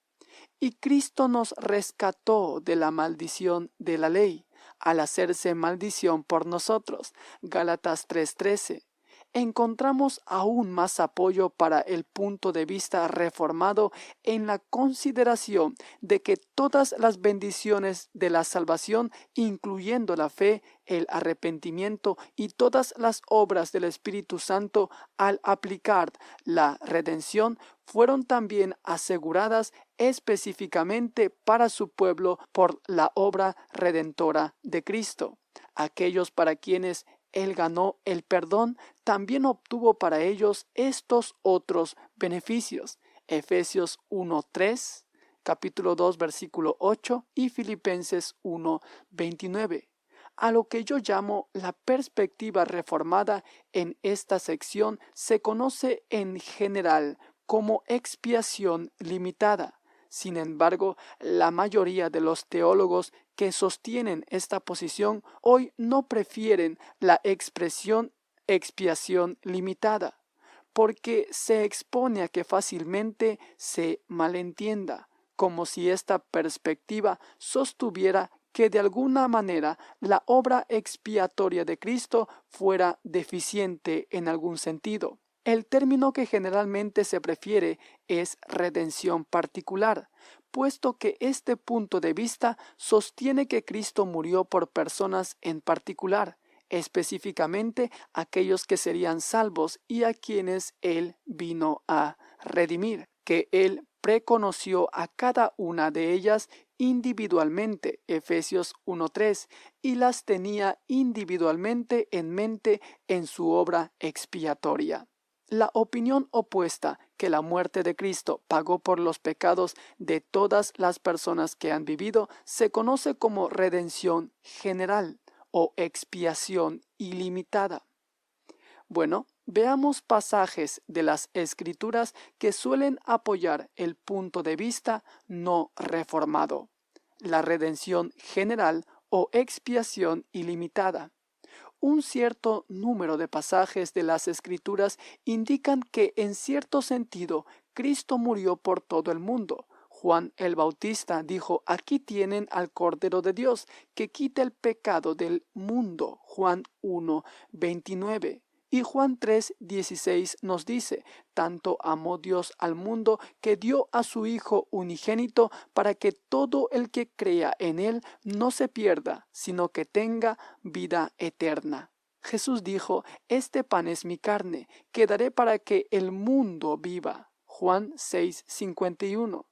Y Cristo nos rescató de la maldición de la ley, al hacerse maldición por nosotros. Gálatas 3:13 encontramos aún más apoyo para el punto de vista reformado en la consideración de que todas las bendiciones de la salvación, incluyendo la fe, el arrepentimiento y todas las obras del Espíritu Santo al aplicar la redención, fueron también aseguradas específicamente para su pueblo por la obra redentora de Cristo. Aquellos para quienes él ganó el perdón, también obtuvo para ellos estos otros beneficios. Efesios 1.3, capítulo 2, versículo 8 y Filipenses 1.29. A lo que yo llamo la perspectiva reformada en esta sección se conoce en general como expiación limitada. Sin embargo, la mayoría de los teólogos que sostienen esta posición hoy no prefieren la expresión expiación limitada, porque se expone a que fácilmente se malentienda, como si esta perspectiva sostuviera que de alguna manera la obra expiatoria de Cristo fuera deficiente en algún sentido. El término que generalmente se prefiere es redención particular, puesto que este punto de vista sostiene que Cristo murió por personas en particular, específicamente aquellos que serían salvos y a quienes Él vino a redimir, que Él preconoció a cada una de ellas individualmente, Efesios 1.3, y las tenía individualmente en mente en su obra expiatoria. La opinión opuesta, que la muerte de Cristo pagó por los pecados de todas las personas que han vivido, se conoce como redención general o expiación ilimitada. Bueno, veamos pasajes de las escrituras que suelen apoyar el punto de vista no reformado, la redención general o expiación ilimitada un cierto número de pasajes de las Escrituras indican que en cierto sentido Cristo murió por todo el mundo. Juan el Bautista dijo, aquí tienen al Cordero de Dios, que quita el pecado del mundo. Juan 1, 29. Y Juan 3, 16 nos dice, tanto amó Dios al mundo que dio a su Hijo unigénito para que todo el que crea en Él no se pierda, sino que tenga vida eterna. Jesús dijo, Este pan es mi carne, que daré para que el mundo viva. Juan 6, 51.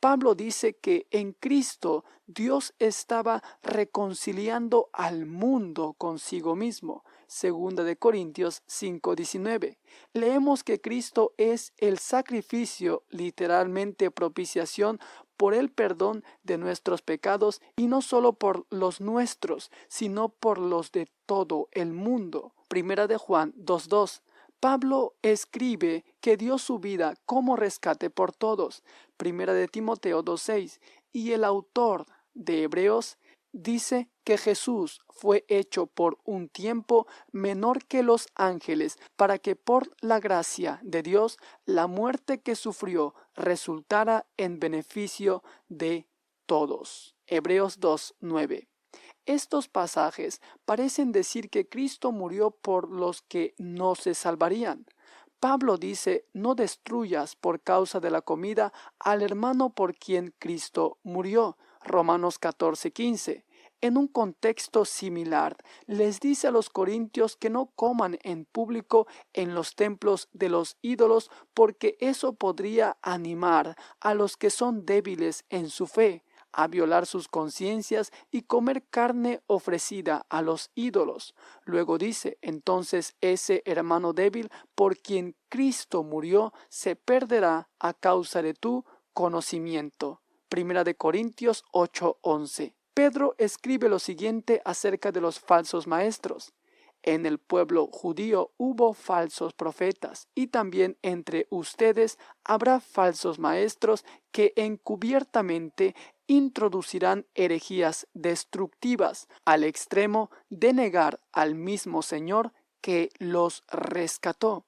Pablo dice que en Cristo Dios estaba reconciliando al mundo consigo mismo. Segunda de Corintios 5:19. Leemos que Cristo es el sacrificio, literalmente propiciación, por el perdón de nuestros pecados y no solo por los nuestros, sino por los de todo el mundo. Primera de Juan 2:2. Pablo escribe que dio su vida como rescate por todos, primera de Timoteo 2.6, y el autor de Hebreos dice que Jesús fue hecho por un tiempo menor que los ángeles, para que por la gracia de Dios la muerte que sufrió resultara en beneficio de todos. Hebreos 2.9. Estos pasajes parecen decir que Cristo murió por los que no se salvarían. Pablo dice, no destruyas por causa de la comida al hermano por quien Cristo murió. Romanos 14:15. En un contexto similar, les dice a los corintios que no coman en público en los templos de los ídolos porque eso podría animar a los que son débiles en su fe a violar sus conciencias y comer carne ofrecida a los ídolos. Luego dice, entonces ese hermano débil por quien Cristo murió se perderá a causa de tu conocimiento. Primera de Corintios 8:11. Pedro escribe lo siguiente acerca de los falsos maestros. En el pueblo judío hubo falsos profetas, y también entre ustedes habrá falsos maestros que encubiertamente introducirán herejías destructivas al extremo de negar al mismo Señor que los rescató.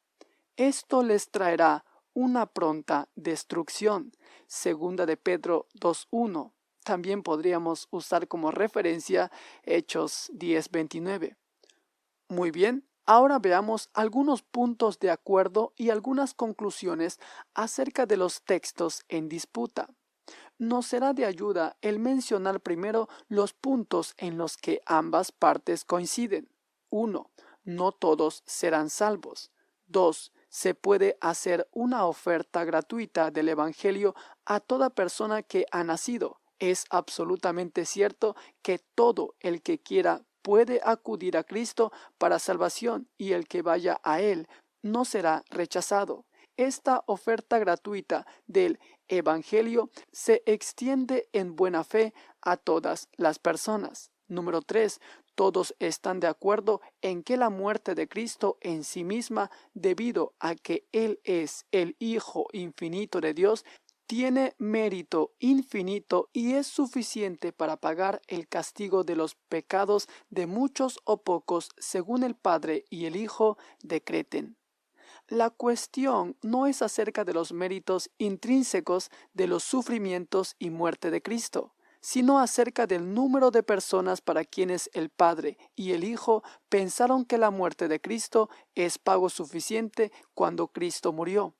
Esto les traerá una pronta destrucción. Segunda de Pedro 2.1. También podríamos usar como referencia Hechos 10.29. Muy bien, ahora veamos algunos puntos de acuerdo y algunas conclusiones acerca de los textos en disputa nos será de ayuda el mencionar primero los puntos en los que ambas partes coinciden. 1. No todos serán salvos. 2. Se puede hacer una oferta gratuita del Evangelio a toda persona que ha nacido. Es absolutamente cierto que todo el que quiera puede acudir a Cristo para salvación y el que vaya a Él no será rechazado. Esta oferta gratuita del Evangelio se extiende en buena fe a todas las personas. Número 3. Todos están de acuerdo en que la muerte de Cristo en sí misma, debido a que Él es el Hijo infinito de Dios, tiene mérito infinito y es suficiente para pagar el castigo de los pecados de muchos o pocos según el Padre y el Hijo decreten. la cuestión no es acerca de los méritos intrínsecos de los sufrimientos y muerte de Cristo, sino acerca del número de personas para quienes el Padre y el Hijo pensaron que la muerte de Cristo es pago suficiente cuando Cristo murió.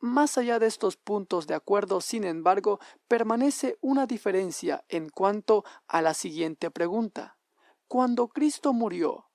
Más allá de estos puntos de acuerdo, sin embargo, permanece una diferencia en cuanto a la siguiente pregunta. Cuando Cristo murió,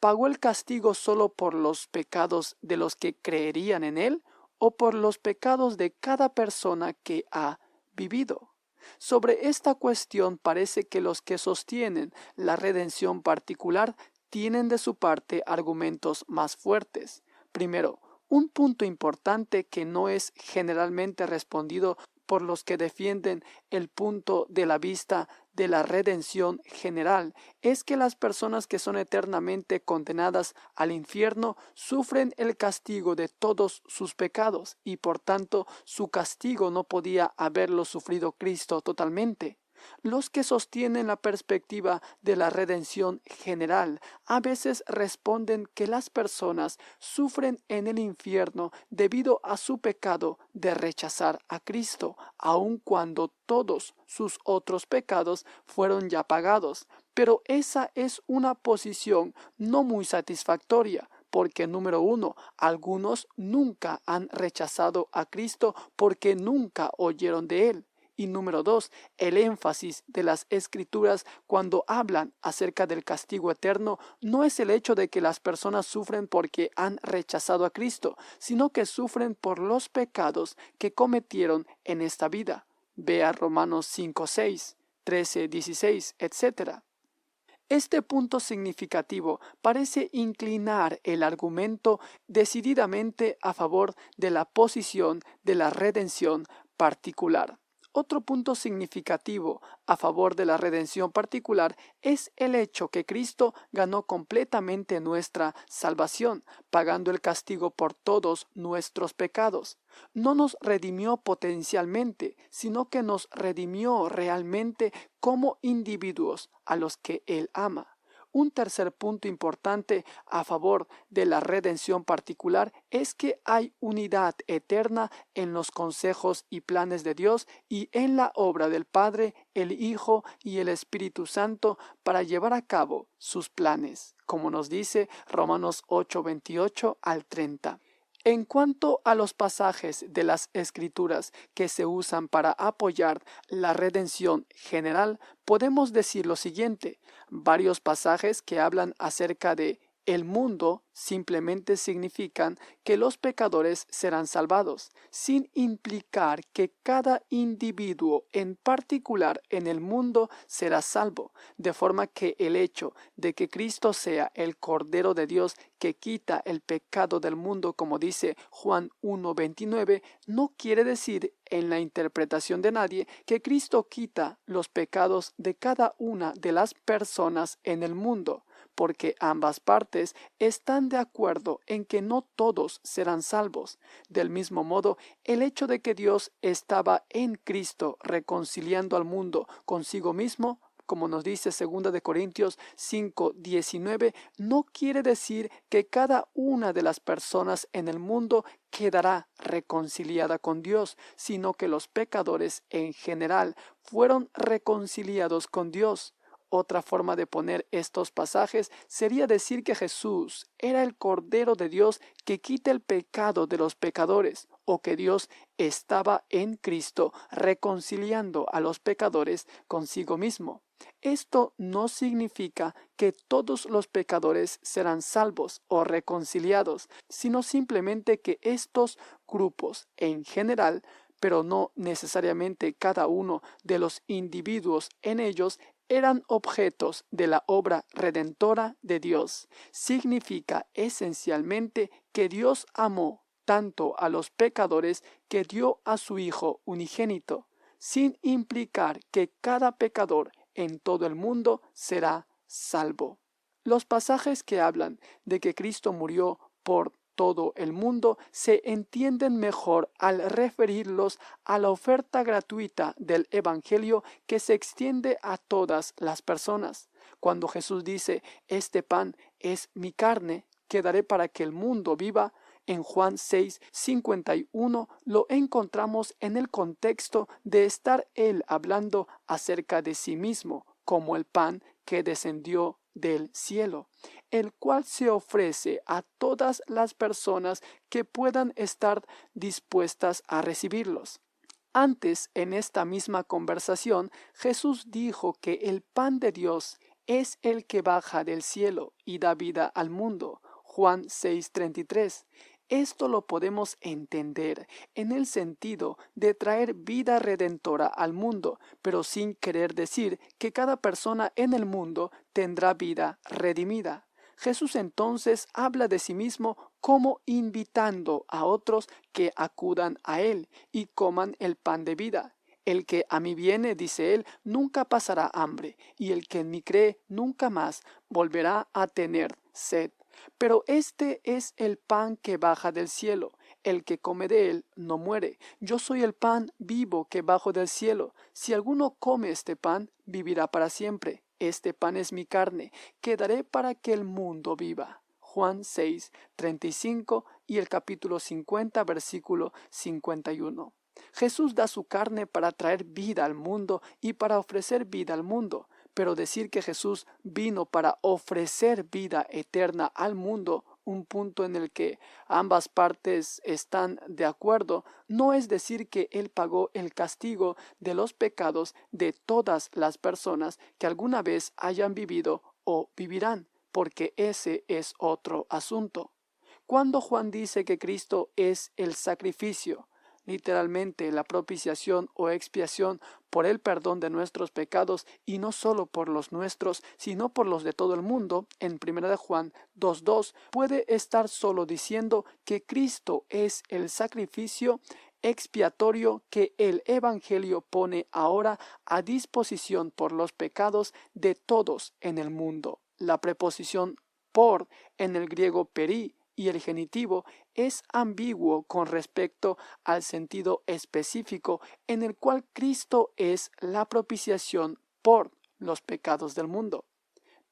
¿pagó el castigo solo por los pecados de los que creerían en Él o por los pecados de cada persona que ha vivido? Sobre esta cuestión parece que los que sostienen la redención particular tienen de su parte argumentos más fuertes. Primero, un punto importante que no es generalmente respondido por los que defienden el punto de la vista de la redención general es que las personas que son eternamente condenadas al infierno sufren el castigo de todos sus pecados y por tanto su castigo no podía haberlo sufrido Cristo totalmente. Los que sostienen la perspectiva de la redención general a veces responden que las personas sufren en el infierno debido a su pecado de rechazar a Cristo, aun cuando todos sus otros pecados fueron ya pagados. Pero esa es una posición no muy satisfactoria, porque número uno, algunos nunca han rechazado a Cristo porque nunca oyeron de Él. Y número dos, el énfasis de las escrituras cuando hablan acerca del castigo eterno no es el hecho de que las personas sufren porque han rechazado a Cristo, sino que sufren por los pecados que cometieron en esta vida. Vea Romanos 5, 6, 13, 16, etc. Este punto significativo parece inclinar el argumento decididamente a favor de la posición de la redención particular. Otro punto significativo a favor de la redención particular es el hecho que Cristo ganó completamente nuestra salvación, pagando el castigo por todos nuestros pecados. No nos redimió potencialmente, sino que nos redimió realmente como individuos a los que Él ama. Un tercer punto importante a favor de la redención particular es que hay unidad eterna en los consejos y planes de Dios y en la obra del Padre, el Hijo y el Espíritu Santo para llevar a cabo sus planes, como nos dice Romanos 8, 28 al 30. En cuanto a los pasajes de las Escrituras que se usan para apoyar la redención general, podemos decir lo siguiente, varios pasajes que hablan acerca de el mundo simplemente significan que los pecadores serán salvados, sin implicar que cada individuo en particular en el mundo será salvo, de forma que el hecho de que Cristo sea el Cordero de Dios que quita el pecado del mundo, como dice Juan 1.29, no quiere decir en la interpretación de nadie que Cristo quita los pecados de cada una de las personas en el mundo porque ambas partes están de acuerdo en que no todos serán salvos. Del mismo modo, el hecho de que Dios estaba en Cristo reconciliando al mundo consigo mismo como nos dice 2 de Corintios 5, 19, no quiere decir que cada una de las personas en el mundo quedará reconciliada con Dios, sino que los pecadores en general fueron reconciliados con Dios. Otra forma de poner estos pasajes sería decir que Jesús era el Cordero de Dios que quita el pecado de los pecadores, o que Dios estaba en Cristo reconciliando a los pecadores consigo mismo. Esto no significa que todos los pecadores serán salvos o reconciliados, sino simplemente que estos grupos en general pero no necesariamente cada uno de los individuos en ellos eran objetos de la obra redentora de Dios. Significa esencialmente que Dios amó tanto a los pecadores que dio a su Hijo unigénito, sin implicar que cada pecador en todo el mundo será salvo. Los pasajes que hablan de que Cristo murió por todo el mundo se entienden mejor al referirlos a la oferta gratuita del Evangelio que se extiende a todas las personas. Cuando Jesús dice, este pan es mi carne, que daré para que el mundo viva, en Juan 6, 51 lo encontramos en el contexto de estar él hablando acerca de sí mismo como el pan que descendió del cielo, el cual se ofrece a todas las personas que puedan estar dispuestas a recibirlos. Antes, en esta misma conversación, Jesús dijo que el pan de Dios es el que baja del cielo y da vida al mundo. Juan 6:33. Esto lo podemos entender en el sentido de traer vida redentora al mundo, pero sin querer decir que cada persona en el mundo tendrá vida redimida. Jesús entonces habla de sí mismo como invitando a otros que acudan a Él y coman el pan de vida. El que a mí viene, dice Él, nunca pasará hambre, y el que en mí cree nunca más volverá a tener sed. Pero este es el pan que baja del cielo. El que come de él no muere. Yo soy el pan vivo que bajo del cielo. Si alguno come este pan, vivirá para siempre. Este pan es mi carne, que daré para que el mundo viva. Juan 6, 35 y el capítulo 50, versículo 51. Jesús da su carne para traer vida al mundo y para ofrecer vida al mundo, pero decir que Jesús vino para ofrecer vida eterna al mundo, un punto en el que ambas partes están de acuerdo, no es decir que Él pagó el castigo de los pecados de todas las personas que alguna vez hayan vivido o vivirán, porque ese es otro asunto. Cuando Juan dice que Cristo es el sacrificio, literalmente la propiciación o expiación por el perdón de nuestros pecados y no solo por los nuestros, sino por los de todo el mundo, en 1 Juan 2.2, puede estar solo diciendo que Cristo es el sacrificio expiatorio que el Evangelio pone ahora a disposición por los pecados de todos en el mundo. La preposición por en el griego peri y el genitivo es ambiguo con respecto al sentido específico en el cual Cristo es la propiciación por los pecados del mundo.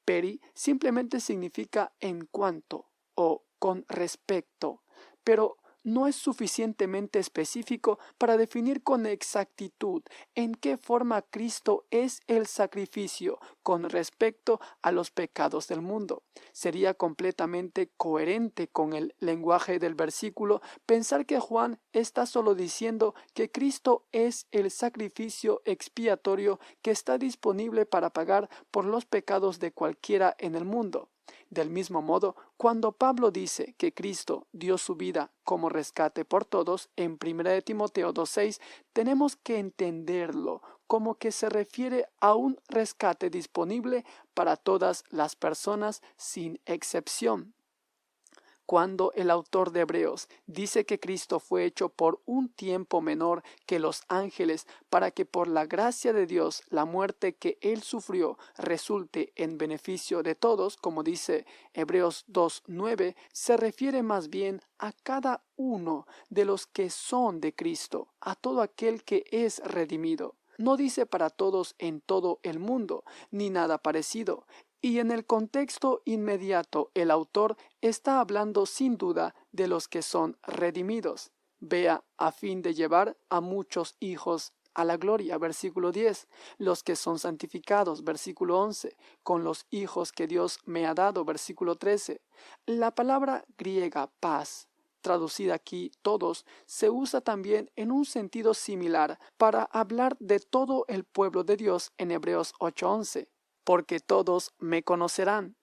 Peri simplemente significa en cuanto o con respecto, pero no es suficientemente específico para definir con exactitud en qué forma Cristo es el sacrificio con respecto a los pecados del mundo. Sería completamente coherente con el lenguaje del versículo pensar que Juan está solo diciendo que Cristo es el sacrificio expiatorio que está disponible para pagar por los pecados de cualquiera en el mundo. Del mismo modo, cuando Pablo dice que Cristo dio su vida como rescate por todos en 1 Timoteo 2.6, tenemos que entenderlo como que se refiere a un rescate disponible para todas las personas sin excepción cuando el autor de Hebreos dice que Cristo fue hecho por un tiempo menor que los ángeles para que por la gracia de Dios la muerte que él sufrió resulte en beneficio de todos, como dice Hebreos 2.9, se refiere más bien a cada uno de los que son de Cristo, a todo aquel que es redimido. No dice para todos en todo el mundo, ni nada parecido, y en el contexto inmediato el autor está hablando sin duda de los que son redimidos. Vea, a fin de llevar a muchos hijos a la gloria, versículo 10, los que son santificados, versículo 11, con los hijos que Dios me ha dado, versículo 13. La palabra griega paz, traducida aquí todos, se usa también en un sentido similar para hablar de todo el pueblo de Dios en Hebreos 8:11 porque todos me conocerán.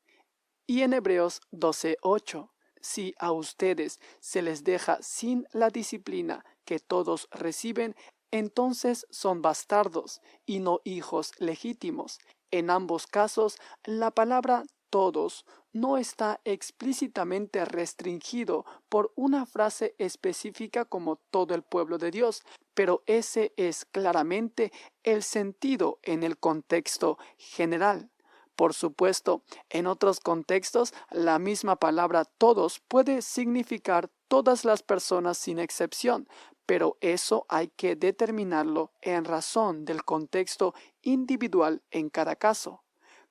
Y en Hebreos 12:8, si a ustedes se les deja sin la disciplina que todos reciben, entonces son bastardos y no hijos legítimos. En ambos casos, la palabra todos no está explícitamente restringido por una frase específica como todo el pueblo de Dios, pero ese es claramente el sentido en el contexto general. Por supuesto, en otros contextos, la misma palabra todos puede significar todas las personas sin excepción, pero eso hay que determinarlo en razón del contexto individual en cada caso.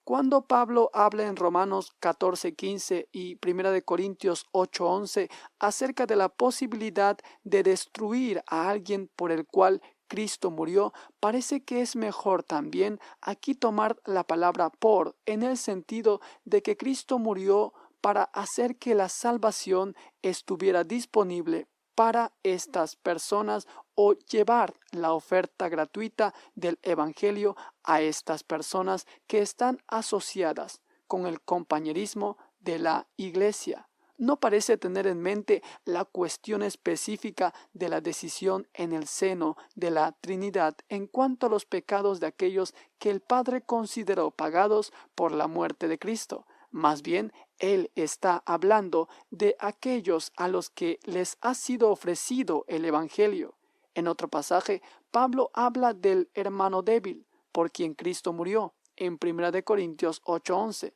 Cuando Pablo habla en Romanos 14:15 y 1 de Corintios 8:11 acerca de la posibilidad de destruir a alguien por el cual Cristo murió, parece que es mejor también aquí tomar la palabra por en el sentido de que Cristo murió para hacer que la salvación estuviera disponible para estas personas o llevar la oferta gratuita del Evangelio a estas personas que están asociadas con el compañerismo de la Iglesia. No parece tener en mente la cuestión específica de la decisión en el seno de la Trinidad en cuanto a los pecados de aquellos que el Padre consideró pagados por la muerte de Cristo. Más bien, él está hablando de aquellos a los que les ha sido ofrecido el Evangelio. En otro pasaje, Pablo habla del hermano débil, por quien Cristo murió, en 1 Corintios 8:11.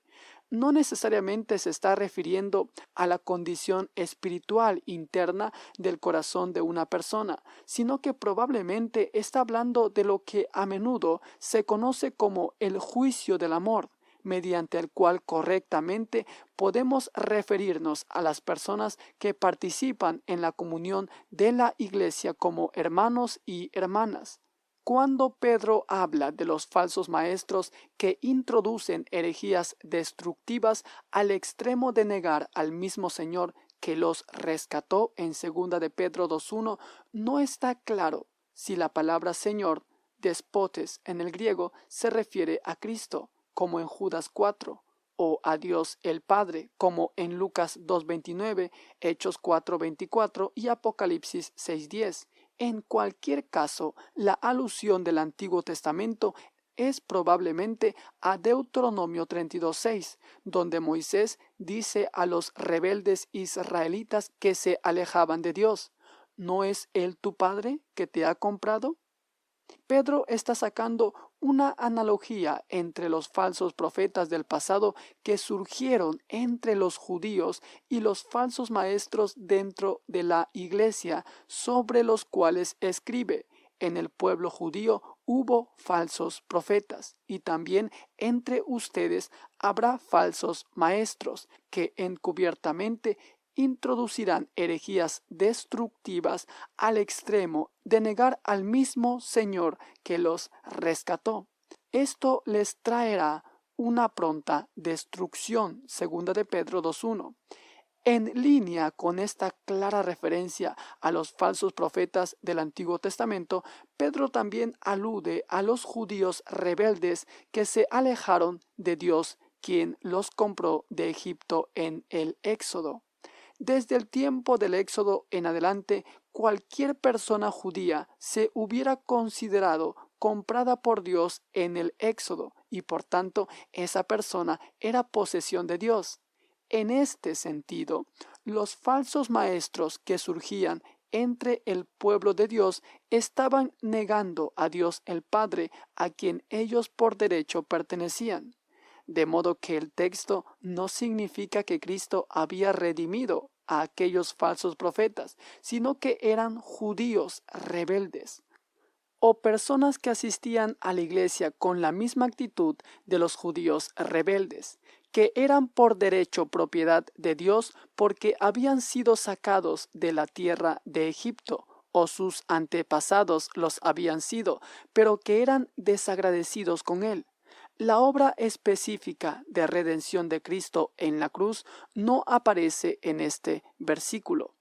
No necesariamente se está refiriendo a la condición espiritual interna del corazón de una persona, sino que probablemente está hablando de lo que a menudo se conoce como el juicio del amor, mediante el cual correctamente podemos referirnos a las personas que participan en la comunión de la Iglesia como hermanos y hermanas. Cuando Pedro habla de los falsos maestros que introducen herejías destructivas al extremo de negar al mismo Señor que los rescató en 2 de Pedro 2.1, no está claro si la palabra Señor, despotes en el griego, se refiere a Cristo como en Judas 4, o a Dios el Padre, como en Lucas 2.29, Hechos 4.24 y Apocalipsis 6.10. En cualquier caso, la alusión del Antiguo Testamento es probablemente a Deuteronomio 32.6, donde Moisés dice a los rebeldes israelitas que se alejaban de Dios, ¿no es Él tu Padre que te ha comprado? Pedro está sacando una analogía entre los falsos profetas del pasado que surgieron entre los judíos y los falsos maestros dentro de la iglesia sobre los cuales escribe. En el pueblo judío hubo falsos profetas y también entre ustedes habrá falsos maestros que encubiertamente introducirán herejías destructivas al extremo de negar al mismo Señor que los rescató. Esto les traerá una pronta destrucción, segunda de Pedro 2.1. En línea con esta clara referencia a los falsos profetas del Antiguo Testamento, Pedro también alude a los judíos rebeldes que se alejaron de Dios, quien los compró de Egipto en el Éxodo. Desde el tiempo del Éxodo en adelante, cualquier persona judía se hubiera considerado comprada por Dios en el Éxodo y por tanto esa persona era posesión de Dios. En este sentido, los falsos maestros que surgían entre el pueblo de Dios estaban negando a Dios el Padre, a quien ellos por derecho pertenecían de modo que el texto no significa que Cristo había redimido a aquellos falsos profetas, sino que eran judíos rebeldes o personas que asistían a la iglesia con la misma actitud de los judíos rebeldes, que eran por derecho propiedad de Dios porque habían sido sacados de la tierra de Egipto, o sus antepasados los habían sido, pero que eran desagradecidos con él. La obra específica de redención de Cristo en la cruz no aparece en este versículo.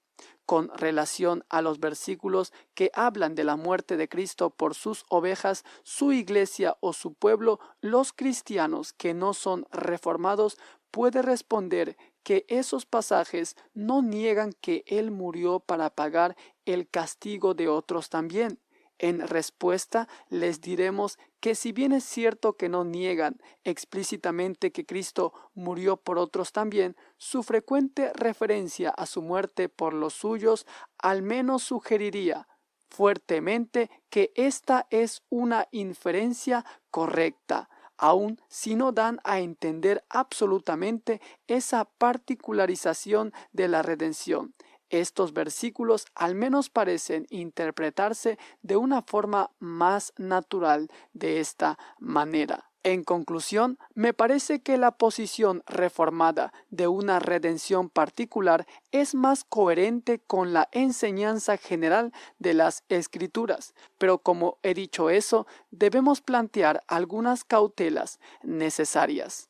Con relación a los versículos que hablan de la muerte de Cristo por sus ovejas, su iglesia o su pueblo, los cristianos que no son reformados puede responder que esos pasajes no niegan que Él murió para pagar el castigo de otros también. En respuesta les diremos que si bien es cierto que no niegan explícitamente que Cristo murió por otros también, su frecuente referencia a su muerte por los suyos al menos sugeriría fuertemente que esta es una inferencia correcta, aun si no dan a entender absolutamente esa particularización de la redención. Estos versículos al menos parecen interpretarse de una forma más natural de esta manera. En conclusión, me parece que la posición reformada de una redención particular es más coherente con la enseñanza general de las escrituras, pero como he dicho eso, debemos plantear algunas cautelas necesarias.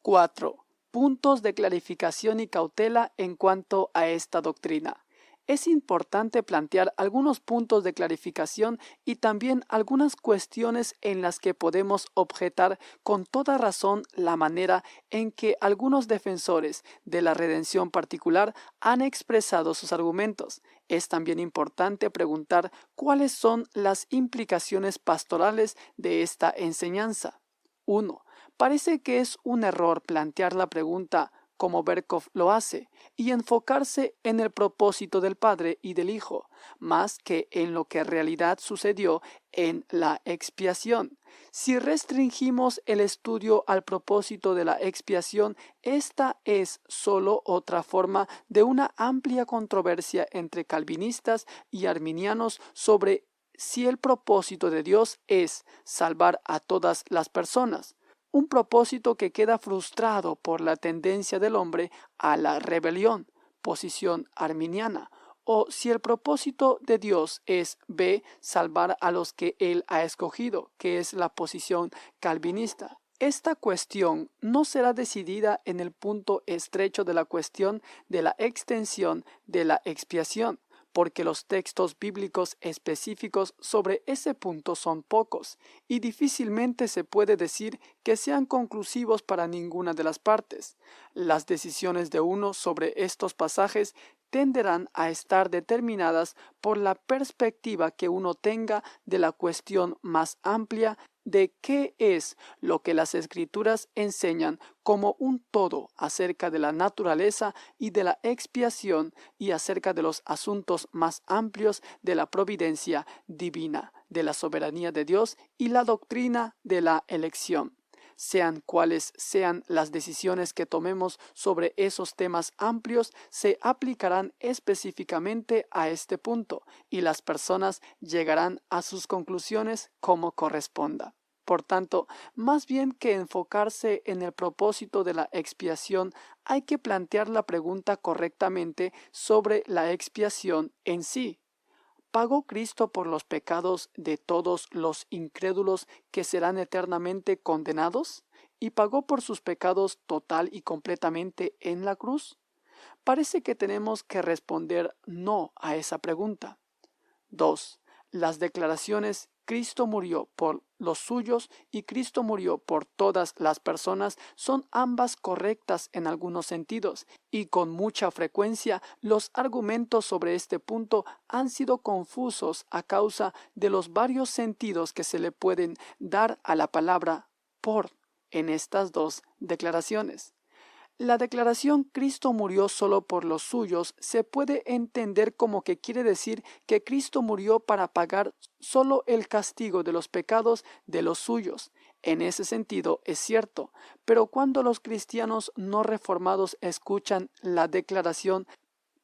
4. Puntos de clarificación y cautela en cuanto a esta doctrina es importante plantear algunos puntos de clarificación y también algunas cuestiones en las que podemos objetar con toda razón la manera en que algunos defensores de la redención particular han expresado sus argumentos. Es también importante preguntar cuáles son las implicaciones pastorales de esta enseñanza. 1. Parece que es un error plantear la pregunta como Berkov lo hace, y enfocarse en el propósito del Padre y del Hijo, más que en lo que en realidad sucedió en la expiación. Si restringimos el estudio al propósito de la expiación, esta es sólo otra forma de una amplia controversia entre calvinistas y arminianos sobre si el propósito de Dios es salvar a todas las personas un propósito que queda frustrado por la tendencia del hombre a la rebelión, posición arminiana, o si el propósito de Dios es B, salvar a los que Él ha escogido, que es la posición calvinista. Esta cuestión no será decidida en el punto estrecho de la cuestión de la extensión de la expiación, porque los textos bíblicos específicos sobre ese punto son pocos, y difícilmente se puede decir que sean conclusivos para ninguna de las partes. Las decisiones de uno sobre estos pasajes tenderán a estar determinadas por la perspectiva que uno tenga de la cuestión más amplia de qué es lo que las escrituras enseñan como un todo acerca de la naturaleza y de la expiación y acerca de los asuntos más amplios de la providencia divina, de la soberanía de Dios y la doctrina de la elección sean cuales sean las decisiones que tomemos sobre esos temas amplios, se aplicarán específicamente a este punto y las personas llegarán a sus conclusiones como corresponda. Por tanto, más bien que enfocarse en el propósito de la expiación, hay que plantear la pregunta correctamente sobre la expiación en sí. ¿Pagó Cristo por los pecados de todos los incrédulos que serán eternamente condenados? ¿Y pagó por sus pecados total y completamente en la cruz? Parece que tenemos que responder no a esa pregunta. 2. Las declaraciones Cristo murió por los suyos y Cristo murió por todas las personas son ambas correctas en algunos sentidos, y con mucha frecuencia los argumentos sobre este punto han sido confusos a causa de los varios sentidos que se le pueden dar a la palabra por en estas dos declaraciones. La declaración Cristo murió solo por los suyos se puede entender como que quiere decir que Cristo murió para pagar solo el castigo de los pecados de los suyos. En ese sentido es cierto, pero cuando los cristianos no reformados escuchan la declaración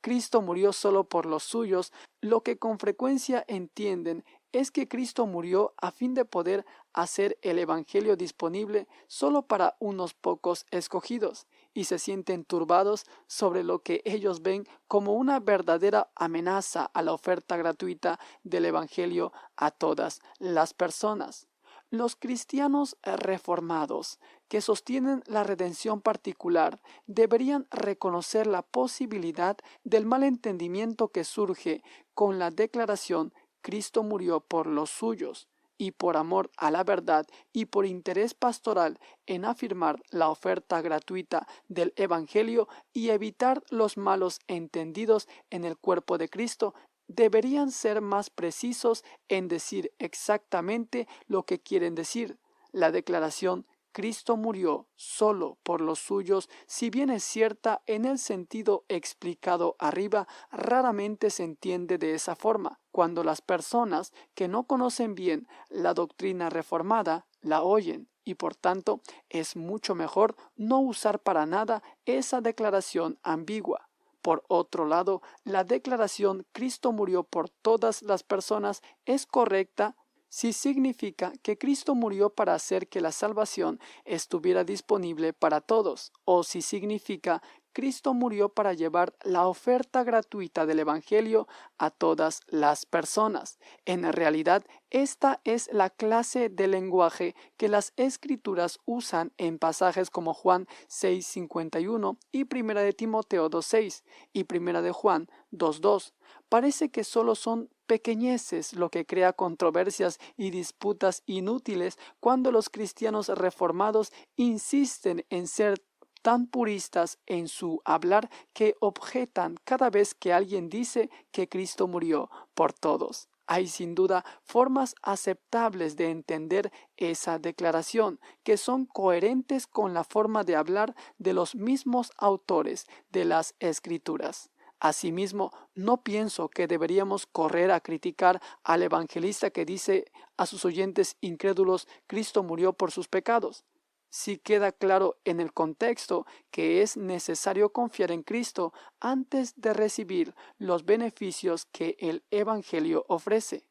Cristo murió solo por los suyos, lo que con frecuencia entienden es que Cristo murió a fin de poder hacer el Evangelio disponible solo para unos pocos escogidos, y se sienten turbados sobre lo que ellos ven como una verdadera amenaza a la oferta gratuita del Evangelio a todas las personas. Los cristianos reformados que sostienen la redención particular deberían reconocer la posibilidad del malentendimiento que surge con la declaración Cristo murió por los suyos, y por amor a la verdad y por interés pastoral en afirmar la oferta gratuita del Evangelio y evitar los malos entendidos en el cuerpo de Cristo, deberían ser más precisos en decir exactamente lo que quieren decir. La declaración Cristo murió solo por los suyos, si bien es cierta en el sentido explicado arriba, raramente se entiende de esa forma. Cuando las personas que no conocen bien la doctrina reformada la oyen y por tanto es mucho mejor no usar para nada esa declaración ambigua. Por otro lado, la declaración Cristo murió por todas las personas es correcta si significa que Cristo murió para hacer que la salvación estuviera disponible para todos, o si significa Cristo murió para llevar la oferta gratuita del Evangelio a todas las personas. En realidad, esta es la clase de lenguaje que las escrituras usan en pasajes como Juan 6:51 y Primera de Timoteo 2:6 y Primera de Juan 2:2. Parece que solo son pequeñeces lo que crea controversias y disputas inútiles cuando los cristianos reformados insisten en ser tan puristas en su hablar que objetan cada vez que alguien dice que Cristo murió por todos. Hay sin duda formas aceptables de entender esa declaración, que son coherentes con la forma de hablar de los mismos autores de las Escrituras. Asimismo, no pienso que deberíamos correr a criticar al evangelista que dice a sus oyentes incrédulos Cristo murió por sus pecados si queda claro en el contexto que es necesario confiar en Cristo antes de recibir los beneficios que el Evangelio ofrece.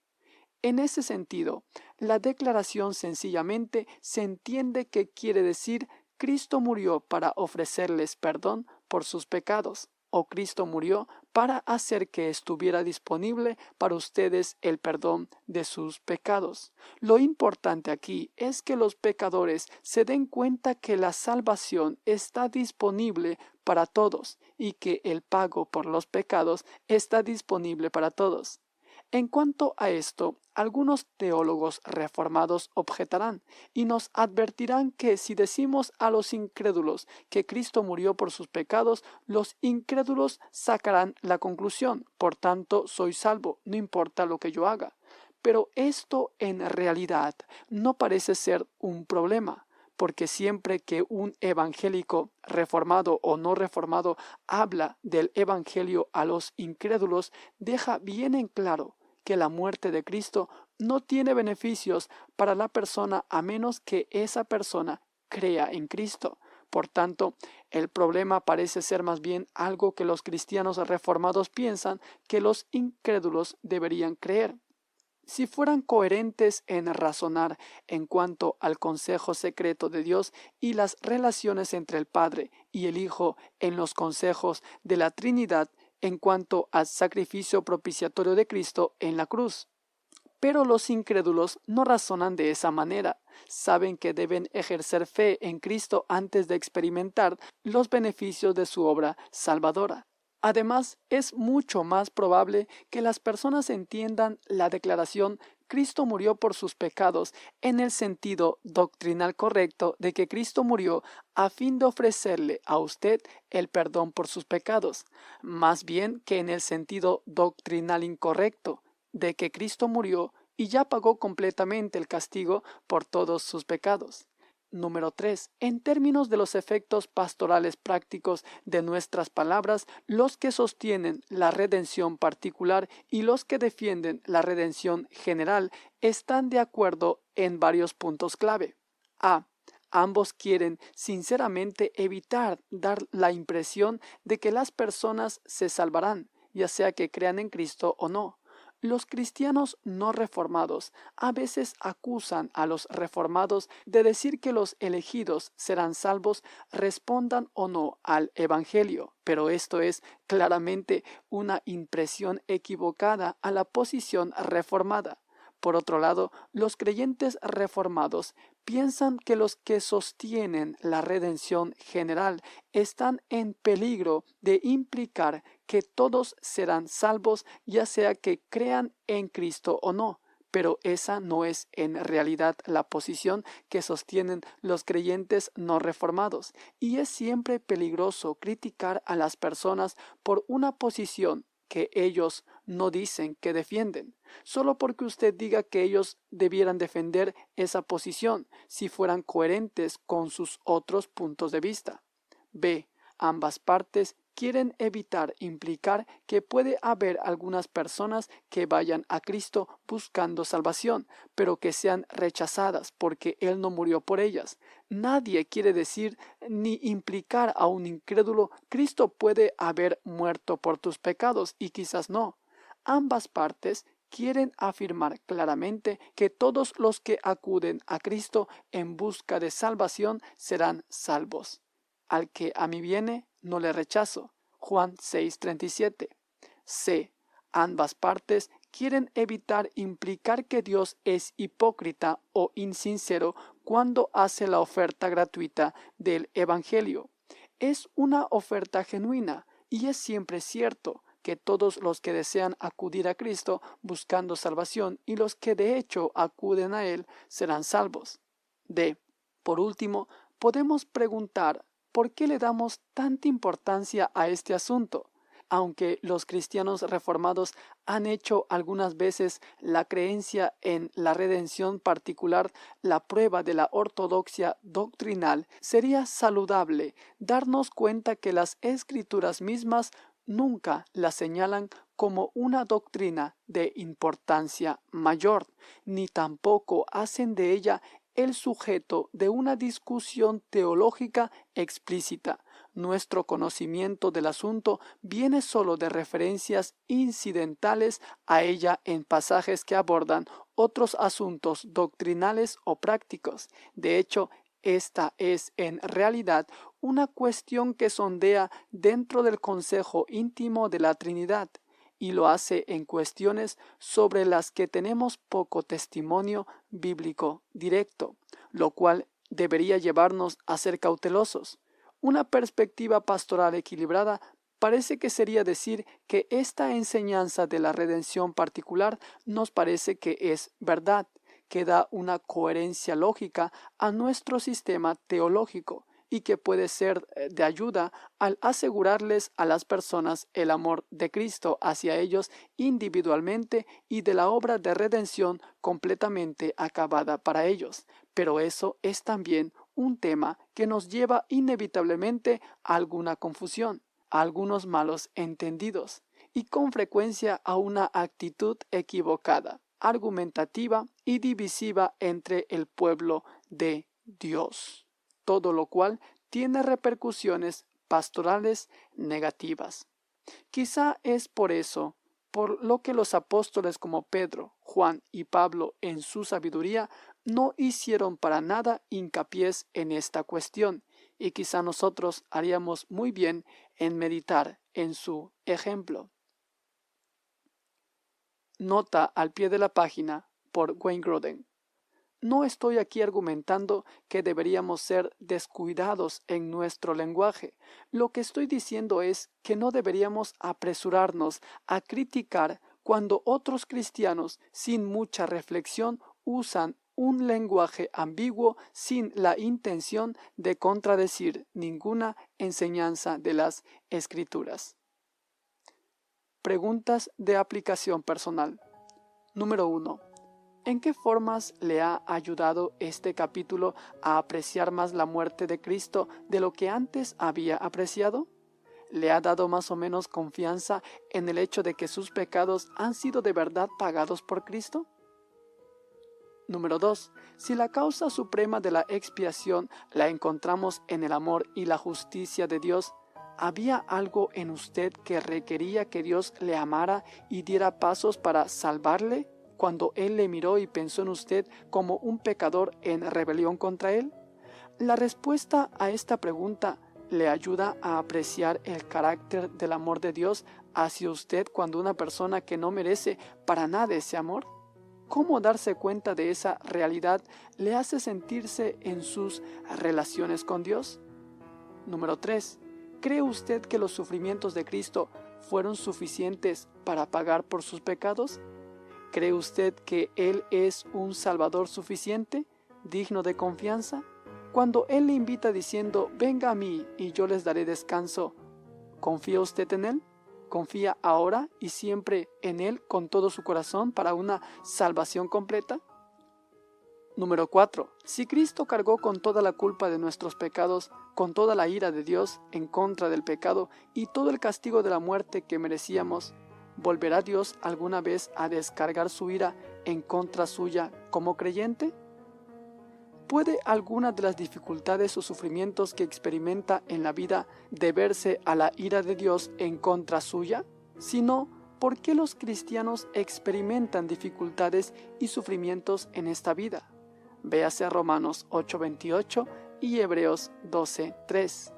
En ese sentido, la declaración sencillamente se entiende que quiere decir Cristo murió para ofrecerles perdón por sus pecados o Cristo murió para hacer que estuviera disponible para ustedes el perdón de sus pecados. Lo importante aquí es que los pecadores se den cuenta que la salvación está disponible para todos y que el pago por los pecados está disponible para todos. En cuanto a esto, algunos teólogos reformados objetarán y nos advertirán que si decimos a los incrédulos que Cristo murió por sus pecados, los incrédulos sacarán la conclusión, por tanto soy salvo, no importa lo que yo haga. Pero esto en realidad no parece ser un problema porque siempre que un evangélico reformado o no reformado habla del evangelio a los incrédulos, deja bien en claro que la muerte de Cristo no tiene beneficios para la persona a menos que esa persona crea en Cristo. Por tanto, el problema parece ser más bien algo que los cristianos reformados piensan que los incrédulos deberían creer. Si fueran coherentes en razonar en cuanto al consejo secreto de Dios y las relaciones entre el Padre y el Hijo en los consejos de la Trinidad, en cuanto al sacrificio propiciatorio de Cristo en la cruz. Pero los incrédulos no razonan de esa manera. Saben que deben ejercer fe en Cristo antes de experimentar los beneficios de su obra salvadora. Además, es mucho más probable que las personas entiendan la declaración Cristo murió por sus pecados en el sentido doctrinal correcto de que Cristo murió a fin de ofrecerle a usted el perdón por sus pecados, más bien que en el sentido doctrinal incorrecto de que Cristo murió y ya pagó completamente el castigo por todos sus pecados. Número 3. En términos de los efectos pastorales prácticos de nuestras palabras, los que sostienen la redención particular y los que defienden la redención general están de acuerdo en varios puntos clave. A. Ambos quieren sinceramente evitar dar la impresión de que las personas se salvarán, ya sea que crean en Cristo o no. Los cristianos no reformados a veces acusan a los reformados de decir que los elegidos serán salvos respondan o no al Evangelio, pero esto es claramente una impresión equivocada a la posición reformada. Por otro lado, los creyentes reformados piensan que los que sostienen la redención general están en peligro de implicar que todos serán salvos, ya sea que crean en Cristo o no. Pero esa no es en realidad la posición que sostienen los creyentes no reformados, y es siempre peligroso criticar a las personas por una posición que ellos no dicen que defienden, solo porque usted diga que ellos debieran defender esa posición si fueran coherentes con sus otros puntos de vista. B. Ambas partes quieren evitar implicar que puede haber algunas personas que vayan a Cristo buscando salvación, pero que sean rechazadas porque Él no murió por ellas. Nadie quiere decir ni implicar a un incrédulo Cristo puede haber muerto por tus pecados y quizás no. Ambas partes quieren afirmar claramente que todos los que acuden a Cristo en busca de salvación serán salvos. Al que a mí viene, no le rechazo. Juan 6:37. C. Ambas partes quieren evitar implicar que Dios es hipócrita o insincero cuando hace la oferta gratuita del Evangelio. Es una oferta genuina y es siempre cierto que todos los que desean acudir a Cristo buscando salvación y los que de hecho acuden a Él serán salvos. D. Por último, podemos preguntar por qué le damos tanta importancia a este asunto aunque los cristianos reformados han hecho algunas veces la creencia en la redención particular la prueba de la ortodoxia doctrinal, sería saludable darnos cuenta que las escrituras mismas nunca la señalan como una doctrina de importancia mayor, ni tampoco hacen de ella el sujeto de una discusión teológica explícita, nuestro conocimiento del asunto viene solo de referencias incidentales a ella en pasajes que abordan otros asuntos doctrinales o prácticos. De hecho, esta es en realidad una cuestión que sondea dentro del consejo íntimo de la Trinidad y lo hace en cuestiones sobre las que tenemos poco testimonio bíblico directo, lo cual debería llevarnos a ser cautelosos. Una perspectiva pastoral equilibrada parece que sería decir que esta enseñanza de la redención particular nos parece que es verdad, que da una coherencia lógica a nuestro sistema teológico y que puede ser eh, de ayuda al asegurarles a las personas el amor de Cristo hacia ellos individualmente y de la obra de redención completamente acabada para ellos. Pero eso es también un tema que nos lleva inevitablemente a alguna confusión, a algunos malos entendidos y con frecuencia a una actitud equivocada, argumentativa y divisiva entre el pueblo de Dios, todo lo cual tiene repercusiones pastorales negativas. Quizá es por eso por lo que los apóstoles como Pedro, Juan y Pablo en su sabiduría no hicieron para nada hincapié en esta cuestión, y quizá nosotros haríamos muy bien en meditar en su ejemplo. Nota al pie de la página por Wayne Groden. No estoy aquí argumentando que deberíamos ser descuidados en nuestro lenguaje. Lo que estoy diciendo es que no deberíamos apresurarnos a criticar cuando otros cristianos, sin mucha reflexión, usan un lenguaje ambiguo sin la intención de contradecir ninguna enseñanza de las escrituras. Preguntas de aplicación personal. Número 1. ¿En qué formas le ha ayudado este capítulo a apreciar más la muerte de Cristo de lo que antes había apreciado? ¿Le ha dado más o menos confianza en el hecho de que sus pecados han sido de verdad pagados por Cristo? Número 2. Si la causa suprema de la expiación la encontramos en el amor y la justicia de Dios, ¿había algo en usted que requería que Dios le amara y diera pasos para salvarle cuando Él le miró y pensó en usted como un pecador en rebelión contra Él? La respuesta a esta pregunta le ayuda a apreciar el carácter del amor de Dios hacia usted cuando una persona que no merece para nada ese amor cómo darse cuenta de esa realidad le hace sentirse en sus relaciones con Dios. Número 3. ¿Cree usted que los sufrimientos de Cristo fueron suficientes para pagar por sus pecados? ¿Cree usted que Él es un Salvador suficiente, digno de confianza? Cuando Él le invita diciendo, venga a mí y yo les daré descanso, ¿confía usted en Él? confía ahora y siempre en Él con todo su corazón para una salvación completa? Número 4. Si Cristo cargó con toda la culpa de nuestros pecados, con toda la ira de Dios en contra del pecado y todo el castigo de la muerte que merecíamos, ¿volverá Dios alguna vez a descargar su ira en contra suya como creyente? ¿Puede alguna de las dificultades o sufrimientos que experimenta en la vida deberse a la ira de Dios en contra suya? Si no, ¿por qué los cristianos experimentan dificultades y sufrimientos en esta vida? Véase Romanos 8:28 y Hebreos 12:3.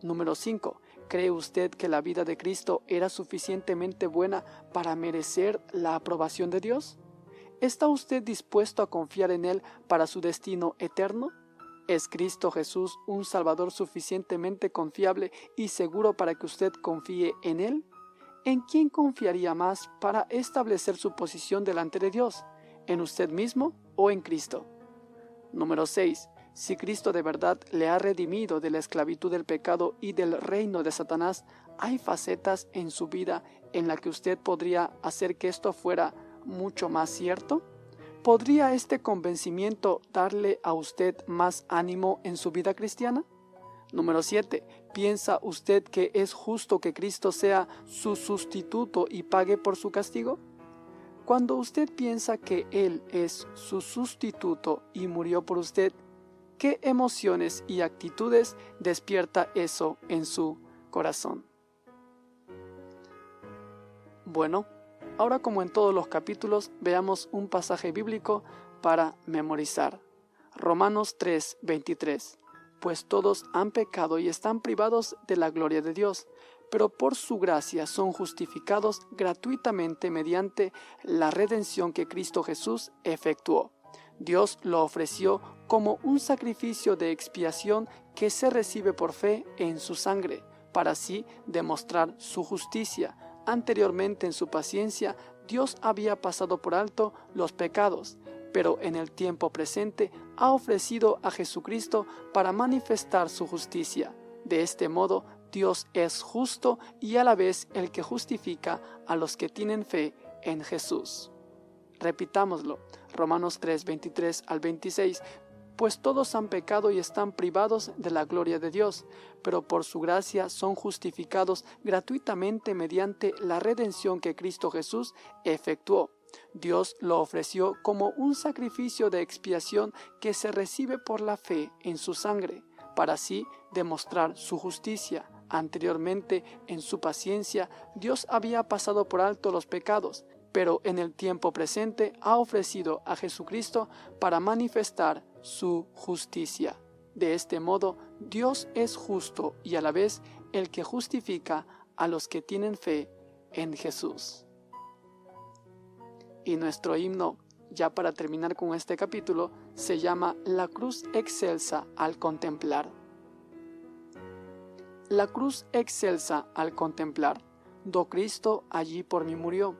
Número 5. ¿Cree usted que la vida de Cristo era suficientemente buena para merecer la aprobación de Dios? ¿Está usted dispuesto a confiar en Él para su destino eterno? ¿Es Cristo Jesús un Salvador suficientemente confiable y seguro para que usted confíe en Él? ¿En quién confiaría más para establecer su posición delante de Dios? ¿En usted mismo o en Cristo? Número 6. Si Cristo de verdad le ha redimido de la esclavitud del pecado y del reino de Satanás, ¿hay facetas en su vida en la que usted podría hacer que esto fuera mucho más cierto? ¿Podría este convencimiento darle a usted más ánimo en su vida cristiana? Número 7. ¿Piensa usted que es justo que Cristo sea su sustituto y pague por su castigo? Cuando usted piensa que Él es su sustituto y murió por usted, ¿qué emociones y actitudes despierta eso en su corazón? Bueno, Ahora como en todos los capítulos, veamos un pasaje bíblico para memorizar. Romanos 3, 23. Pues todos han pecado y están privados de la gloria de Dios, pero por su gracia son justificados gratuitamente mediante la redención que Cristo Jesús efectuó. Dios lo ofreció como un sacrificio de expiación que se recibe por fe en su sangre, para así demostrar su justicia Anteriormente en su paciencia, Dios había pasado por alto los pecados, pero en el tiempo presente ha ofrecido a Jesucristo para manifestar su justicia. De este modo, Dios es justo y a la vez el que justifica a los que tienen fe en Jesús. Repitámoslo. Romanos 3, 23 al 26 pues todos han pecado y están privados de la gloria de Dios, pero por su gracia son justificados gratuitamente mediante la redención que Cristo Jesús efectuó. Dios lo ofreció como un sacrificio de expiación que se recibe por la fe en su sangre, para así demostrar su justicia. Anteriormente, en su paciencia, Dios había pasado por alto los pecados, pero en el tiempo presente ha ofrecido a Jesucristo para manifestar su justicia. De este modo, Dios es justo y a la vez el que justifica a los que tienen fe en Jesús. Y nuestro himno, ya para terminar con este capítulo, se llama La cruz excelsa al contemplar. La cruz excelsa al contemplar, do Cristo allí por mí murió.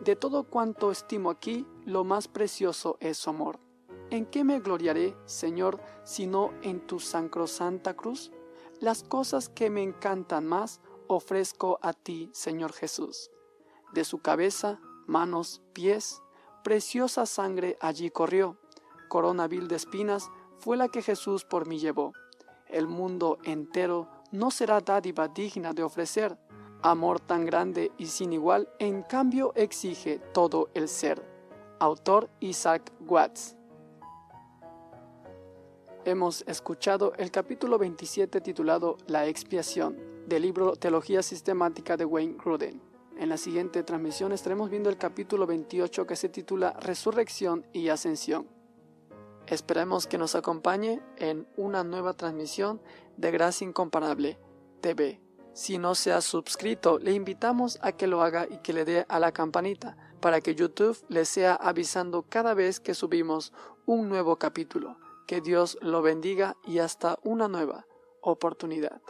De todo cuanto estimo aquí, lo más precioso es su amor. ¿En qué me gloriaré, Señor, sino en tu sacrosanta cruz? Las cosas que me encantan más ofrezco a ti, Señor Jesús. De su cabeza, manos, pies, preciosa sangre allí corrió. Corona vil de espinas fue la que Jesús por mí llevó. El mundo entero no será dádiva digna de ofrecer. Amor tan grande y sin igual, en cambio exige todo el ser. Autor Isaac Watts hemos escuchado el capítulo 27 titulado La expiación del libro Teología Sistemática de Wayne Gruden. En la siguiente transmisión estaremos viendo el capítulo 28 que se titula Resurrección y Ascensión. Esperemos que nos acompañe en una nueva transmisión de Gracia Incomparable TV. Si no se ha suscrito, le invitamos a que lo haga y que le dé a la campanita para que YouTube le sea avisando cada vez que subimos un nuevo capítulo. Que Dios lo bendiga y hasta una nueva oportunidad.